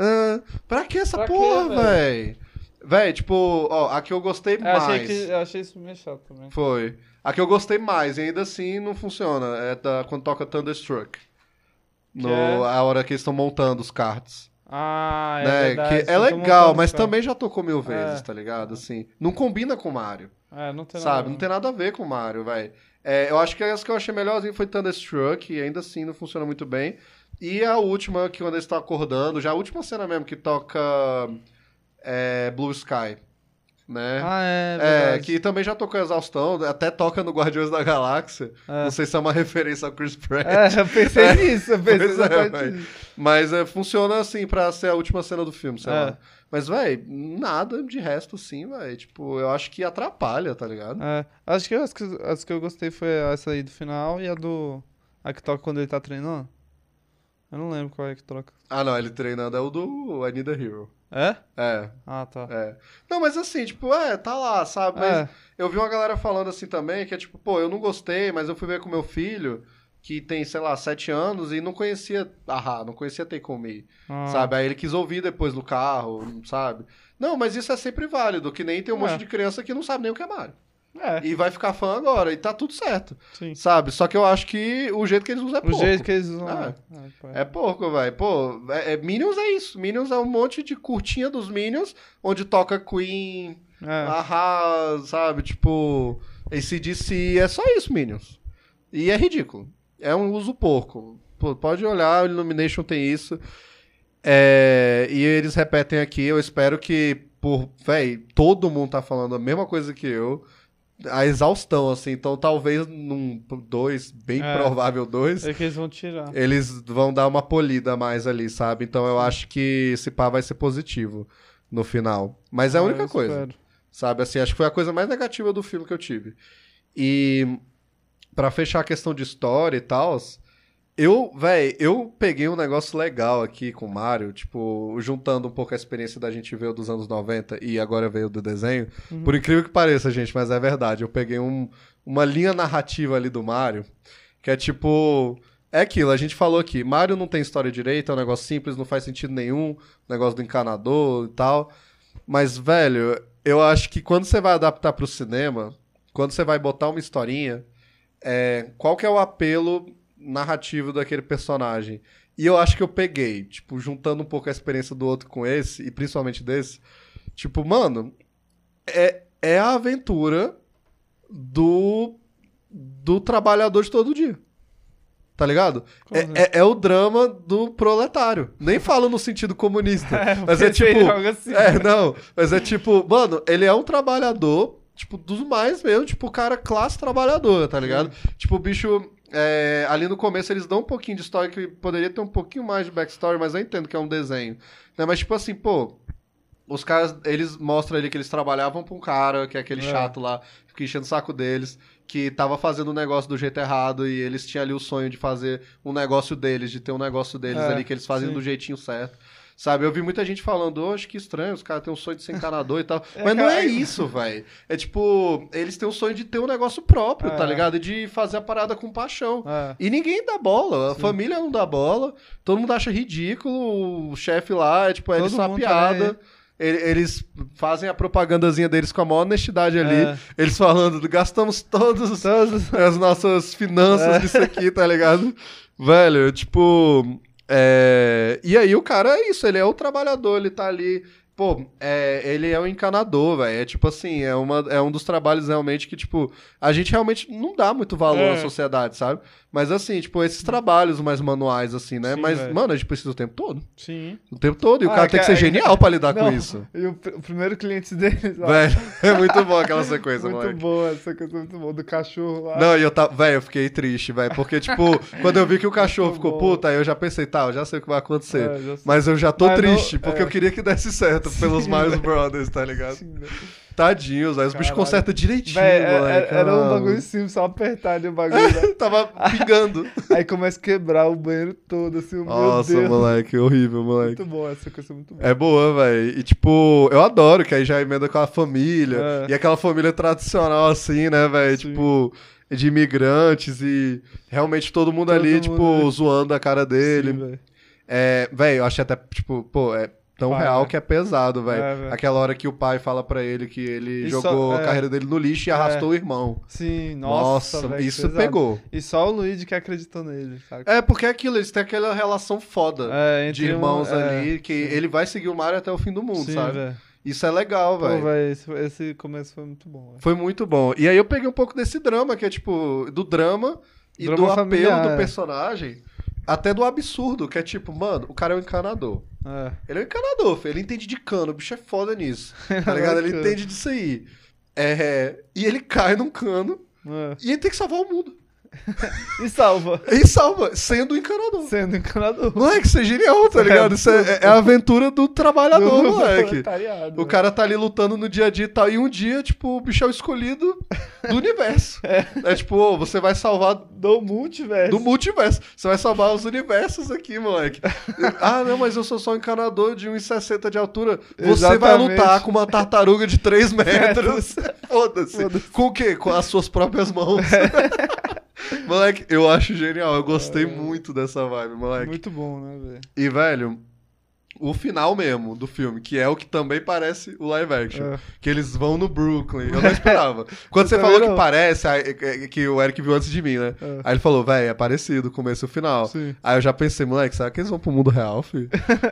Speaker 4: ah. Pra que essa
Speaker 5: Pra
Speaker 4: porra,
Speaker 5: velho?
Speaker 4: Véi, tipo, ó, a que eu gostei
Speaker 5: Eu
Speaker 4: mais.
Speaker 5: achei, que, eu achei isso meio chato também.
Speaker 4: Foi. A que eu gostei mais, e ainda assim não funciona. É da, quando toca Thunderstruck. No,
Speaker 5: é?
Speaker 4: A hora que eles estão montando os cards.
Speaker 5: Ah, é
Speaker 4: né?
Speaker 5: verdade.
Speaker 4: que é legal, mas também já tocou mil vezes,
Speaker 5: É.
Speaker 4: tá ligado? Assim, não combina com o Mario.
Speaker 5: É, não tem
Speaker 4: Sabe?
Speaker 5: nada.
Speaker 4: Não tem nada a ver com o Mario, velho. É, eu acho que as que eu achei melhorzinho foi Thunderstruck, e ainda assim não funciona muito bem. E a última, que quando eles estão acordando, já a última cena mesmo, que toca é, Blue Sky, né?
Speaker 5: Ah, é,
Speaker 4: É, que também já tocou Exaustão, até toca no Guardiões da Galáxia.
Speaker 5: É.
Speaker 4: Não sei se é uma referência ao Chris Pratt.
Speaker 5: É, eu pensei nisso, eu pensei
Speaker 4: é,
Speaker 5: exatamente
Speaker 4: véi.
Speaker 5: nisso.
Speaker 4: Mas é, funciona assim pra ser a última cena do filme, sei
Speaker 5: É.
Speaker 4: lá. Mas, véi, nada de resto assim, véi. Tipo, eu acho que atrapalha, tá ligado?
Speaker 5: É, acho que as, que as que eu gostei foi essa aí do final e a do. A que toca quando ele tá treinando. Eu não lembro qual é que toca.
Speaker 4: Ah, não, ele treinando é o do I Need a Hero.
Speaker 5: É?
Speaker 4: É,
Speaker 5: Ah, tá.
Speaker 4: é. Não, mas assim, tipo, é, tá lá, sabe? Mas
Speaker 5: É.
Speaker 4: eu vi uma galera falando assim também, que é tipo, pô, eu não gostei, mas eu fui ver com meu filho, que tem, sei lá, sete anos, e não conhecia Ahá, não conhecia Take On Me.
Speaker 5: Ah,
Speaker 4: Sabe? Aí ele quis ouvir depois no carro, sabe? Não, mas isso é sempre válido, que nem tem um
Speaker 5: É.
Speaker 4: monte de criança que não sabe nem o que é Mario.
Speaker 5: É,
Speaker 4: E vai ficar fã agora, e tá tudo certo,
Speaker 5: sim.
Speaker 4: sabe? Só que eu acho que o jeito que eles usam é
Speaker 5: O
Speaker 4: pouco.
Speaker 5: jeito que eles usam. É, pai.
Speaker 4: É pouco, velho. Pô, é, é- Minions é isso. Minions é um monte de curtinha dos Minions, onde toca Queen,
Speaker 5: É.
Speaker 4: Ahá, sabe? Tipo, ACDC, é só isso, Minions. E é ridículo. É um uso porco. Pô, pode olhar, o Illumination tem isso. É, e eles repetem aqui, eu espero que, por, véi, todo mundo tá falando a mesma coisa que eu. A exaustão, assim. Então, talvez num dois, bem
Speaker 5: É.
Speaker 4: provável dois,
Speaker 5: É que eles vão tirar.
Speaker 4: eles vão dar uma polida a mais ali, sabe? Então eu acho que esse pá vai ser positivo no final. Mas é a
Speaker 5: Ah,
Speaker 4: única coisa,
Speaker 5: espero.
Speaker 4: sabe? Assim, acho que foi a coisa mais negativa do filme que eu tive. E pra fechar a questão de história e tal, Eu, véi, eu peguei um negócio legal aqui com o Mario, tipo, juntando um pouco a experiência da gente ver o dos anos 90 e agora veio do desenho. Por incrível que pareça, gente, mas é verdade. Eu peguei um- uma linha narrativa ali do Mario, que é tipo. É aquilo, a gente falou aqui, Mario não tem história direita, é um negócio simples, não faz sentido nenhum, negócio do encanador e tal. Mas, velho, eu acho que quando você vai adaptar pro cinema, quando você vai botar uma historinha, é, qual que é o apelo narrativo daquele personagem? E eu acho que eu peguei, tipo, juntando um pouco a experiência do outro com esse, e principalmente desse, tipo, mano, é, é a aventura do, do trabalhador de todo dia. Tá ligado? É, é, é o drama do proletário. Nem falo no sentido comunista. mas é tipo.
Speaker 5: assim.
Speaker 4: É, não. Mas é tipo, mano, ele é um trabalhador, tipo, dos mais mesmo, tipo, cara, classe trabalhadora, tá ligado? Tipo, o bicho. É, ali no começo eles dão um pouquinho de história que poderia ter um pouquinho mais de backstory, mas eu entendo que é um desenho. Né? Mas, tipo assim, pô, os caras, eles mostram ali que eles trabalhavam pra um cara, que é aquele
Speaker 5: É.
Speaker 4: chato lá, que enchendo o saco deles, que tava fazendo um negócio do jeito errado e eles tinham ali o sonho de fazer um negócio deles, de ter um negócio deles
Speaker 5: É,
Speaker 4: ali que eles fazem
Speaker 5: sim.
Speaker 4: do jeitinho certo. Sabe, eu vi muita gente falando, "Oxe, que estranho, os caras têm um sonho de ser encanador e tal.
Speaker 5: É,
Speaker 4: Mas não é isso, velho. É tipo, eles têm um sonho de ter um negócio próprio,
Speaker 5: É.
Speaker 4: tá ligado? E de fazer a parada com paixão.
Speaker 5: É.
Speaker 4: E ninguém dá bola, a família não dá bola, todo mundo acha ridículo, o chefe lá, é tipo, é
Speaker 5: Todo tá
Speaker 4: Ele- Eles fazem a propagandazinha deles com a maior honestidade ali.
Speaker 5: É.
Speaker 4: Eles falando, gastamos todas as nossas finanças
Speaker 5: É.
Speaker 4: nisso aqui, tá ligado? Velho, tipo. É, E aí o cara é isso, ele é o trabalhador, ele tá ali. Pô, é, ele é um encanador, velho. É tipo assim, é, uma, é um dos trabalhos realmente que, tipo, a gente realmente não dá muito valor
Speaker 5: É.
Speaker 4: à sociedade, sabe? Mas assim, tipo, esses trabalhos mais manuais, assim, né?
Speaker 5: Sim,
Speaker 4: Mas,
Speaker 5: velho.
Speaker 4: mano, a gente precisa o tempo todo.
Speaker 5: Sim.
Speaker 4: O tempo todo. E o
Speaker 5: Ah,
Speaker 4: cara tem que ser genial pra lidar com
Speaker 5: Não,
Speaker 4: isso.
Speaker 5: E o, o primeiro cliente deles lá.
Speaker 4: Velho, é muito bom aquela sequência,
Speaker 5: muito
Speaker 4: moleque.
Speaker 5: boa, essa coisa muito boa. Do cachorro lá.
Speaker 4: Não, e eu tava. Velho, eu fiquei triste, velho. Porque, tipo, quando eu vi que o cachorro
Speaker 5: Muito
Speaker 4: ficou
Speaker 5: bom.
Speaker 4: puta, aí eu já pensei, tá, eu já sei o que vai acontecer.
Speaker 5: É.
Speaker 4: Mas eu já tô
Speaker 5: Mas não-
Speaker 4: triste, porque
Speaker 5: é.
Speaker 4: eu queria que desse certo pelos
Speaker 5: Sim,
Speaker 4: Miles
Speaker 5: velho.
Speaker 4: Brothers, tá ligado?
Speaker 5: Sim, né?
Speaker 4: Tadinhos, aí os bichos consertam direitinho,
Speaker 5: Véi, é-
Speaker 4: moleque.
Speaker 5: é- era um bagulho simples, só apertar ali o bagulho. né?
Speaker 4: Tava pingando.
Speaker 5: Aí começa a quebrar o banheiro todo, assim, meu
Speaker 4: Nossa,
Speaker 5: Deus.
Speaker 4: moleque, horrível, moleque.
Speaker 5: Muito bom, essa coisa é muito boa.
Speaker 4: É boa, velho. E, tipo, eu adoro que aí já emenda com a família.
Speaker 5: É.
Speaker 4: E aquela família tradicional, assim, né, velho?
Speaker 5: Sim.
Speaker 4: Tipo, de imigrantes e realmente todo mundo
Speaker 5: Todo
Speaker 4: ali,
Speaker 5: mundo
Speaker 4: tipo, zoando a cara dele.
Speaker 5: Sim, velho.
Speaker 4: É, velho, eu achei até, tipo, pô, é tão
Speaker 5: Pai,
Speaker 4: real
Speaker 5: né?
Speaker 4: que é pesado, velho.
Speaker 5: É.
Speaker 4: Aquela hora que o pai fala pra ele que ele
Speaker 5: E
Speaker 4: jogou
Speaker 5: só-
Speaker 4: a
Speaker 5: é.
Speaker 4: carreira dele no lixo e arrastou o irmão.
Speaker 5: Sim, nossa, velho, que
Speaker 4: isso
Speaker 5: pesado.
Speaker 4: pegou.
Speaker 5: E só o Luigi que acreditou nele, sabe?
Speaker 4: É, porque é aquilo, eles têm aquela relação foda
Speaker 5: É,
Speaker 4: de
Speaker 5: um-
Speaker 4: irmãos
Speaker 5: é,
Speaker 4: ali, que ele vai seguir o Mario até o fim do mundo,
Speaker 5: Sim,
Speaker 4: sabe?
Speaker 5: velho.
Speaker 4: Isso é legal, velho.
Speaker 5: esse, esse começo foi muito bom, velho.
Speaker 4: Foi muito bom. E aí eu peguei um pouco desse drama, que é tipo, do drama e
Speaker 5: Drama
Speaker 4: do apelo
Speaker 5: familiar,
Speaker 4: do
Speaker 5: é.
Speaker 4: personagem, até do absurdo, que é tipo, mano, o cara é um encanador.
Speaker 5: É.
Speaker 4: Ele é um encanador, filho. ele entende de cano, o bicho é foda nisso. Tá ligado? Ele entende disso aí. É, e ele cai num cano
Speaker 5: é.
Speaker 4: e ele tem que salvar o mundo.
Speaker 5: E salva.
Speaker 4: E salva, sendo encanador.
Speaker 5: Sendo encanador.
Speaker 4: Moleque, isso é genial, tá ligado? Isso é, é a aventura do trabalhador,
Speaker 5: Do
Speaker 4: moleque. O cara tá ali lutando no dia a dia e tal. E um dia, tipo, o bicho é o escolhido do universo. É, tipo, ô, você vai salvar
Speaker 5: Do multiverso.
Speaker 4: do multiverso. Você vai salvar os universos aqui, moleque. ah, não, mas eu sou só um encanador de 1,60 de altura. Você vai
Speaker 5: Exatamente.
Speaker 4: lutar com uma tartaruga de 3 metros. Foda-se. Com o quê? Com as suas próprias mãos. Moleque, eu acho genial. Eu gostei muito dessa vibe, moleque.
Speaker 5: Muito bom, né, velho?
Speaker 4: E, velho, o final mesmo do filme, que é o que também parece o live action.
Speaker 5: É.
Speaker 4: Que eles vão no Brooklyn. Eu não esperava. Quando você falou que
Speaker 5: não.
Speaker 4: parece, aí, é, que o Eric viu antes de mim, né?
Speaker 5: É.
Speaker 4: Aí ele falou, velho, é parecido o começo e o final.
Speaker 5: Sim.
Speaker 4: Aí eu já pensei, moleque, será que eles vão pro mundo real, filho?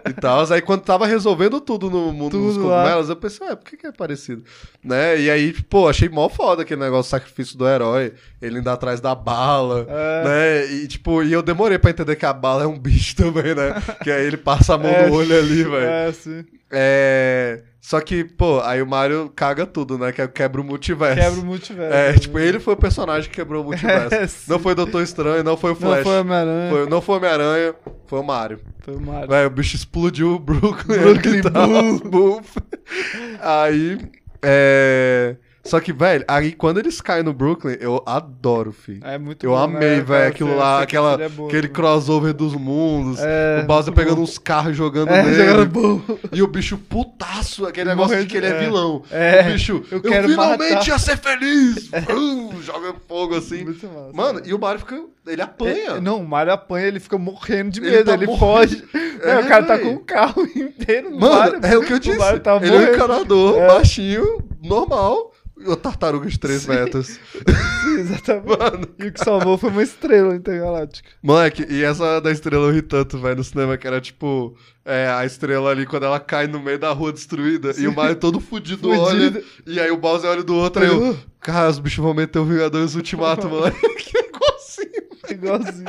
Speaker 4: e tal. Aí quando tava resolvendo tudo no mundo dos
Speaker 5: Tudo
Speaker 4: cogumelos, eu pensei, ué, por que, que é parecido? Né? E aí, pô, achei mó foda aquele negócio do sacrifício do herói, ele indo atrás da bala,
Speaker 5: É.
Speaker 4: né? E tipo, e eu demorei pra entender que a bala é um bicho também, né? que aí ele passa a mão
Speaker 5: É.
Speaker 4: no olho ali, velho.
Speaker 5: É, sim.
Speaker 4: É. Só que, pô, aí o Mario caga tudo, né? Que quebra o multiverso.
Speaker 5: Quebra o multiverso.
Speaker 4: É,
Speaker 5: né?
Speaker 4: tipo, ele foi o personagem que quebrou o multiverso.
Speaker 5: É,
Speaker 4: não foi o Doutor Estranho, não foi o
Speaker 5: Não
Speaker 4: Flash.
Speaker 5: foi Homem-Aranha.
Speaker 4: Foi- não foi o Homem-Aranha, foi o Mario.
Speaker 5: Foi o Mario.
Speaker 4: Véi, o bicho explodiu o Brooklyn.
Speaker 5: Brooklyn.
Speaker 4: Boof. Aí. É. Só que, velho, aí quando eles caem no Brooklyn, eu adoro, filho.
Speaker 5: É muito
Speaker 4: Eu
Speaker 5: bom,
Speaker 4: amei,
Speaker 5: né,
Speaker 4: velho,
Speaker 5: cara?
Speaker 4: aquilo lá, aquela,
Speaker 5: é boa,
Speaker 4: aquele
Speaker 5: né?
Speaker 4: crossover dos mundos,
Speaker 5: É,
Speaker 4: o Bowser pegando
Speaker 5: bom.
Speaker 4: uns carros e jogando
Speaker 5: É,
Speaker 4: nele,
Speaker 5: bom.
Speaker 4: e o bicho putaço, aquele negócio de que ele é,
Speaker 5: é.
Speaker 4: vilão.
Speaker 5: É,
Speaker 4: o bicho, eu,
Speaker 5: eu
Speaker 4: finalmente
Speaker 5: matar.
Speaker 4: ia ser feliz! Vrum, joga fogo assim.
Speaker 5: Muito massa.
Speaker 4: Mano, e o Mario fica, ele apanha.
Speaker 5: É, não, o Mario apanha, ele fica morrendo de
Speaker 4: Ele
Speaker 5: medo,
Speaker 4: tá
Speaker 5: ele, foge.
Speaker 4: É,
Speaker 5: É, o cara tá com o carro inteiro no
Speaker 4: Mano,
Speaker 5: Mario.
Speaker 4: é o que eu disse.
Speaker 5: Mario tá
Speaker 4: ele é um encanador,
Speaker 5: É.
Speaker 4: baixinho, normal, o tartaruga de 3 metros.
Speaker 5: Sim, exatamente. E o que salvou foi uma estrela intergaláctica.
Speaker 4: Moleque, e essa da estrela eu ri tanto, velho, no cinema, que era tipo, é, a estrela ali, quando ela cai no meio da rua destruída, e o Mario todo fudido,
Speaker 5: Fudido.
Speaker 4: olha, e aí o Bowser olha do outro, aí eu, cara, os bichos vão meter o Vingadores Ultimato, moleque.
Speaker 5: Igualzinho.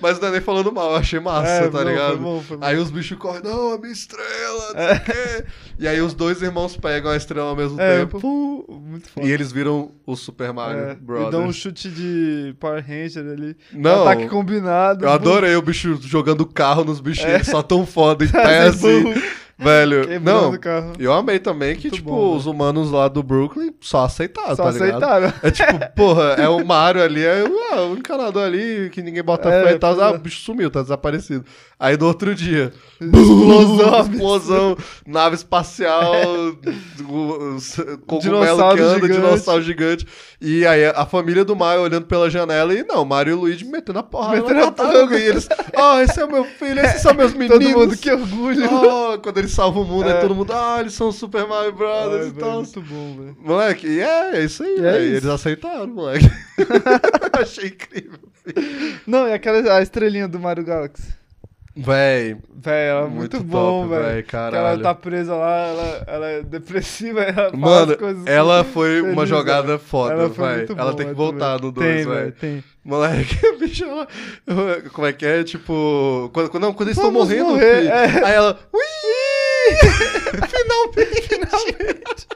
Speaker 4: Mas não é nem falando mal, eu achei massa,
Speaker 5: É,
Speaker 4: tá ligado?
Speaker 5: foi bom, foi bom.
Speaker 4: Aí os bichos correm, não, a minha estrela, não quê. E aí os dois irmãos pegam a estrela ao mesmo
Speaker 5: É,
Speaker 4: tempo.
Speaker 5: pô, muito foda.
Speaker 4: E eles viram o Super Mario
Speaker 5: É,
Speaker 4: Brothers.
Speaker 5: e dá um chute de Power Ranger ali.
Speaker 4: Não.
Speaker 5: Ataque combinado.
Speaker 4: Eu adorei o bicho jogando carro nos bichinhos,
Speaker 5: É.
Speaker 4: eles só tão foda em pé assim. Velho,
Speaker 5: Quebrando
Speaker 4: não.
Speaker 5: o carro.
Speaker 4: Eu amei também que,
Speaker 5: Muito
Speaker 4: tipo,
Speaker 5: bom,
Speaker 4: os humanos lá do Brooklyn só aceitaram,
Speaker 5: Só
Speaker 4: tá ligado?
Speaker 5: aceitaram.
Speaker 4: É tipo, porra, é o Mario ali, é ah, o encanador ali que ninguém bota
Speaker 5: É,
Speaker 4: fé e tal.
Speaker 5: pois
Speaker 4: Ah,
Speaker 5: é.
Speaker 4: o bicho sumiu, tá desaparecido. Aí no outro dia,
Speaker 5: Explosão.
Speaker 4: explosão, nave espacial, o- os- cogumelo
Speaker 5: Dinossauro
Speaker 4: que anda,
Speaker 5: gigante.
Speaker 4: dinossauro gigante. E aí a família do Mario olhando pela janela e não, Mario e o Luigi metendo a porrada
Speaker 5: Metendo a porrada.
Speaker 4: E eles, ah, esse é o meu filho, esses são meus meninos.
Speaker 5: Todo mundo, que orgulho.
Speaker 4: Oh, quando eles salvam o mundo,
Speaker 5: É.
Speaker 4: aí todo mundo, ah, eles são Super Mario Brothers
Speaker 5: Ai,
Speaker 4: e
Speaker 5: velho,
Speaker 4: tal.
Speaker 5: muito bom, velho.
Speaker 4: Moleque, e é, é isso aí,
Speaker 5: é.
Speaker 4: Eles aceitaram, moleque. Achei incrível.
Speaker 5: Não, e aquela a estrelinha do Mario Galaxy.
Speaker 4: Véi,
Speaker 5: Véi, ela é
Speaker 4: Muito
Speaker 5: muito, bom, velho. ela tá presa lá, ela, ela é depressiva, ela fala
Speaker 4: mano,
Speaker 5: as coisas
Speaker 4: ela
Speaker 5: assim,
Speaker 4: foi uma jogada foda,
Speaker 5: Ela
Speaker 4: velho.
Speaker 5: muito
Speaker 4: Ela
Speaker 5: bom,
Speaker 4: tem que voltar
Speaker 5: também.
Speaker 4: no 2,
Speaker 5: Tem,
Speaker 4: velho.
Speaker 5: tem.
Speaker 4: Moleque, bicho, ela... Como é que é? Tipo... Quando, quando- não, quando eles estão morrendo,
Speaker 5: morrer,
Speaker 4: filho.
Speaker 5: é.
Speaker 4: Aí ela... Ui! Finalmente! Finalmente!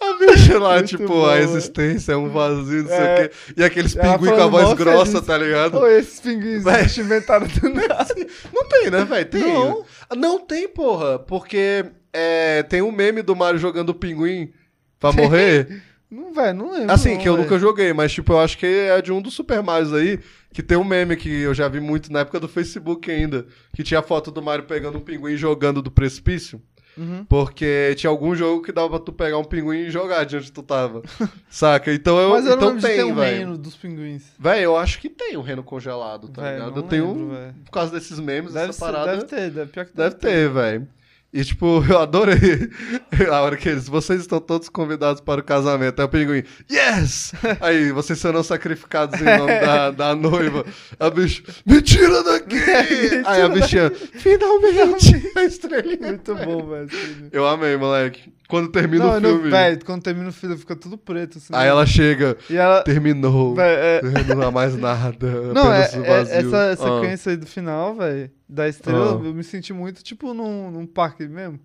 Speaker 4: A bicha lá,
Speaker 5: Muito
Speaker 4: tipo, a
Speaker 5: velho.
Speaker 4: existência é um vazio, não sei
Speaker 5: É.
Speaker 4: o quê. E aqueles pinguins com a voz grossa, tá ligado?
Speaker 5: Ô, esses pinguins bicho inventaram do nada.
Speaker 4: Não tem, né, velho? Tem.
Speaker 5: Não.
Speaker 4: Não tem, porra. Porque é, tem um meme do Mario jogando o pinguim pra morrer.
Speaker 5: Não, velho, não lembro.
Speaker 4: Assim,
Speaker 5: não,
Speaker 4: que eu nunca joguei, mas tipo, eu acho que é de um dos Super Marios aí, que tem um meme que eu já vi muito na época do Facebook ainda, que tinha a foto do Mario pegando um pinguim e jogando do precipício.
Speaker 5: Uhum.
Speaker 4: Porque tinha algum jogo que dava pra tu pegar um pinguim e jogar de onde tu tava. Saca? Então eu,
Speaker 5: Mas eu
Speaker 4: então
Speaker 5: ter
Speaker 4: tem,
Speaker 5: um
Speaker 4: velho.
Speaker 5: reino dos pinguins.
Speaker 4: Véi, eu acho que tem o reno congelado, tá
Speaker 5: Véi,
Speaker 4: ligado?
Speaker 5: não
Speaker 4: Eu tenho,
Speaker 5: lembro,
Speaker 4: por causa desses memes,
Speaker 5: Deve,
Speaker 4: essa
Speaker 5: ser,
Speaker 4: parada...
Speaker 5: deve ter, deve, pior que
Speaker 4: Deve ter, velho. E, tipo, eu adorei a hora que eles... Vocês estão todos convidados para o casamento. Aí o pinguim, yes! Aí, vocês serão sacrificados em nome da, da noiva. A bicha, me tira daqui! Aí a bichinha, finalmente! A estrelinha.
Speaker 5: Muito bom, velho. esse
Speaker 4: Eu amei, moleque. Quando termina
Speaker 5: Não,
Speaker 4: o
Speaker 5: eu não-
Speaker 4: filme,
Speaker 5: velho, quando termina o filme fica tudo preto. Assim,
Speaker 4: aí
Speaker 5: né?
Speaker 4: ela chega,
Speaker 5: E ela.
Speaker 4: terminou.
Speaker 5: Véi, é-
Speaker 4: Não há mais nada.
Speaker 5: Não, é, é- essa
Speaker 4: Ah.
Speaker 5: sequência aí do final, velho, da estrela,
Speaker 4: Ah.
Speaker 5: eu me senti muito, tipo, num, num parque mesmo.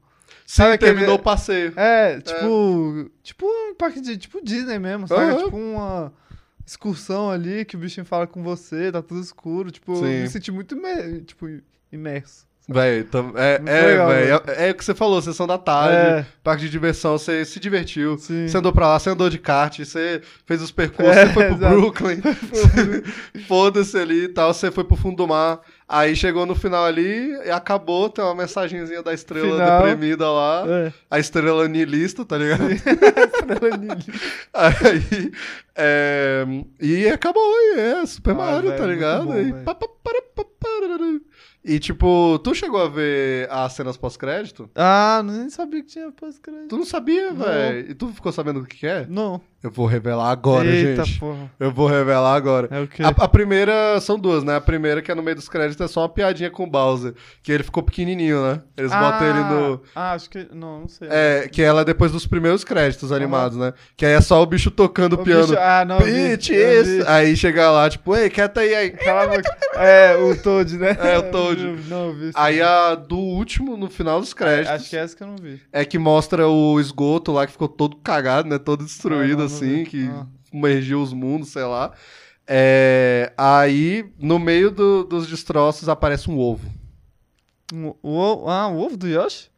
Speaker 4: Sim,
Speaker 5: Sabe aquele-
Speaker 4: terminou o passeio.
Speaker 5: É, tipo. Tipo um parque de. Tipo Disney mesmo, sabe?
Speaker 4: Aham.
Speaker 5: Tipo uma excursão ali que o bichinho fala com você, tá tudo escuro. Tipo, eu
Speaker 4: Sim.
Speaker 5: me senti muito imer- tipo, imerso.
Speaker 4: Véi, tam- é, é,
Speaker 5: legal,
Speaker 4: véi, é, é o que você falou, sessão da tarde,
Speaker 5: É.
Speaker 4: parque de diversão, você se divertiu,
Speaker 5: Sim.
Speaker 4: você andou pra lá, você andou de kart, você fez os percursos,
Speaker 5: É,
Speaker 4: você foi pro
Speaker 5: exato.
Speaker 4: Brooklyn, foda-se ali e tal, você foi pro fundo do mar, aí chegou no final ali e acabou, tem uma mensagenzinha da estrela
Speaker 5: Final.
Speaker 4: deprimida lá,
Speaker 5: É.
Speaker 4: a estrela niilista, tá ligado?
Speaker 5: Estrela Nili.
Speaker 4: Aí, é, e acabou, e é Super
Speaker 5: Ah,
Speaker 4: Mario,
Speaker 5: velho,
Speaker 4: tá ligado?
Speaker 5: bom,
Speaker 4: e, pá, pá, pá. E, tipo, tu chegou a ver as cenas pós-crédito?
Speaker 5: Ah, nem sabia que tinha pós-crédito.
Speaker 4: Tu não sabia, velho. E tu ficou sabendo o que que é?
Speaker 5: Não.
Speaker 4: Eu vou revelar agora,
Speaker 5: Eita,
Speaker 4: gente.
Speaker 5: porra.
Speaker 4: Eu vou revelar agora.
Speaker 5: É o quê?
Speaker 4: A, a primeira são duas, né? A primeira, que é no meio dos créditos, é só uma piadinha com o Bowser. Que ele ficou pequenininho, né? Eles botam ele no.
Speaker 5: Ah, acho que. Não, não sei.
Speaker 4: É, que ela é depois dos primeiros créditos animados, né? Que aí é só o bicho tocando
Speaker 5: O
Speaker 4: piano.
Speaker 5: bicho- ah, não,
Speaker 4: Bitch, isso. Aí chega lá, tipo, ei, quieta aí, aí.
Speaker 5: Cala. É, o Toad, né?
Speaker 4: É, o Toad.
Speaker 5: Não, não vi.
Speaker 4: Aí a do último, no final dos créditos,
Speaker 5: Acho que é essa que eu não vi.
Speaker 4: é que mostra o esgoto lá que ficou todo cagado, né? Todo destruído,
Speaker 5: Ah, não, não
Speaker 4: assim,
Speaker 5: vi.
Speaker 4: que
Speaker 5: Ah.
Speaker 4: emergiu os mundos, sei lá. É, aí, no meio do- dos destroços, aparece um ovo.
Speaker 5: Um- o, ah, o ovo do Yoshi?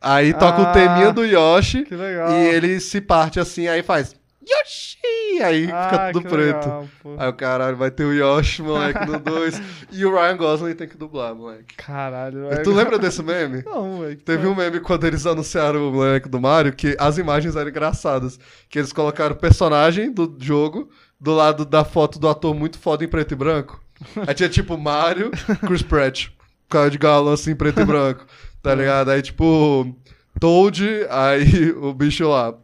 Speaker 4: Aí toca o
Speaker 5: Ah.
Speaker 4: teminha do Yoshi
Speaker 5: Que legal.
Speaker 4: e ele se parte assim, aí faz. Yoshi! Aí fica
Speaker 5: Ah,
Speaker 4: tudo
Speaker 5: que
Speaker 4: preto.
Speaker 5: legal.
Speaker 4: Aí o caralho, vai ter o Yoshi, moleque, no 2. e o Ryan Gosling tem que dublar, moleque.
Speaker 5: Caralho,
Speaker 4: Tu lembra desse meme?
Speaker 5: Não, velho.
Speaker 4: Teve um meme quando eles anunciaram o moleque do Mario que as imagens eram engraçadas. Que eles colocaram o personagem do jogo do lado da foto do ator muito foda em preto e branco. Aí tinha tipo Mario, Chris Pratt, cara de galã assim, em preto e branco. Tá ligado? Aí tipo Toad, aí o bicho lá,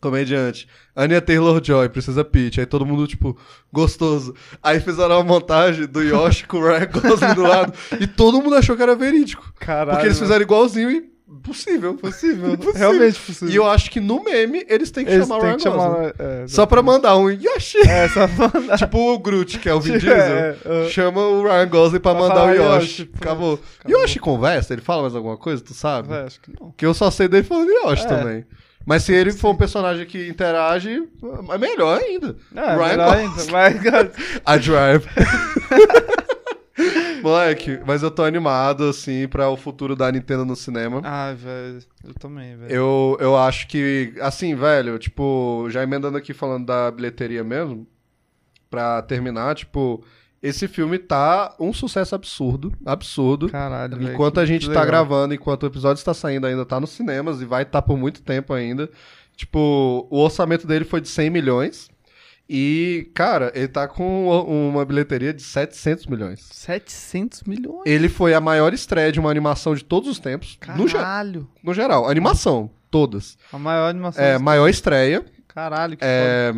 Speaker 4: comediante. Anya Taylor-Joy, Princesa Peach. Aí todo mundo, tipo, gostoso. Aí fizeram uma montagem do Yoshi com o Ryan Gosling do lado. E todo mundo achou que era verídico.
Speaker 5: Caralho.
Speaker 4: Porque eles fizeram igualzinho e possível.
Speaker 5: Possível.
Speaker 4: Possível.
Speaker 5: Realmente possível.
Speaker 4: E eu acho que no meme eles têm que
Speaker 5: Eles
Speaker 4: chamar o Ryan
Speaker 5: que chamar.
Speaker 4: Gosling.
Speaker 5: É,
Speaker 4: Só pra mandar um Yoshi.
Speaker 5: É, só pra mandar.
Speaker 4: tipo o Groot, que é o Vin
Speaker 5: É,
Speaker 4: Diesel.
Speaker 5: é.
Speaker 4: Chama o Ryan Gosling pra
Speaker 5: Pra
Speaker 4: mandar o Yoshi.
Speaker 5: Yoshi.
Speaker 4: Acabou.
Speaker 5: Acabou.
Speaker 4: Yoshi conversa? Ele fala mais alguma coisa? Tu sabe?
Speaker 5: Véi, acho que não.
Speaker 4: Porque eu só sei dele falando Yoshi
Speaker 5: É.
Speaker 4: também. Mas se ele for um personagem que interage, é melhor ainda.
Speaker 5: É,
Speaker 4: Ryan
Speaker 5: melhor ainda. Mas,
Speaker 4: A Drive. Moleque, mas eu tô animado, assim, pra o futuro da Nintendo no cinema.
Speaker 5: ah, velho. Eu também, velho.
Speaker 4: Eu, eu acho que, assim, velho, tipo, já emendando aqui falando da bilheteria mesmo, pra terminar, tipo, esse filme tá um sucesso absurdo, absurdo.
Speaker 5: Caralho.
Speaker 4: Enquanto
Speaker 5: que-
Speaker 4: a gente tá gravando, enquanto o episódio está saindo, ainda tá nos cinemas e vai estar por muito tempo ainda. Tipo, o orçamento dele foi de 100 milhões. E, cara, ele tá com uma bilheteria de 700 milhões.
Speaker 5: 700 milhões.
Speaker 4: Ele foi a maior estreia de uma animação de todos os tempos. No,
Speaker 5: Caralho.
Speaker 4: no geral, animação, todas.
Speaker 5: A maior animação.
Speaker 4: É, maior estreia.
Speaker 5: Caralho, que
Speaker 4: É,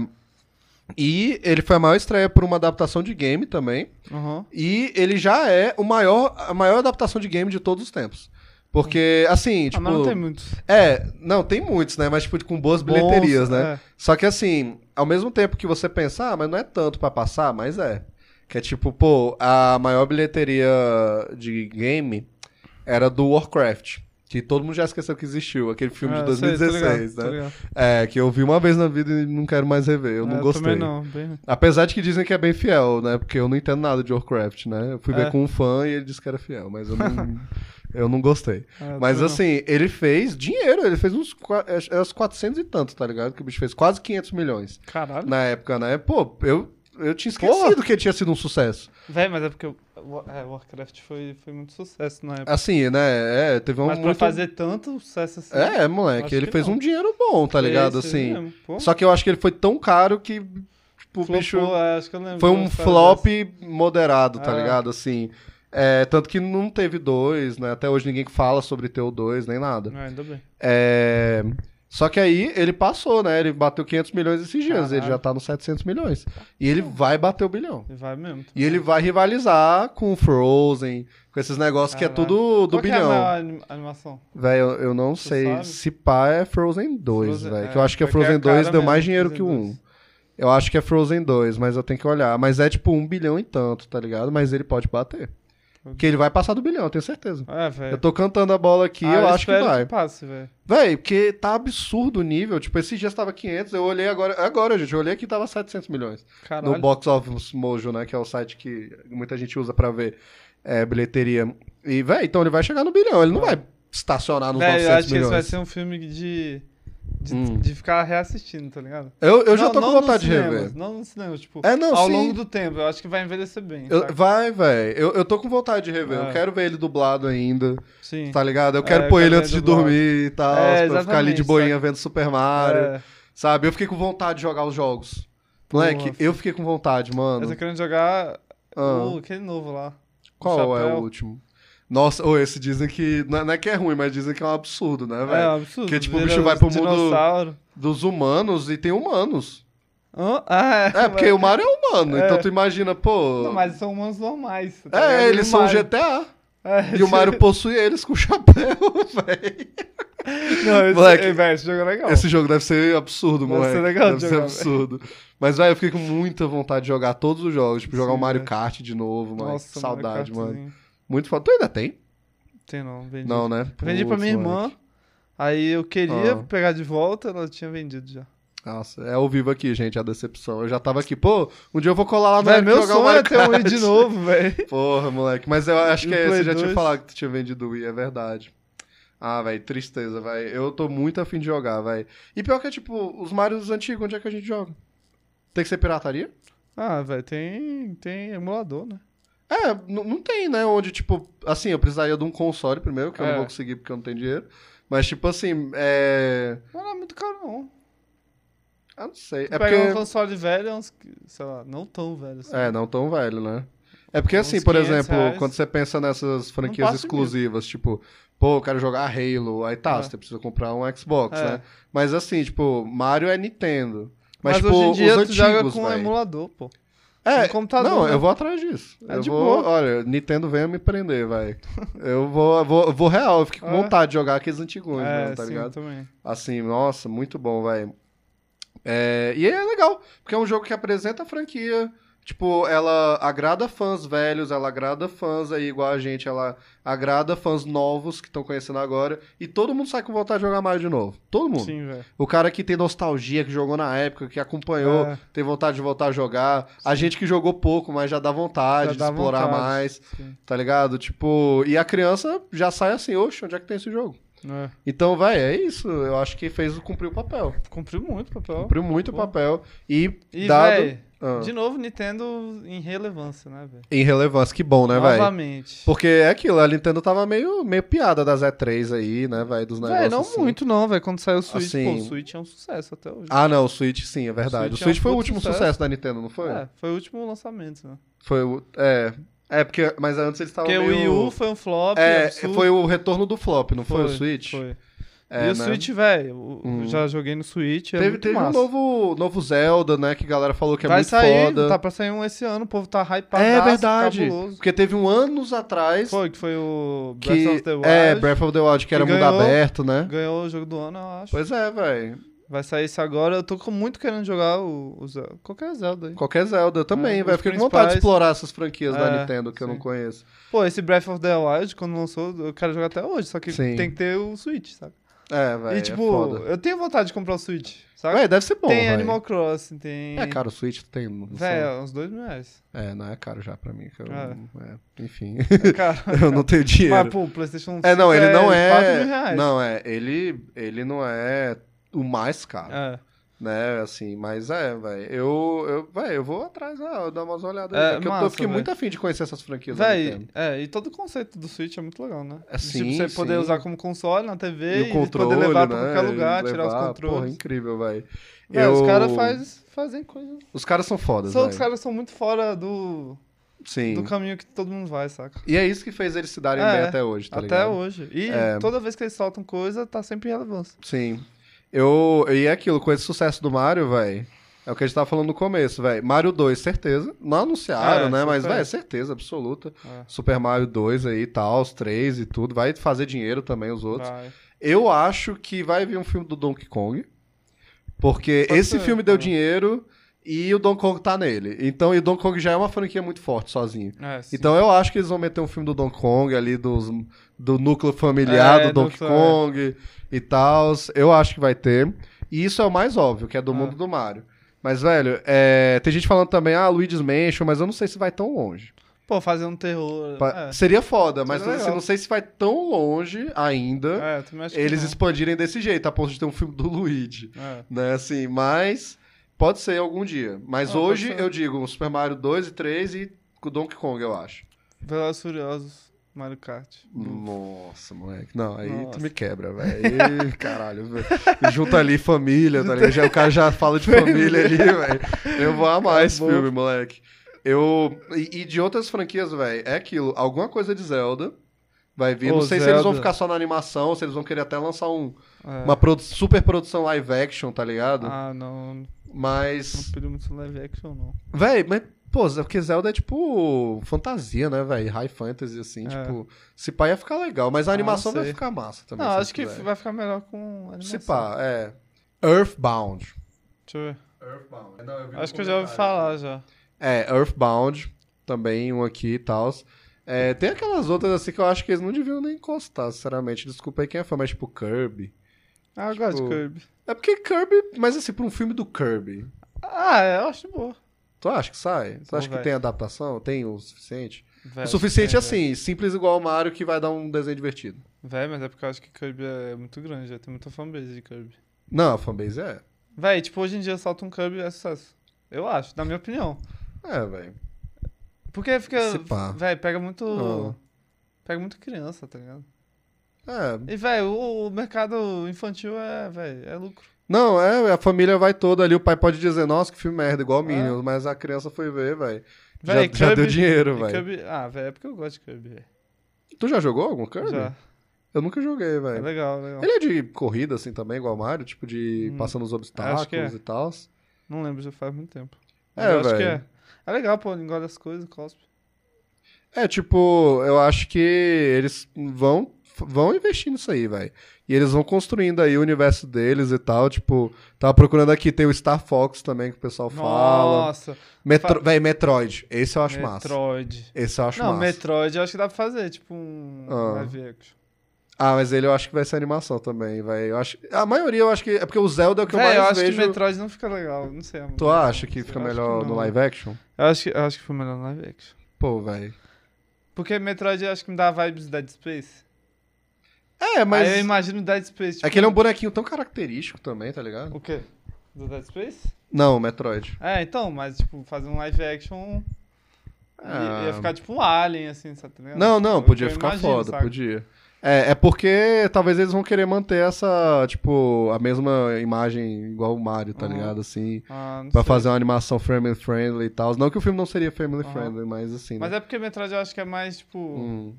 Speaker 4: e ele foi a maior estreia por uma adaptação de game também.
Speaker 5: Aham.
Speaker 4: E ele já é o maior, a maior adaptação de game de todos os tempos. Porque, assim,
Speaker 5: Ah,
Speaker 4: tipo.
Speaker 5: mas não tem muitos.
Speaker 4: É, não, tem muitos, né? Mas, tipo, com boas
Speaker 5: Bons,
Speaker 4: bilheterias, né?
Speaker 5: é.
Speaker 4: Só que, assim, ao mesmo tempo que você pensa, ah, mas não é tanto pra passar, mas é. Que é tipo, pô, a maior bilheteria de game era do Warcraft. Que todo mundo já esqueceu que existiu, aquele filme de
Speaker 5: Ah, sei,
Speaker 4: 2016,
Speaker 5: ligado,
Speaker 4: né? É, que eu vi uma vez na vida e não quero mais rever, eu não
Speaker 5: É,
Speaker 4: gostei.
Speaker 5: Também não, bem...
Speaker 4: Apesar de que dizem que é bem fiel, né? Porque eu não entendo nada de Warcraft, né? Eu fui ver
Speaker 5: É.
Speaker 4: com um fã e ele disse que era fiel, mas eu não, eu não gostei.
Speaker 5: É,
Speaker 4: mas
Speaker 5: também não.
Speaker 4: assim, ele fez dinheiro, ele fez uns, é, é uns 400 e tanto, tá ligado? Que o bicho fez quase 500 milhões
Speaker 5: Caralho.
Speaker 4: na época, né? Pô, eu, eu tinha esquecido que ele tinha sido um sucesso.
Speaker 5: Véi, mas é porque o é, Warcraft foi, foi muito sucesso na época.
Speaker 4: Assim, né? É, teve um
Speaker 5: mas pra
Speaker 4: muito...
Speaker 5: fazer tanto sucesso assim.
Speaker 4: É, moleque, ele fez
Speaker 5: não.
Speaker 4: um dinheiro bom, tá ligado?
Speaker 5: Fez
Speaker 4: assim. Só que eu acho que ele foi tão caro que, tipo, o
Speaker 5: Flopou,
Speaker 4: bicho...
Speaker 5: é, acho que eu lembro
Speaker 4: Foi
Speaker 5: de
Speaker 4: um flop
Speaker 5: dessa.
Speaker 4: moderado, tá
Speaker 5: É.
Speaker 4: ligado? Assim. É, tanto que não teve dois, né? Até hoje ninguém fala sobre ter o dois, nem nada.
Speaker 5: Ah, ainda bem.
Speaker 4: É, Só que aí ele passou, né? Ele bateu 500 milhões esses dias. Ele
Speaker 5: Caralho.
Speaker 4: já tá nos 700 milhões. E ele vai bater o bilhão.
Speaker 5: E vai mesmo.
Speaker 4: E ele vai rivalizar com o Frozen, com esses negócios que é
Speaker 5: Caralho.
Speaker 4: tudo do
Speaker 5: Qual que é a
Speaker 4: bilhão.
Speaker 5: maior animação?
Speaker 4: Velho, eu, eu não
Speaker 5: Tu
Speaker 4: sei.
Speaker 5: sabe?
Speaker 4: Se pá é Frozen 2,
Speaker 5: Frozen-
Speaker 4: velho.
Speaker 5: é,
Speaker 4: Que eu acho que a
Speaker 5: porque é
Speaker 4: Frozen
Speaker 5: cara
Speaker 4: 2 deu mais dinheiro
Speaker 5: Frozen
Speaker 4: que o 1.
Speaker 5: 2.
Speaker 4: Eu acho que é Frozen 2, mas eu tenho que olhar. Mas é tipo um bilhão e tanto, tá ligado? Mas ele pode bater. Que ele vai passar do bilhão, eu tenho certeza.
Speaker 5: É, velho.
Speaker 4: Eu tô cantando a bola aqui,
Speaker 5: Ah,
Speaker 4: eu acho que vai.
Speaker 5: passe, velho.
Speaker 4: Véi, porque tá absurdo o nível. Tipo, esses dias tava 500, eu olhei agora. Agora, gente, eu olhei aqui tava 700 milhões.
Speaker 5: Caralho.
Speaker 4: No Box Office Mojo, né? Que é o site que muita gente usa pra ver é, bilheteria. E, véi, então ele vai chegar no bilhão. Ele não vai estacionar nos
Speaker 5: Velho,
Speaker 4: 900
Speaker 5: eu acho que esse vai
Speaker 4: milhões.
Speaker 5: ser um filme de. De,
Speaker 4: Hum.
Speaker 5: de ficar reassistindo, tá ligado?
Speaker 4: Eu, eu já
Speaker 5: Não-
Speaker 4: tô com
Speaker 5: não
Speaker 4: vontade de
Speaker 5: cinemas,
Speaker 4: rever.
Speaker 5: Não no cinema, tipo,
Speaker 4: É, não,
Speaker 5: ao
Speaker 4: sim.
Speaker 5: longo do tempo. Eu acho que vai envelhecer bem.
Speaker 4: Eu- vai, velho. Eu, eu tô com vontade de rever. Eu
Speaker 5: É.
Speaker 4: quero ver ele dublado ainda.
Speaker 5: Sim.
Speaker 4: Tá ligado? Eu
Speaker 5: É,
Speaker 4: quero
Speaker 5: eu
Speaker 4: pôr
Speaker 5: quero
Speaker 4: ele antes de
Speaker 5: dublado.
Speaker 4: dormir e tal.
Speaker 5: É,
Speaker 4: pra ficar ali de boinha vendo Super Mario.
Speaker 5: É,
Speaker 4: Sabe? Eu fiquei com vontade de jogar os jogos. Moleque, eu fiquei com vontade, mano.
Speaker 5: eu tô querendo jogar
Speaker 4: Ah.
Speaker 5: o- aquele novo lá.
Speaker 4: Qual é o último? Nossa, ou esse dizem que. Não é não é que é ruim, mas dizem que é um absurdo, né,
Speaker 5: É,
Speaker 4: velho?
Speaker 5: um absurdo.
Speaker 4: Porque, tipo, o
Speaker 5: Vira
Speaker 4: bicho vai pro mundo-. Dos humanos e tem humanos.
Speaker 5: Hã? Ah,
Speaker 4: É, porque o Mario é humano,
Speaker 5: É.
Speaker 4: então tu imagina, pô.
Speaker 5: Não, mas são humanos normais. tá?
Speaker 4: É, eles são
Speaker 5: Mario-
Speaker 4: GTA.
Speaker 5: É,
Speaker 4: E o Mario possui eles com chapéu, velho.
Speaker 5: Não, esse,
Speaker 4: Moleque,
Speaker 5: Ei, velho, esse jogo é legal.
Speaker 4: Esse jogo deve ser absurdo,
Speaker 5: Deve
Speaker 4: moleque.
Speaker 5: ser legal de
Speaker 4: deve ser
Speaker 5: jogar,
Speaker 4: absurdo. Mas, velho, eu fiquei com muita vontade de jogar todos os jogos. Tipo, jogar o
Speaker 5: Sim,
Speaker 4: Mario
Speaker 5: velho.
Speaker 4: Kart de novo, mano.
Speaker 5: Nossa,
Speaker 4: Saudade, mano. Muito foda. Tu ainda tem?
Speaker 5: Tem não, vendi.
Speaker 4: Não, né?
Speaker 5: Vendi pra minha irmã. Aí eu queria
Speaker 4: Ah.
Speaker 5: pegar de volta, ela tinha vendido já.
Speaker 4: Nossa, é ao vivo aqui, gente, a decepção. Eu já tava aqui, pô, um dia eu vou colar lá no
Speaker 5: Véi, meu sonho é ter um Wii de novo, velho.
Speaker 4: Porra, moleque. Mas eu acho que é, você
Speaker 5: Play
Speaker 4: já tinha
Speaker 5: 2?
Speaker 4: falado que tu tinha vendido o Wii, é verdade. Ah, velho, tristeza, velho. Eu tô muito afim de jogar, velho. E pior que é, tipo, os Marios antigos, onde é que a gente joga? Tem que ser pirataria?
Speaker 5: Ah, velho, tem, tem emulador, né?
Speaker 4: É, não tem, né? Onde, tipo, assim, eu precisaria de um console primeiro, que eu
Speaker 5: É.
Speaker 4: não vou conseguir porque eu não tenho dinheiro. Mas, tipo assim, é.
Speaker 5: Não é muito caro, não.
Speaker 4: Eu não sei.
Speaker 5: Tu
Speaker 4: É
Speaker 5: pega um
Speaker 4: porque.
Speaker 5: console velho, é uns, que- sei lá, não tão velho assim.
Speaker 4: É, não tão velho, né? É porque, assim, por
Speaker 5: 500
Speaker 4: exemplo,
Speaker 5: reais.
Speaker 4: quando você pensa nessas franquias exclusivas, tipo, pô, eu quero jogar Halo, aí tá,
Speaker 5: É.
Speaker 4: você precisa comprar um Xbox,
Speaker 5: É.
Speaker 4: né? Mas, assim, tipo, Mario é Nintendo. Mas,
Speaker 5: Mas,
Speaker 4: tipo,
Speaker 5: hoje em dia
Speaker 4: os
Speaker 5: tu joga
Speaker 4: antigos,
Speaker 5: com um
Speaker 4: véi.
Speaker 5: emulador, pô.
Speaker 4: É,
Speaker 5: computador,
Speaker 4: não,
Speaker 5: né?
Speaker 4: eu vou atrás disso.
Speaker 5: É
Speaker 4: eu
Speaker 5: de
Speaker 4: vou,
Speaker 5: boa.
Speaker 4: olha, Nintendo venha me prender, vai. eu vou, vou, vou real, eu fiquei com
Speaker 5: É.
Speaker 4: vontade de jogar aqueles antigões,
Speaker 5: é,
Speaker 4: mesmo, tá
Speaker 5: sim,
Speaker 4: ligado?
Speaker 5: também.
Speaker 4: Assim, nossa, muito bom, velho. É, e é legal, porque é um jogo que apresenta a franquia. Tipo, ela agrada fãs velhos, ela agrada fãs aí igual a gente, ela agrada fãs novos que estão conhecendo agora. E todo mundo sai com vontade de jogar Mario de novo. Todo mundo.
Speaker 5: Sim, velho.
Speaker 4: O cara que tem nostalgia, que jogou na época, que acompanhou,
Speaker 5: É.
Speaker 4: tem vontade de voltar a jogar. A gente que jogou pouco, mas já dá vontade
Speaker 5: Já
Speaker 4: de
Speaker 5: dá
Speaker 4: explorar
Speaker 5: vontade,
Speaker 4: mais,
Speaker 5: sim.
Speaker 4: tá ligado? Tipo, e a criança já sai assim, oxe, onde é que tem esse jogo?
Speaker 5: É.
Speaker 4: Então, vai, é isso. Eu acho que fez cumprir o papel.
Speaker 5: Cumpriu muito o papel.
Speaker 4: Cumpriu muito o
Speaker 5: Pô.
Speaker 4: papel. E,
Speaker 5: E,
Speaker 4: dado.
Speaker 5: véi,
Speaker 4: Ah.
Speaker 5: de novo, Nintendo em relevância, né, velho?
Speaker 4: Em relevância, que bom, né, velho?
Speaker 5: Novamente.
Speaker 4: Porque é aquilo, a Nintendo tava meio, meio piada das E3 aí, né, velho? Dos negócios.
Speaker 5: Véi, não
Speaker 4: assim.
Speaker 5: muito não, velho. Quando saiu o Switch,
Speaker 4: Assim-
Speaker 5: pô, o Switch é um sucesso até hoje.
Speaker 4: Ah, não, o Switch sim, é verdade. O
Speaker 5: Switch
Speaker 4: Switch,
Speaker 5: é um
Speaker 4: foi o último sucesso.
Speaker 5: sucesso.
Speaker 4: da Nintendo, não foi?
Speaker 5: É, foi o último lançamento, né?
Speaker 4: Foi o. É. É, porque. Mas antes eles estavam.
Speaker 5: Porque o
Speaker 4: meio...
Speaker 5: Wii U foi um flop.
Speaker 4: É,
Speaker 5: absurdo.
Speaker 4: foi o retorno do flop, não foi, o Switch?
Speaker 5: Foi.
Speaker 4: É,
Speaker 5: e o
Speaker 4: né?
Speaker 5: Switch, velho,
Speaker 4: Hum.
Speaker 5: já joguei no Switch, é
Speaker 4: Teve, teve um
Speaker 5: massa.
Speaker 4: novo, novo Zelda, né? Que a galera falou que é
Speaker 5: Vai
Speaker 4: muito
Speaker 5: sair,
Speaker 4: foda.
Speaker 5: tá pra sair um esse ano, o povo tá hypado.
Speaker 4: é verdade.
Speaker 5: Cabuloso.
Speaker 4: Porque teve um anos atrás
Speaker 5: Foi, que foi o Breath
Speaker 4: que.
Speaker 5: of the Wild.
Speaker 4: É, Breath of the Wild, que, era mundo
Speaker 5: ganhou-
Speaker 4: aberto, né?
Speaker 5: Ganhou o jogo do ano, eu acho.
Speaker 4: Pois é, velho.
Speaker 5: Vai sair esse agora. Eu tô muito querendo jogar o, o Zelda. Qualquer Zelda aí.
Speaker 4: Qualquer Zelda eu também,
Speaker 5: É,
Speaker 4: velho. Fiquei com vontade de explorar essas franquias da
Speaker 5: É,
Speaker 4: Nintendo que eu não
Speaker 5: sim.
Speaker 4: conheço.
Speaker 5: Pô, esse Breath of the Wild, quando lançou, eu quero jogar até hoje. Só que
Speaker 4: Sim.
Speaker 5: tem que ter o Switch, sabe?
Speaker 4: É, velho.
Speaker 5: e
Speaker 4: é
Speaker 5: tipo,
Speaker 4: foda.
Speaker 5: eu tenho vontade de comprar o Switch, sabe?
Speaker 4: Véi, deve ser bom,
Speaker 5: tem
Speaker 4: véi.
Speaker 5: Animal Crossing, tem.
Speaker 4: É caro o Switch, tem.
Speaker 5: Véi, é uns dois mil reais.
Speaker 4: É, não é caro já pra mim. eu-
Speaker 5: É.
Speaker 4: é, enfim.
Speaker 5: É caro.
Speaker 4: eu não tenho dinheiro.
Speaker 5: Mas, pô, o PlayStation 5
Speaker 4: É, não, ele não é.
Speaker 5: 4 mil reais.
Speaker 4: Não, é. Ele, ele não é o mais caro.
Speaker 5: É.
Speaker 4: Né, assim, mas é, velho. Eu, eu, véi, eu vou atrás, né, eu dar umas olhadas
Speaker 5: É,
Speaker 4: aí. porque eu tô- eu
Speaker 5: massa,
Speaker 4: fiquei muito afim de conhecer essas franquias
Speaker 5: Véi, é, e todo o conceito do Switch é muito legal, né?
Speaker 4: É,
Speaker 5: De,
Speaker 4: sim,
Speaker 5: tipo, você poder
Speaker 4: sim.
Speaker 5: usar como console na TV
Speaker 4: E
Speaker 5: e,
Speaker 4: controle,
Speaker 5: poder levar pra
Speaker 4: né,
Speaker 5: qualquer lugar,
Speaker 4: e
Speaker 5: tirar os
Speaker 4: levar,
Speaker 5: controles.
Speaker 4: Porra, incrível, velho. Eu-
Speaker 5: Os caras faz, fazem coisas.
Speaker 4: Os caras são fodas, velho.
Speaker 5: os caras são muito fora do,
Speaker 4: Sim.
Speaker 5: do caminho que todo mundo vai, saca?
Speaker 4: E é isso que fez eles se darem
Speaker 5: É,
Speaker 4: bem até hoje, tá
Speaker 5: Até
Speaker 4: ligado?
Speaker 5: hoje. E
Speaker 4: É.
Speaker 5: toda vez que eles soltam coisa, tá sempre em relevância.
Speaker 4: Sim. Eu, e é aquilo, com esse sucesso do Mario, velho. É o que a gente tava falando no começo, velho. Mario 2, certeza. Não anunciaram,
Speaker 5: É,
Speaker 4: né? Mas, velho, certeza absoluta.
Speaker 5: É.
Speaker 4: Super Mario 2 aí e tal, os 3 e tudo. Vai fazer dinheiro também, os outros.
Speaker 5: Vai.
Speaker 4: Eu acho que vai vir um filme do Donkey Kong. Porque
Speaker 5: Pode
Speaker 4: esse
Speaker 5: ser,
Speaker 4: filme deu
Speaker 5: é.
Speaker 4: dinheiro e o Donkey Kong tá nele. Então, e o Donkey Kong já é uma franquia muito forte sozinho.
Speaker 5: É.
Speaker 4: Então eu acho que eles vão meter um filme do Donkey Kong ali, dos, do núcleo familiar
Speaker 5: É,
Speaker 4: do Donkey
Speaker 5: do-
Speaker 4: Kong e tal. Eu acho que vai ter. E isso é o mais óbvio, que é do
Speaker 5: É.
Speaker 4: mundo do Mario. Mas, velho, é, tem gente falando também, ah, Luigi's Mansion, mas eu não sei se vai tão longe.
Speaker 5: Pô, fazer um terror.
Speaker 4: Pa-
Speaker 5: É,
Speaker 4: Seria foda, mas
Speaker 5: Seria
Speaker 4: assim, não sei se vai tão longe ainda
Speaker 5: é
Speaker 4: eles expandirem desse jeito, a ponto de ter um filme do Luigi.
Speaker 5: É.
Speaker 4: Né, assim, mas pode ser algum dia. Mas
Speaker 5: Ah,
Speaker 4: hoje eu digo Super Mario 2 e 3 e Donkey Kong, eu acho.
Speaker 5: Velozes Furiosos, Mario Kart.
Speaker 4: Nossa, moleque. Não, aí
Speaker 5: Nossa.
Speaker 4: tu me quebra, velho. Caralho, velho. Junta ali família, tá ligado? Já, o cara já fala de família ali, velho. Eu vou amar esse
Speaker 5: Acabou.
Speaker 4: filme, moleque. Eu. E, e de outras franquias, velho, é aquilo. Alguma coisa de Zelda vai vir.
Speaker 5: Ô,
Speaker 4: não sei se eles vão
Speaker 5: Zelda.
Speaker 4: ficar só na animação, se eles vão querer até lançar um,
Speaker 5: É.
Speaker 4: uma produ- super produção live action, tá ligado?
Speaker 5: Ah, não. Não
Speaker 4: Mas.
Speaker 5: pediu muito live action, não.
Speaker 4: Véi, mas. Pô, porque Zelda é tipo fantasia, né, velho? High fantasy, assim,
Speaker 5: É.
Speaker 4: tipo. Se pá ia ficar legal, mas a
Speaker 5: Ah,
Speaker 4: animação
Speaker 5: não
Speaker 4: vai ficar massa também.
Speaker 5: Não, acho que
Speaker 4: quiser.
Speaker 5: vai ficar melhor com animação.
Speaker 4: Se pá, é. Earthbound.
Speaker 5: Deixa eu ver.
Speaker 4: Earthbound. Não, eu vi
Speaker 5: Acho que eu já ouvi falar já.
Speaker 4: É, Earthbound. Também um aqui e tal. É, tem aquelas outras assim que eu acho que eles não deviam nem encostar, sinceramente. Desculpa aí quem é fã, mas tipo Kirby.
Speaker 5: Ah, eu gosto de
Speaker 4: Tipo,
Speaker 5: Kirby.
Speaker 4: É porque Kirby, mas assim, pra um filme do Kirby.
Speaker 5: Ah, é, eu acho boa.
Speaker 4: Tu acha que sai? Tu
Speaker 5: Pô,
Speaker 4: acha que
Speaker 5: véi.
Speaker 4: tem adaptação? Tem o suficiente?
Speaker 5: Velho,
Speaker 4: o suficiente
Speaker 5: tem,
Speaker 4: assim, simples igual o Mario que vai dar um desenho divertido.
Speaker 5: Véi, mas é porque eu acho que Kirby é muito grande, já tem muita fanbase de Kirby.
Speaker 4: Não, a fanbase é.
Speaker 5: Véi, tipo, hoje em dia solta um Kirby é sucesso. Eu acho, na minha opinião.
Speaker 4: É, velho.
Speaker 5: Porque fica. Véi, pega muito.
Speaker 4: Ah.
Speaker 5: Pega muito criança, tá ligado?
Speaker 4: É.
Speaker 5: E, véi, o, o mercado infantil é, véi, é lucro.
Speaker 4: Não, é, a família vai toda ali, o pai pode dizer, nossa, que filme merda, igual
Speaker 5: É.
Speaker 4: Minions, mas a criança foi ver, velho. Já, já deu dinheiro, velho.
Speaker 5: Ah, véi, é porque eu gosto de Kirby.
Speaker 4: Tu já jogou algum Kirby?
Speaker 5: Já.
Speaker 4: Eu nunca joguei,
Speaker 5: É
Speaker 4: velho.
Speaker 5: legal, legal.
Speaker 4: Ele é de corrida, assim, também, igual Mario? Tipo, de
Speaker 5: Hum,
Speaker 4: passando os
Speaker 5: é.
Speaker 4: obstáculos e tal?
Speaker 5: Não lembro, já faz muito tempo.
Speaker 4: É,
Speaker 5: eu acho que
Speaker 4: velho.
Speaker 5: é. É legal, pô, engole as coisas, cospe.
Speaker 4: É, tipo, eu acho que eles vão, vão investir nisso aí, velho. E eles vão construindo aí o universo deles e tal. Tipo, tava procurando aqui, tem o Star Fox também, que o pessoal fala.
Speaker 5: Nossa,
Speaker 4: Metro...
Speaker 5: fa-
Speaker 4: Véi, Metroid. Esse eu acho massa.
Speaker 5: Metroid.
Speaker 4: Esse eu acho
Speaker 5: Não,
Speaker 4: massa.
Speaker 5: Metroid eu acho que dá pra fazer, tipo um
Speaker 4: Ah.
Speaker 5: live action.
Speaker 4: Ah, mas ele eu acho que vai ser animação também, velho. Eu acho... A maioria eu acho que. É porque o Zelda é o que eu mais
Speaker 5: eu acho
Speaker 4: vejo.
Speaker 5: que Metroid não fica legal, não sei.
Speaker 4: Tu acha que fica
Speaker 5: Eu
Speaker 4: melhor
Speaker 5: que
Speaker 4: no
Speaker 5: não.
Speaker 4: live action?
Speaker 5: Eu acho que, eu acho que foi melhor no live action.
Speaker 4: Pô, velho.
Speaker 5: Porque Metroid eu acho que me dá vibes Dead Space.
Speaker 4: É, mas.
Speaker 5: Aí eu imagino Dead Space. Tipo,
Speaker 4: É que ele é um bonequinho tão característico também, tá ligado?
Speaker 5: O quê? Do Dead Space?
Speaker 4: Não, Metroid.
Speaker 5: É, então, mas tipo, fazer um live action.
Speaker 4: Ah.
Speaker 5: Ia ficar tipo um alien, assim, sabe? tá?
Speaker 4: Não, não,
Speaker 5: Eu-
Speaker 4: podia
Speaker 5: eu
Speaker 4: ficar
Speaker 5: imagino,
Speaker 4: foda,
Speaker 5: saca?
Speaker 4: podia. É, é porque talvez eles vão querer manter essa, tipo, a mesma imagem igual o Mario, tá
Speaker 5: Aham.
Speaker 4: ligado? Assim,
Speaker 5: Ah,
Speaker 4: pra
Speaker 5: sei.
Speaker 4: fazer uma animação family friendly e tal. Não que o filme não seria family
Speaker 5: Aham.
Speaker 4: friendly, mas assim,
Speaker 5: Mas
Speaker 4: né?
Speaker 5: é porque Metroid eu acho que é mais, tipo,
Speaker 4: Hum,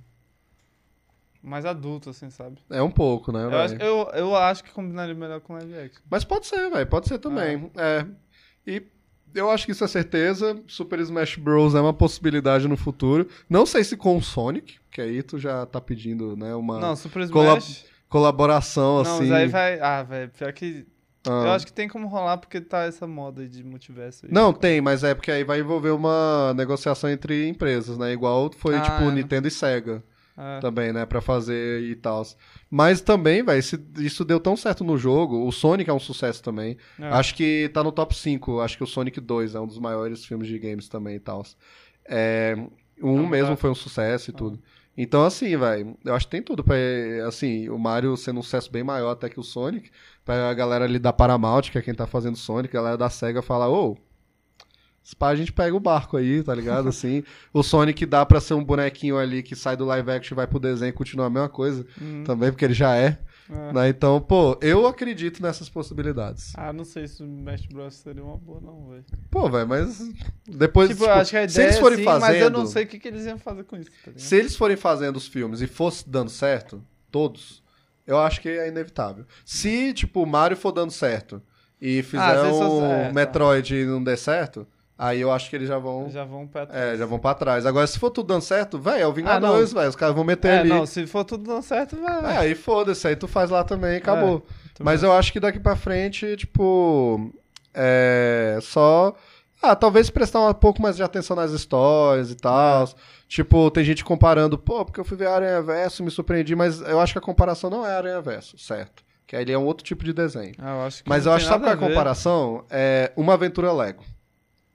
Speaker 5: mais adulto, assim, sabe?
Speaker 4: é um pouco, né,
Speaker 5: Eu acho, eu, eu acho que combinaria melhor com live action.
Speaker 4: Mas pode ser, velho, pode ser também. É. E eu acho que isso é certeza. Super Smash Bros. é uma possibilidade no futuro. Não sei se com o Sonic, que aí tu já tá pedindo, né, uma
Speaker 5: Não, Super Smash.
Speaker 4: colaboração,
Speaker 5: Não,
Speaker 4: assim.
Speaker 5: mas aí vai. Ah, velho, pior que.
Speaker 4: Ah.
Speaker 5: Eu acho que tem como rolar porque tá essa moda de multiverso aí.
Speaker 4: Não, tem, mas é porque aí vai envolver uma negociação entre empresas, né? Igual foi,
Speaker 5: Ah,
Speaker 4: tipo,
Speaker 5: é.
Speaker 4: Nintendo e Sega
Speaker 5: É.
Speaker 4: também, né? Pra fazer e tal. Mas também, velho, isso deu tão certo no jogo. O Sonic é um sucesso também.
Speaker 5: É.
Speaker 4: Acho que tá no top 5. Acho que o Sonic 2 é um dos maiores filmes de games também e tal. É, 1
Speaker 5: Ah,
Speaker 4: mesmo
Speaker 5: tá.
Speaker 4: foi um sucesso e tudo. Então, assim, velho, eu acho que tem tudo pra. Assim, o Mario sendo um sucesso bem maior até que o Sonic. Pra a galera ali da Paramount, que é quem tá fazendo Sonic, a galera da SEGA falar, ô. Se pá, a gente pega o barco aí, tá ligado? Assim, o Sonic dá pra ser um bonequinho ali que sai do live action e vai pro desenho e continua a mesma coisa
Speaker 5: Uhum.
Speaker 4: também, porque ele já é.
Speaker 5: É.
Speaker 4: né? Então, pô, eu acredito nessas possibilidades.
Speaker 5: Ah, não sei se o Smash Bros seria uma boa, não, velho.
Speaker 4: Pô, velho, mas depois.
Speaker 5: Tipo,
Speaker 4: tipo,
Speaker 5: eu acho que a
Speaker 4: se
Speaker 5: ideia
Speaker 4: eles forem
Speaker 5: sim,
Speaker 4: fazendo.
Speaker 5: mas eu não sei o que, que eles iam fazer com isso, tá?
Speaker 4: Se eles forem fazendo os filmes e fosse dando certo, todos, eu acho que é inevitável. Se, tipo, o Mario for dando certo e
Speaker 5: Ah,
Speaker 4: fizer
Speaker 5: se eles
Speaker 4: um
Speaker 5: é, tá.
Speaker 4: Metroid e não der certo, aí eu acho que eles já vão.
Speaker 5: Já vão pra
Speaker 4: É, já vão pra trás. Agora, se for tudo dando certo, velho, é o
Speaker 5: Ah,
Speaker 4: Vingadores, velho. Os caras vão meter
Speaker 5: É,
Speaker 4: ali.
Speaker 5: não, se for tudo dando certo, vai.
Speaker 4: É, aí foda-se, aí tu faz lá também e acabou.
Speaker 5: Também.
Speaker 4: Mas eu acho que daqui pra frente, tipo. É. Só. Ah, talvez prestar um pouco mais de atenção nas histórias e tal. Tipo, tem gente comparando, pô, porque eu fui ver Aranha Verso, me surpreendi, mas eu acho que a comparação não é Aranha Verso, certo? Que aí ele é um outro tipo de desenho.
Speaker 5: Ah, eu acho que
Speaker 4: Mas eu acho, sabe qual é a comparação? É uma aventura Lego.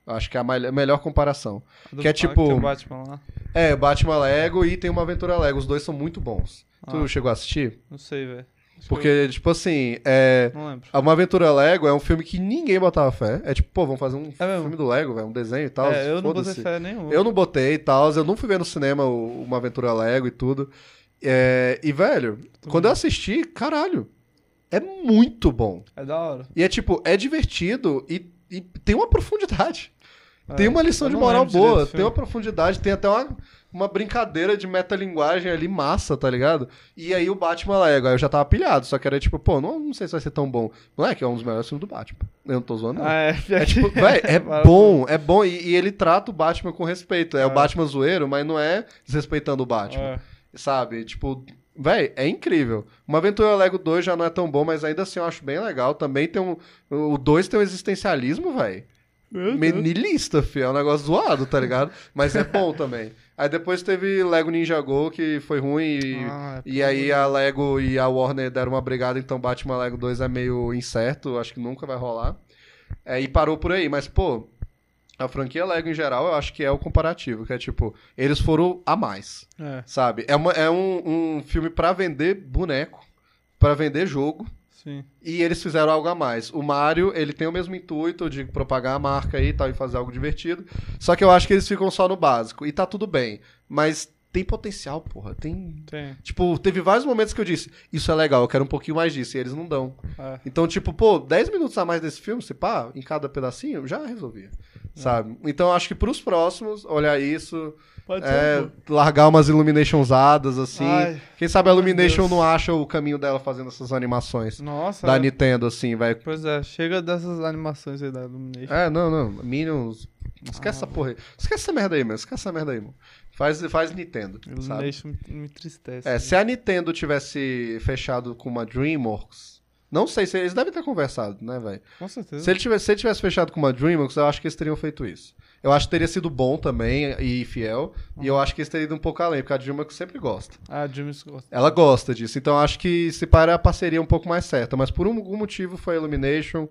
Speaker 4: Eu acho que é a melhor comparação.
Speaker 5: Do-
Speaker 4: que é tipo-
Speaker 5: tem o Batman lá.
Speaker 4: É, Batman Lego e tem uma aventura Lego. Os dois são muito bons. Tu
Speaker 5: Ah.
Speaker 4: chegou a assistir?
Speaker 5: Não sei, velho.
Speaker 4: Porque, tipo assim, é.
Speaker 5: eu Não lembro.
Speaker 4: Uma Aventura Lego é um filme que ninguém botava fé. É tipo, pô, vamos fazer um
Speaker 5: É
Speaker 4: filme do Lego, velho, um desenho e tal.
Speaker 5: é, eu não botei fé nenhuma.
Speaker 4: Eu não botei e tal, eu não fui ver no cinema Uma Aventura Lego e tudo. É, e, velho, quando eu assisti, caralho, é muito bom.
Speaker 5: É da hora.
Speaker 4: E é tipo, é divertido e, e tem uma profundidade.
Speaker 5: É,
Speaker 4: Tem uma lição de moral boa, tem uma profundidade, tem até uma, uma brincadeira de metalinguagem ali massa, tá ligado? E aí o Batman Lego, aí eu já tava pilhado, só que era tipo, pô, não, não sei se vai ser tão bom. Não é que é um dos melhores filmes do Batman. Eu não tô zoando, não.
Speaker 5: Ah, é,
Speaker 4: É tipo, véi, é bom, é bom. E, e ele trata o Batman com respeito. É, o Batman zoeiro, mas não é desrespeitando o Batman.
Speaker 5: É.
Speaker 4: Sabe? Tipo, véi, é incrível. Uma Aventura Lego 2 já não é tão bom, mas ainda assim eu acho bem legal. Também tem um. O 2 tem um existencialismo, véi. Menilista, fi. É um negócio zoado, tá ligado? Mas é bom também. Aí depois teve Lego Ninja Go, que foi ruim. E,
Speaker 5: Ah, é
Speaker 4: e aí a Lego e a Warner deram uma brigada, então Batman Lego 2 é meio incerto, acho que nunca vai rolar. É, e parou por aí, mas, pô, A franquia Lego em geral, eu acho que é o comparativo, que é tipo, eles foram a mais,
Speaker 5: É,
Speaker 4: sabe? É, uma- é um, um filme pra vender boneco, pra vender jogo,
Speaker 5: sim.
Speaker 4: e eles fizeram algo a mais. O Mario, ele tem o mesmo intuito de propagar a marca aí e tal, e fazer algo divertido. Só que eu acho que eles ficam só no básico. E tá tudo bem. Mas tem potencial, porra. Tem.
Speaker 5: Tem.
Speaker 4: Tipo, teve vários momentos que eu disse, isso é legal, eu quero um pouquinho mais disso. E eles não dão.
Speaker 5: É.
Speaker 4: Então, tipo, pô, 10 minutos a mais desse filme, se pá, em cada pedacinho, já resolvia.
Speaker 5: É.
Speaker 4: Sabe? Então, eu acho que pros próximos, olhar isso.
Speaker 5: Pode
Speaker 4: É,
Speaker 5: ser.
Speaker 4: largar umas Illuminations assim.
Speaker 5: Ai,
Speaker 4: Quem sabe a Illumination não acha o caminho dela fazendo essas animações
Speaker 5: Nossa.
Speaker 4: da
Speaker 5: é.
Speaker 4: Nintendo, assim, vai.
Speaker 5: Pois é, chega dessas animações aí da Illumination.
Speaker 4: É, não, não. Minions. Esquece
Speaker 5: Ah,
Speaker 4: essa porra aí. Esquece essa merda aí, mano. Esquece essa merda aí, mano. Faz, faz Nintendo. Sabe?
Speaker 5: Illumination me, me entristece.
Speaker 4: É, se a Nintendo tivesse fechado com uma Dreamworks. Não sei se eles devem ter conversado, né, velho?
Speaker 5: Com certeza.
Speaker 4: Se ele, tivesse, se ele tivesse fechado com uma Dreamworks, eu acho que eles teriam feito isso. Eu acho que teria sido bom também e fiel. E eu acho que eles teriam ido um pouco além, porque a Dreamworks sempre gosta.
Speaker 5: Ah, Dreams gosta.
Speaker 4: Ela gosta disso. Então eu acho que se para a parceria um pouco mais certa. Mas por algum motivo foi a Illumination.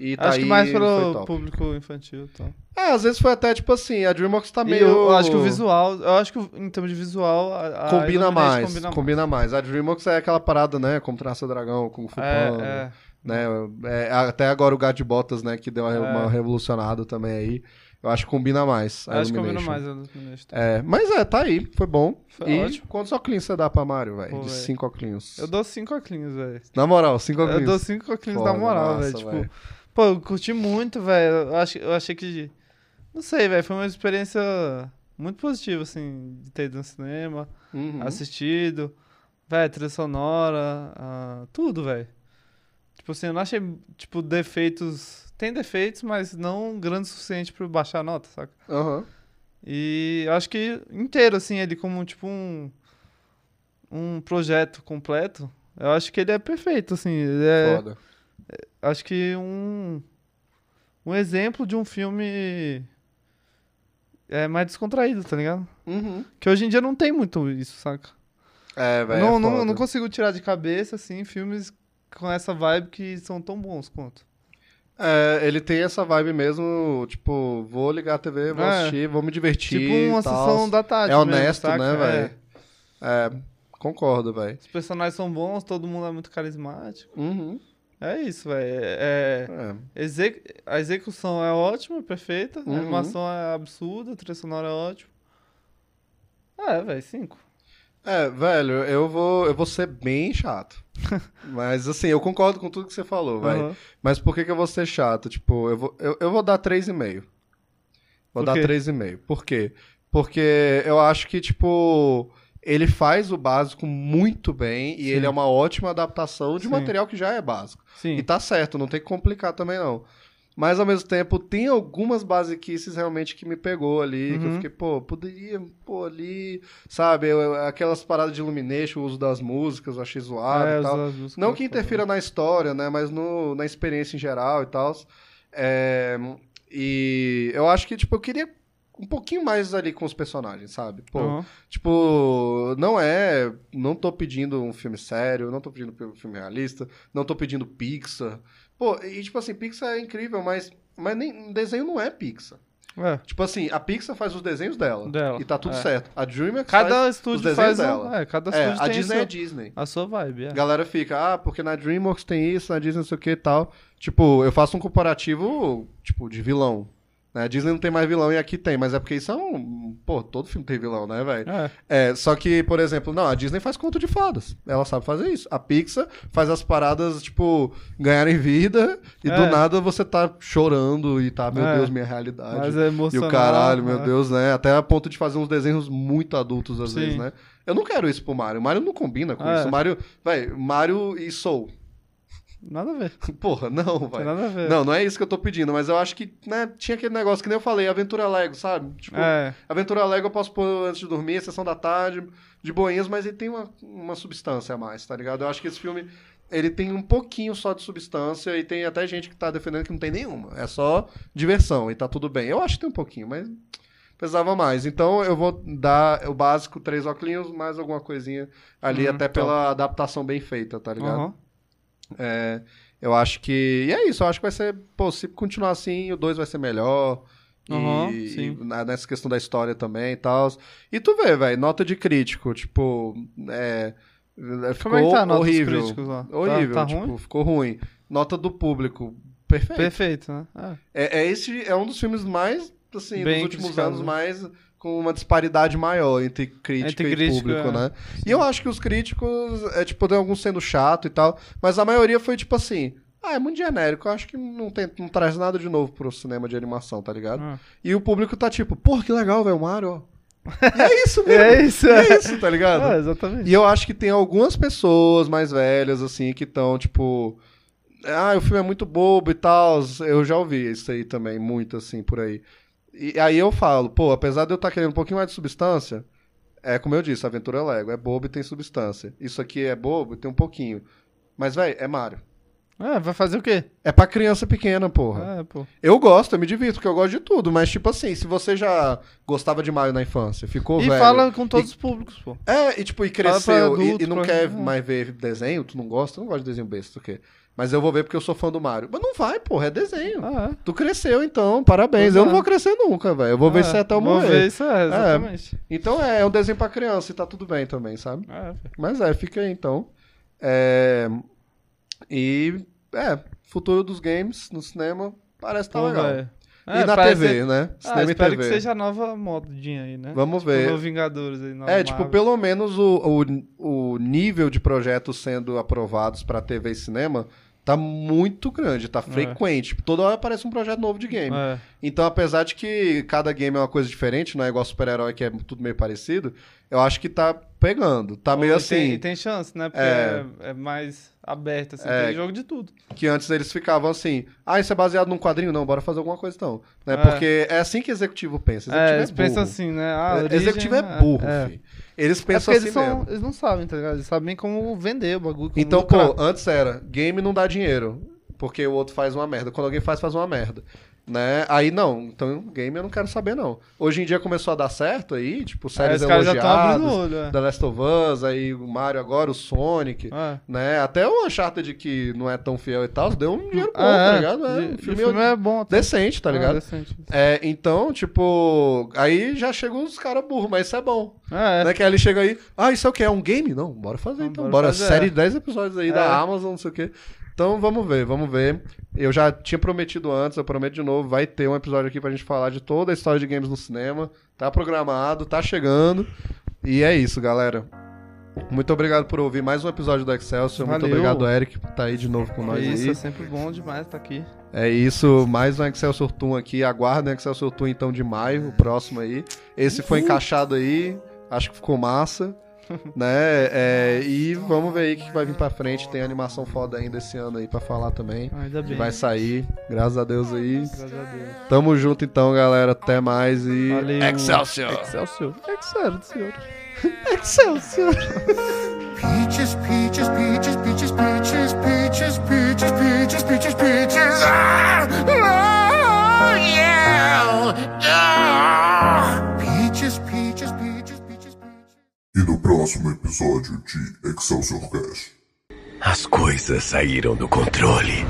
Speaker 4: E tá
Speaker 5: Acho
Speaker 4: aí,
Speaker 5: que mais pelo público infantil e tal.
Speaker 4: É, às vezes foi até tipo assim, a DreamWorks tá meio.
Speaker 5: eu acho que o visual, eu acho que o- em termos de visual, a, a
Speaker 4: Combina mais,
Speaker 5: combina,
Speaker 4: combina, mais. A DreamWorks é aquela parada, né? Como Traça Dragão, Fu
Speaker 5: mais.
Speaker 4: Panda,
Speaker 5: É, é.
Speaker 4: né? É, até agora o Gato de Botas, né? Que deu uma,
Speaker 5: É.
Speaker 4: uma revolucionada também aí. Eu acho que combina mais. a
Speaker 5: Acho que combina mais a Illumination.
Speaker 4: É, mas é, tá aí, foi bom.
Speaker 5: Foi
Speaker 4: e
Speaker 5: ótimo.
Speaker 4: quantos óculos você dá pra Mario, velho? De
Speaker 5: velho.
Speaker 4: cinco óculos.
Speaker 5: Eu dou cinco oclinhos, velho.
Speaker 4: Na moral, cinco óculos.
Speaker 5: Eu dou cinco oclinhos
Speaker 4: Foda,
Speaker 5: na moral, velho. Tipo, pô, eu curti muito, velho. Eu, eu achei que. Não sei, velho. Foi uma experiência muito positiva, assim, de ter ido no cinema,
Speaker 4: Uhum.
Speaker 5: assistido. Velho, trilha sonora, ah, tudo, velho. Tipo assim, eu não achei, tipo, defeitos. Tem defeitos, mas não grande o suficiente pra eu baixar a nota, saca?
Speaker 4: Aham.
Speaker 5: E eu acho que inteiro, assim, ele como, tipo, um. Um projeto completo. Eu acho que ele é perfeito, assim. Ele é,
Speaker 4: Foda.
Speaker 5: acho que um um exemplo de um filme é mais descontraído, tá ligado?
Speaker 4: Uhum.
Speaker 5: Que hoje em dia não tem muito isso, saca?
Speaker 4: É, velho.
Speaker 5: não,
Speaker 4: é
Speaker 5: não, não consigo tirar de cabeça assim filmes com essa vibe que são tão bons quanto.
Speaker 4: É, ele tem essa vibe mesmo, tipo, vou ligar a TV, vou
Speaker 5: É.
Speaker 4: assistir, vou me divertir.
Speaker 5: tipo uma
Speaker 4: tal.
Speaker 5: sessão da tarde.
Speaker 4: É
Speaker 5: mesmo,
Speaker 4: honesto,
Speaker 5: saca?
Speaker 4: né,
Speaker 5: É.
Speaker 4: velho? É, concordo, velho.
Speaker 5: Os personagens são bons, todo mundo é muito carismático.
Speaker 4: Uhum.
Speaker 5: É isso, velho. É,
Speaker 4: É.
Speaker 5: exec- A execução é ótima, perfeita.
Speaker 4: Uhum.
Speaker 5: A animação é absurda, a trilha sonora é ótima. É, velho, cinco.
Speaker 4: É, velho, eu vou, eu vou ser bem chato. Mas assim, eu concordo com tudo que você falou, velho. Mas por que, que eu vou ser chato? Tipo, eu vou, eu, eu vou dar 3,5. Vou
Speaker 5: Por
Speaker 4: dar
Speaker 5: quê?
Speaker 4: 3,5. Por quê? Porque eu acho que, tipo, ele faz o básico muito bem e
Speaker 5: Sim.
Speaker 4: ele é uma ótima adaptação de
Speaker 5: Sim.
Speaker 4: material que já é básico.
Speaker 5: Sim.
Speaker 4: E tá certo, não tem que complicar também, não. Mas ao mesmo tempo, tem algumas basiquices realmente que me pegou ali, que eu
Speaker 5: Uhum.
Speaker 4: fiquei, pô, poderia, pô, ali, sabe, aquelas paradas de Illumination, o uso das músicas, eu achei zoado
Speaker 5: É,
Speaker 4: e tal. Não que interfira na história, né? Mas no, na experiência em geral e tal. É, e eu acho que, tipo, eu queria um pouquinho mais ali com os personagens, sabe? Pô,
Speaker 5: Aham.
Speaker 4: tipo, não é. Não tô pedindo um filme sério, não tô pedindo um filme realista, não tô pedindo Pixar. Pô, e tipo assim, Pixar é incrível, mas, mas nem, desenho não é Pixar.
Speaker 5: É.
Speaker 4: Tipo assim, a Pixar faz os desenhos dela.
Speaker 5: Dela,
Speaker 4: E tá tudo
Speaker 5: é.
Speaker 4: certo. A DreamWorks faz
Speaker 5: Cada
Speaker 4: os
Speaker 5: estúdio
Speaker 4: desenhos
Speaker 5: faz
Speaker 4: dela.
Speaker 5: um, é, cada
Speaker 4: É,
Speaker 5: estúdio
Speaker 4: a
Speaker 5: tem
Speaker 4: Disney
Speaker 5: seu-
Speaker 4: é Disney.
Speaker 5: a sua vibe, é.
Speaker 4: A galera fica, ah, porque na DreamWorks tem isso, na Disney não sei o que e tal. Tipo, eu faço um comparativo, tipo, de vilão. Né? A Disney não tem mais vilão e aqui tem, mas é porque isso é um. Pô, todo filme tem vilão, né, velho?
Speaker 5: É.
Speaker 4: É, só que, por exemplo, não, a Disney faz conto de fadas. Ela sabe fazer isso. A Pixar faz as paradas, tipo, ganharem vida e do
Speaker 5: É.
Speaker 4: nada você tá chorando e tá, meu
Speaker 5: É.
Speaker 4: Deus, minha realidade.
Speaker 5: Mas é
Speaker 4: E
Speaker 5: emocional.
Speaker 4: o caralho, meu
Speaker 5: é.
Speaker 4: Deus, né? Até a ponto de fazer uns desenhos muito adultos às
Speaker 5: Sim.
Speaker 4: vezes, né? Eu não quero isso pro Mario. O Mario não combina com
Speaker 5: É.
Speaker 4: isso. O Mario, velho, Mario e Soul.
Speaker 5: Nada a ver.
Speaker 4: Porra, não, velho.
Speaker 5: nada a ver.
Speaker 4: Não, não é isso que eu tô pedindo, mas eu acho que, né, tinha aquele negócio que nem eu falei, aventura Lego, sabe? Tipo,
Speaker 5: É.
Speaker 4: aventura Lego eu posso pôr antes de dormir, sessão da tarde, de boinhas, mas ele tem uma, uma substância a mais, tá ligado? Eu acho que esse filme, ele tem um pouquinho só de substância e tem até gente que tá defendendo que não tem nenhuma. É só diversão e tá tudo bem. Eu acho que tem um pouquinho, mas precisava mais. Então eu vou dar o básico, três óculos, mais alguma coisinha ali,
Speaker 5: Hum,
Speaker 4: até
Speaker 5: top.
Speaker 4: pela adaptação bem feita, tá ligado?
Speaker 5: Aham.
Speaker 4: É, eu acho que. E é isso, eu acho que vai ser. Pô, se continuar assim, o 2 vai ser melhor.
Speaker 5: Aham,
Speaker 4: e,
Speaker 5: sim.
Speaker 4: e nessa questão da história também e tal. E tu vê, velho, nota de crítico, tipo, é, ficou
Speaker 5: Como é que tá a nota dos
Speaker 4: horrível.
Speaker 5: críticos lá? Tá-
Speaker 4: Horrível,
Speaker 5: tá
Speaker 4: tipo,
Speaker 5: ruim?
Speaker 4: ficou ruim. Nota do público, perfeito.
Speaker 5: Perfeito, né? É.
Speaker 4: É, é esse é um dos filmes mais, assim,
Speaker 5: Bem
Speaker 4: dos últimos
Speaker 5: criticado,
Speaker 4: anos
Speaker 5: né?
Speaker 4: mais com uma disparidade maior entre crítica
Speaker 5: Entre
Speaker 4: e
Speaker 5: crítico,
Speaker 4: público,
Speaker 5: é.
Speaker 4: né? E eu acho que os críticos, é tipo, tem alguns sendo chato e tal, mas a maioria foi tipo assim, ah, é muito genérico, eu acho que não, tem, não traz nada de novo pro cinema de animação, tá ligado?
Speaker 5: Ah.
Speaker 4: E o público tá tipo, porra, que legal, velho, o Mario. E é isso mesmo.
Speaker 5: É isso, é.
Speaker 4: é isso, tá ligado?
Speaker 5: É, exatamente.
Speaker 4: E eu acho que tem algumas pessoas mais velhas, assim, que estão, tipo. Ah, o filme é muito bobo e tal. Eu já ouvi isso aí também, muito assim, por aí. E aí eu falo, pô, apesar de eu estar querendo um pouquinho mais de substância, é como eu disse, Aventura Lego. É bobo e tem substância. Isso aqui é bobo e tem um pouquinho. Mas, velho, é Mario.
Speaker 5: É, vai fazer o quê?
Speaker 4: É pra criança pequena, porra.
Speaker 5: É, pô.
Speaker 4: Eu gosto, eu me divirto, porque eu gosto de tudo. Mas, tipo assim, se você já gostava de Mario na infância, ficou
Speaker 5: E
Speaker 4: velho...
Speaker 5: fala com todos os públicos, pô.
Speaker 4: É, e tipo, e cresceu e-
Speaker 5: adulto,
Speaker 4: e, não
Speaker 5: pra-
Speaker 4: quer
Speaker 5: é.
Speaker 4: mais ver desenho, tu não gosta, tu não gosta de desenho besta, o quê? Mas eu vou ver porque eu sou fã do Mario. Mas não vai, porra, é desenho.
Speaker 5: Ah, é.
Speaker 4: Tu cresceu então, parabéns.
Speaker 5: Pois
Speaker 4: eu
Speaker 5: é.
Speaker 4: não vou crescer nunca, velho. Eu vou ver
Speaker 5: É,
Speaker 4: isso até eu
Speaker 5: Vou
Speaker 4: morrer.
Speaker 5: ver isso, é, exatamente.
Speaker 4: Então é, é um desenho pra criança e tá tudo bem também, sabe?
Speaker 5: É, velho.
Speaker 4: Mas é, fica aí então. É... E, é, futuro dos games no cinema parece tá
Speaker 5: Pô,
Speaker 4: legal. E
Speaker 5: É,
Speaker 4: na
Speaker 5: parece-
Speaker 4: TV, né?
Speaker 5: Ah,
Speaker 4: Cinema e
Speaker 5: espero
Speaker 4: TV.
Speaker 5: que seja a nova modinha aí, né?
Speaker 4: Vamos
Speaker 5: Tipo,
Speaker 4: ver.
Speaker 5: no Vingadores aí, nova
Speaker 4: É, tipo,
Speaker 5: Marvel.
Speaker 4: pelo menos o, o, o nível de projetos sendo aprovados pra TV e cinema tá muito grande, tá frequente. Toda hora aparece um projeto novo de game.
Speaker 5: É.
Speaker 4: Então, apesar de que cada game é uma coisa diferente, não é igual super-herói que é tudo meio parecido, eu acho que tá pegando. Tá meio
Speaker 5: E
Speaker 4: assim,
Speaker 5: Tem, e tem chance, né? Porque
Speaker 4: É.
Speaker 5: é, é mais aberto, assim.
Speaker 4: É.
Speaker 5: Tem jogo de tudo.
Speaker 4: que antes eles ficavam assim, ah, isso é baseado num quadrinho? Não, bora fazer alguma coisa então. Né?
Speaker 5: É.
Speaker 4: Porque é assim que executivo pensa. Executivo
Speaker 5: É,
Speaker 4: é,
Speaker 5: eles pensam assim, né? Ah,
Speaker 4: É,
Speaker 5: origem,
Speaker 4: executivo é burro,
Speaker 5: é.
Speaker 4: filho. Eles
Speaker 5: É
Speaker 4: pensam
Speaker 5: porque
Speaker 4: assim
Speaker 5: eles, são,
Speaker 4: mesmo.
Speaker 5: eles não sabem, tá ligado? Eles sabem como vender o bagulho.
Speaker 4: Então,
Speaker 5: lucrar.
Speaker 4: pô, antes era, game não dá dinheiro, porque o outro faz uma merda. Quando alguém faz, faz uma merda. Né? Aí não, então game eu não quero saber não. Hoje em dia começou a dar certo aí, tipo,
Speaker 5: Aí
Speaker 4: séries
Speaker 5: o
Speaker 4: elogiadas,
Speaker 5: olho, é.
Speaker 4: The Last of Us, aí o Mario agora, o Sonic,
Speaker 5: É.
Speaker 4: né? Até o Uncharted que não é tão fiel e tal, deu um dinheiro bom,
Speaker 5: Ah,
Speaker 4: tá
Speaker 5: é.
Speaker 4: ligado? É,
Speaker 5: E- e
Speaker 4: filme,
Speaker 5: o filme é bom
Speaker 4: decente, tá
Speaker 5: Ah,
Speaker 4: ligado?
Speaker 5: decente.
Speaker 4: É, então, tipo, aí já chegam os caras burros, mas isso é bom.
Speaker 5: É,
Speaker 4: Né? Que aí ele chega aí, ah, isso é o quê? É um game? Não, bora fazer
Speaker 5: Não,
Speaker 4: então.
Speaker 5: bora
Speaker 4: Bora,
Speaker 5: fazer,
Speaker 4: série
Speaker 5: é.
Speaker 4: de 10 episódios aí
Speaker 5: É.
Speaker 4: da Amazon, não sei o quê. Então vamos ver, vamos ver. Eu já tinha prometido antes, eu prometo de novo, vai ter um episódio aqui pra gente falar de toda a história de games no cinema. Tá programado, tá chegando. E é isso, galera. Muito obrigado por ouvir mais um episódio do Excelsior. Muito
Speaker 5: Valeu.
Speaker 4: obrigado, Eric, por tá aí de novo com nós
Speaker 5: isso,
Speaker 4: aí.
Speaker 5: é sempre bom demais estar aqui.
Speaker 4: É isso, mais um Excelsior Tour aqui. Aguardem o Excelsior Tour então de maio, o próximo aí. Esse foi encaixado aí, acho que ficou massa. né? É, e vamos ver aí o que vai vir pra frente. Tem animação foda ainda esse ano aí pra falar também.
Speaker 5: Ainda
Speaker 4: Que
Speaker 5: bem.
Speaker 4: vai sair, graças a Deus aí.
Speaker 5: Graças a Deus.
Speaker 4: Tamo junto então, galera. Até mais e.
Speaker 5: Valeu.
Speaker 4: Excelsior!
Speaker 5: Excelsior. Excelsior.
Speaker 4: Excelsior!
Speaker 6: Peaches, peaches, peaches, peaches, peaches, peaches, peaches, peaches, peaches, peaches. Ah! Oh, yeah! Ah!
Speaker 1: E no próximo episódio de Excelsior Cast.
Speaker 7: As coisas saíram do controle.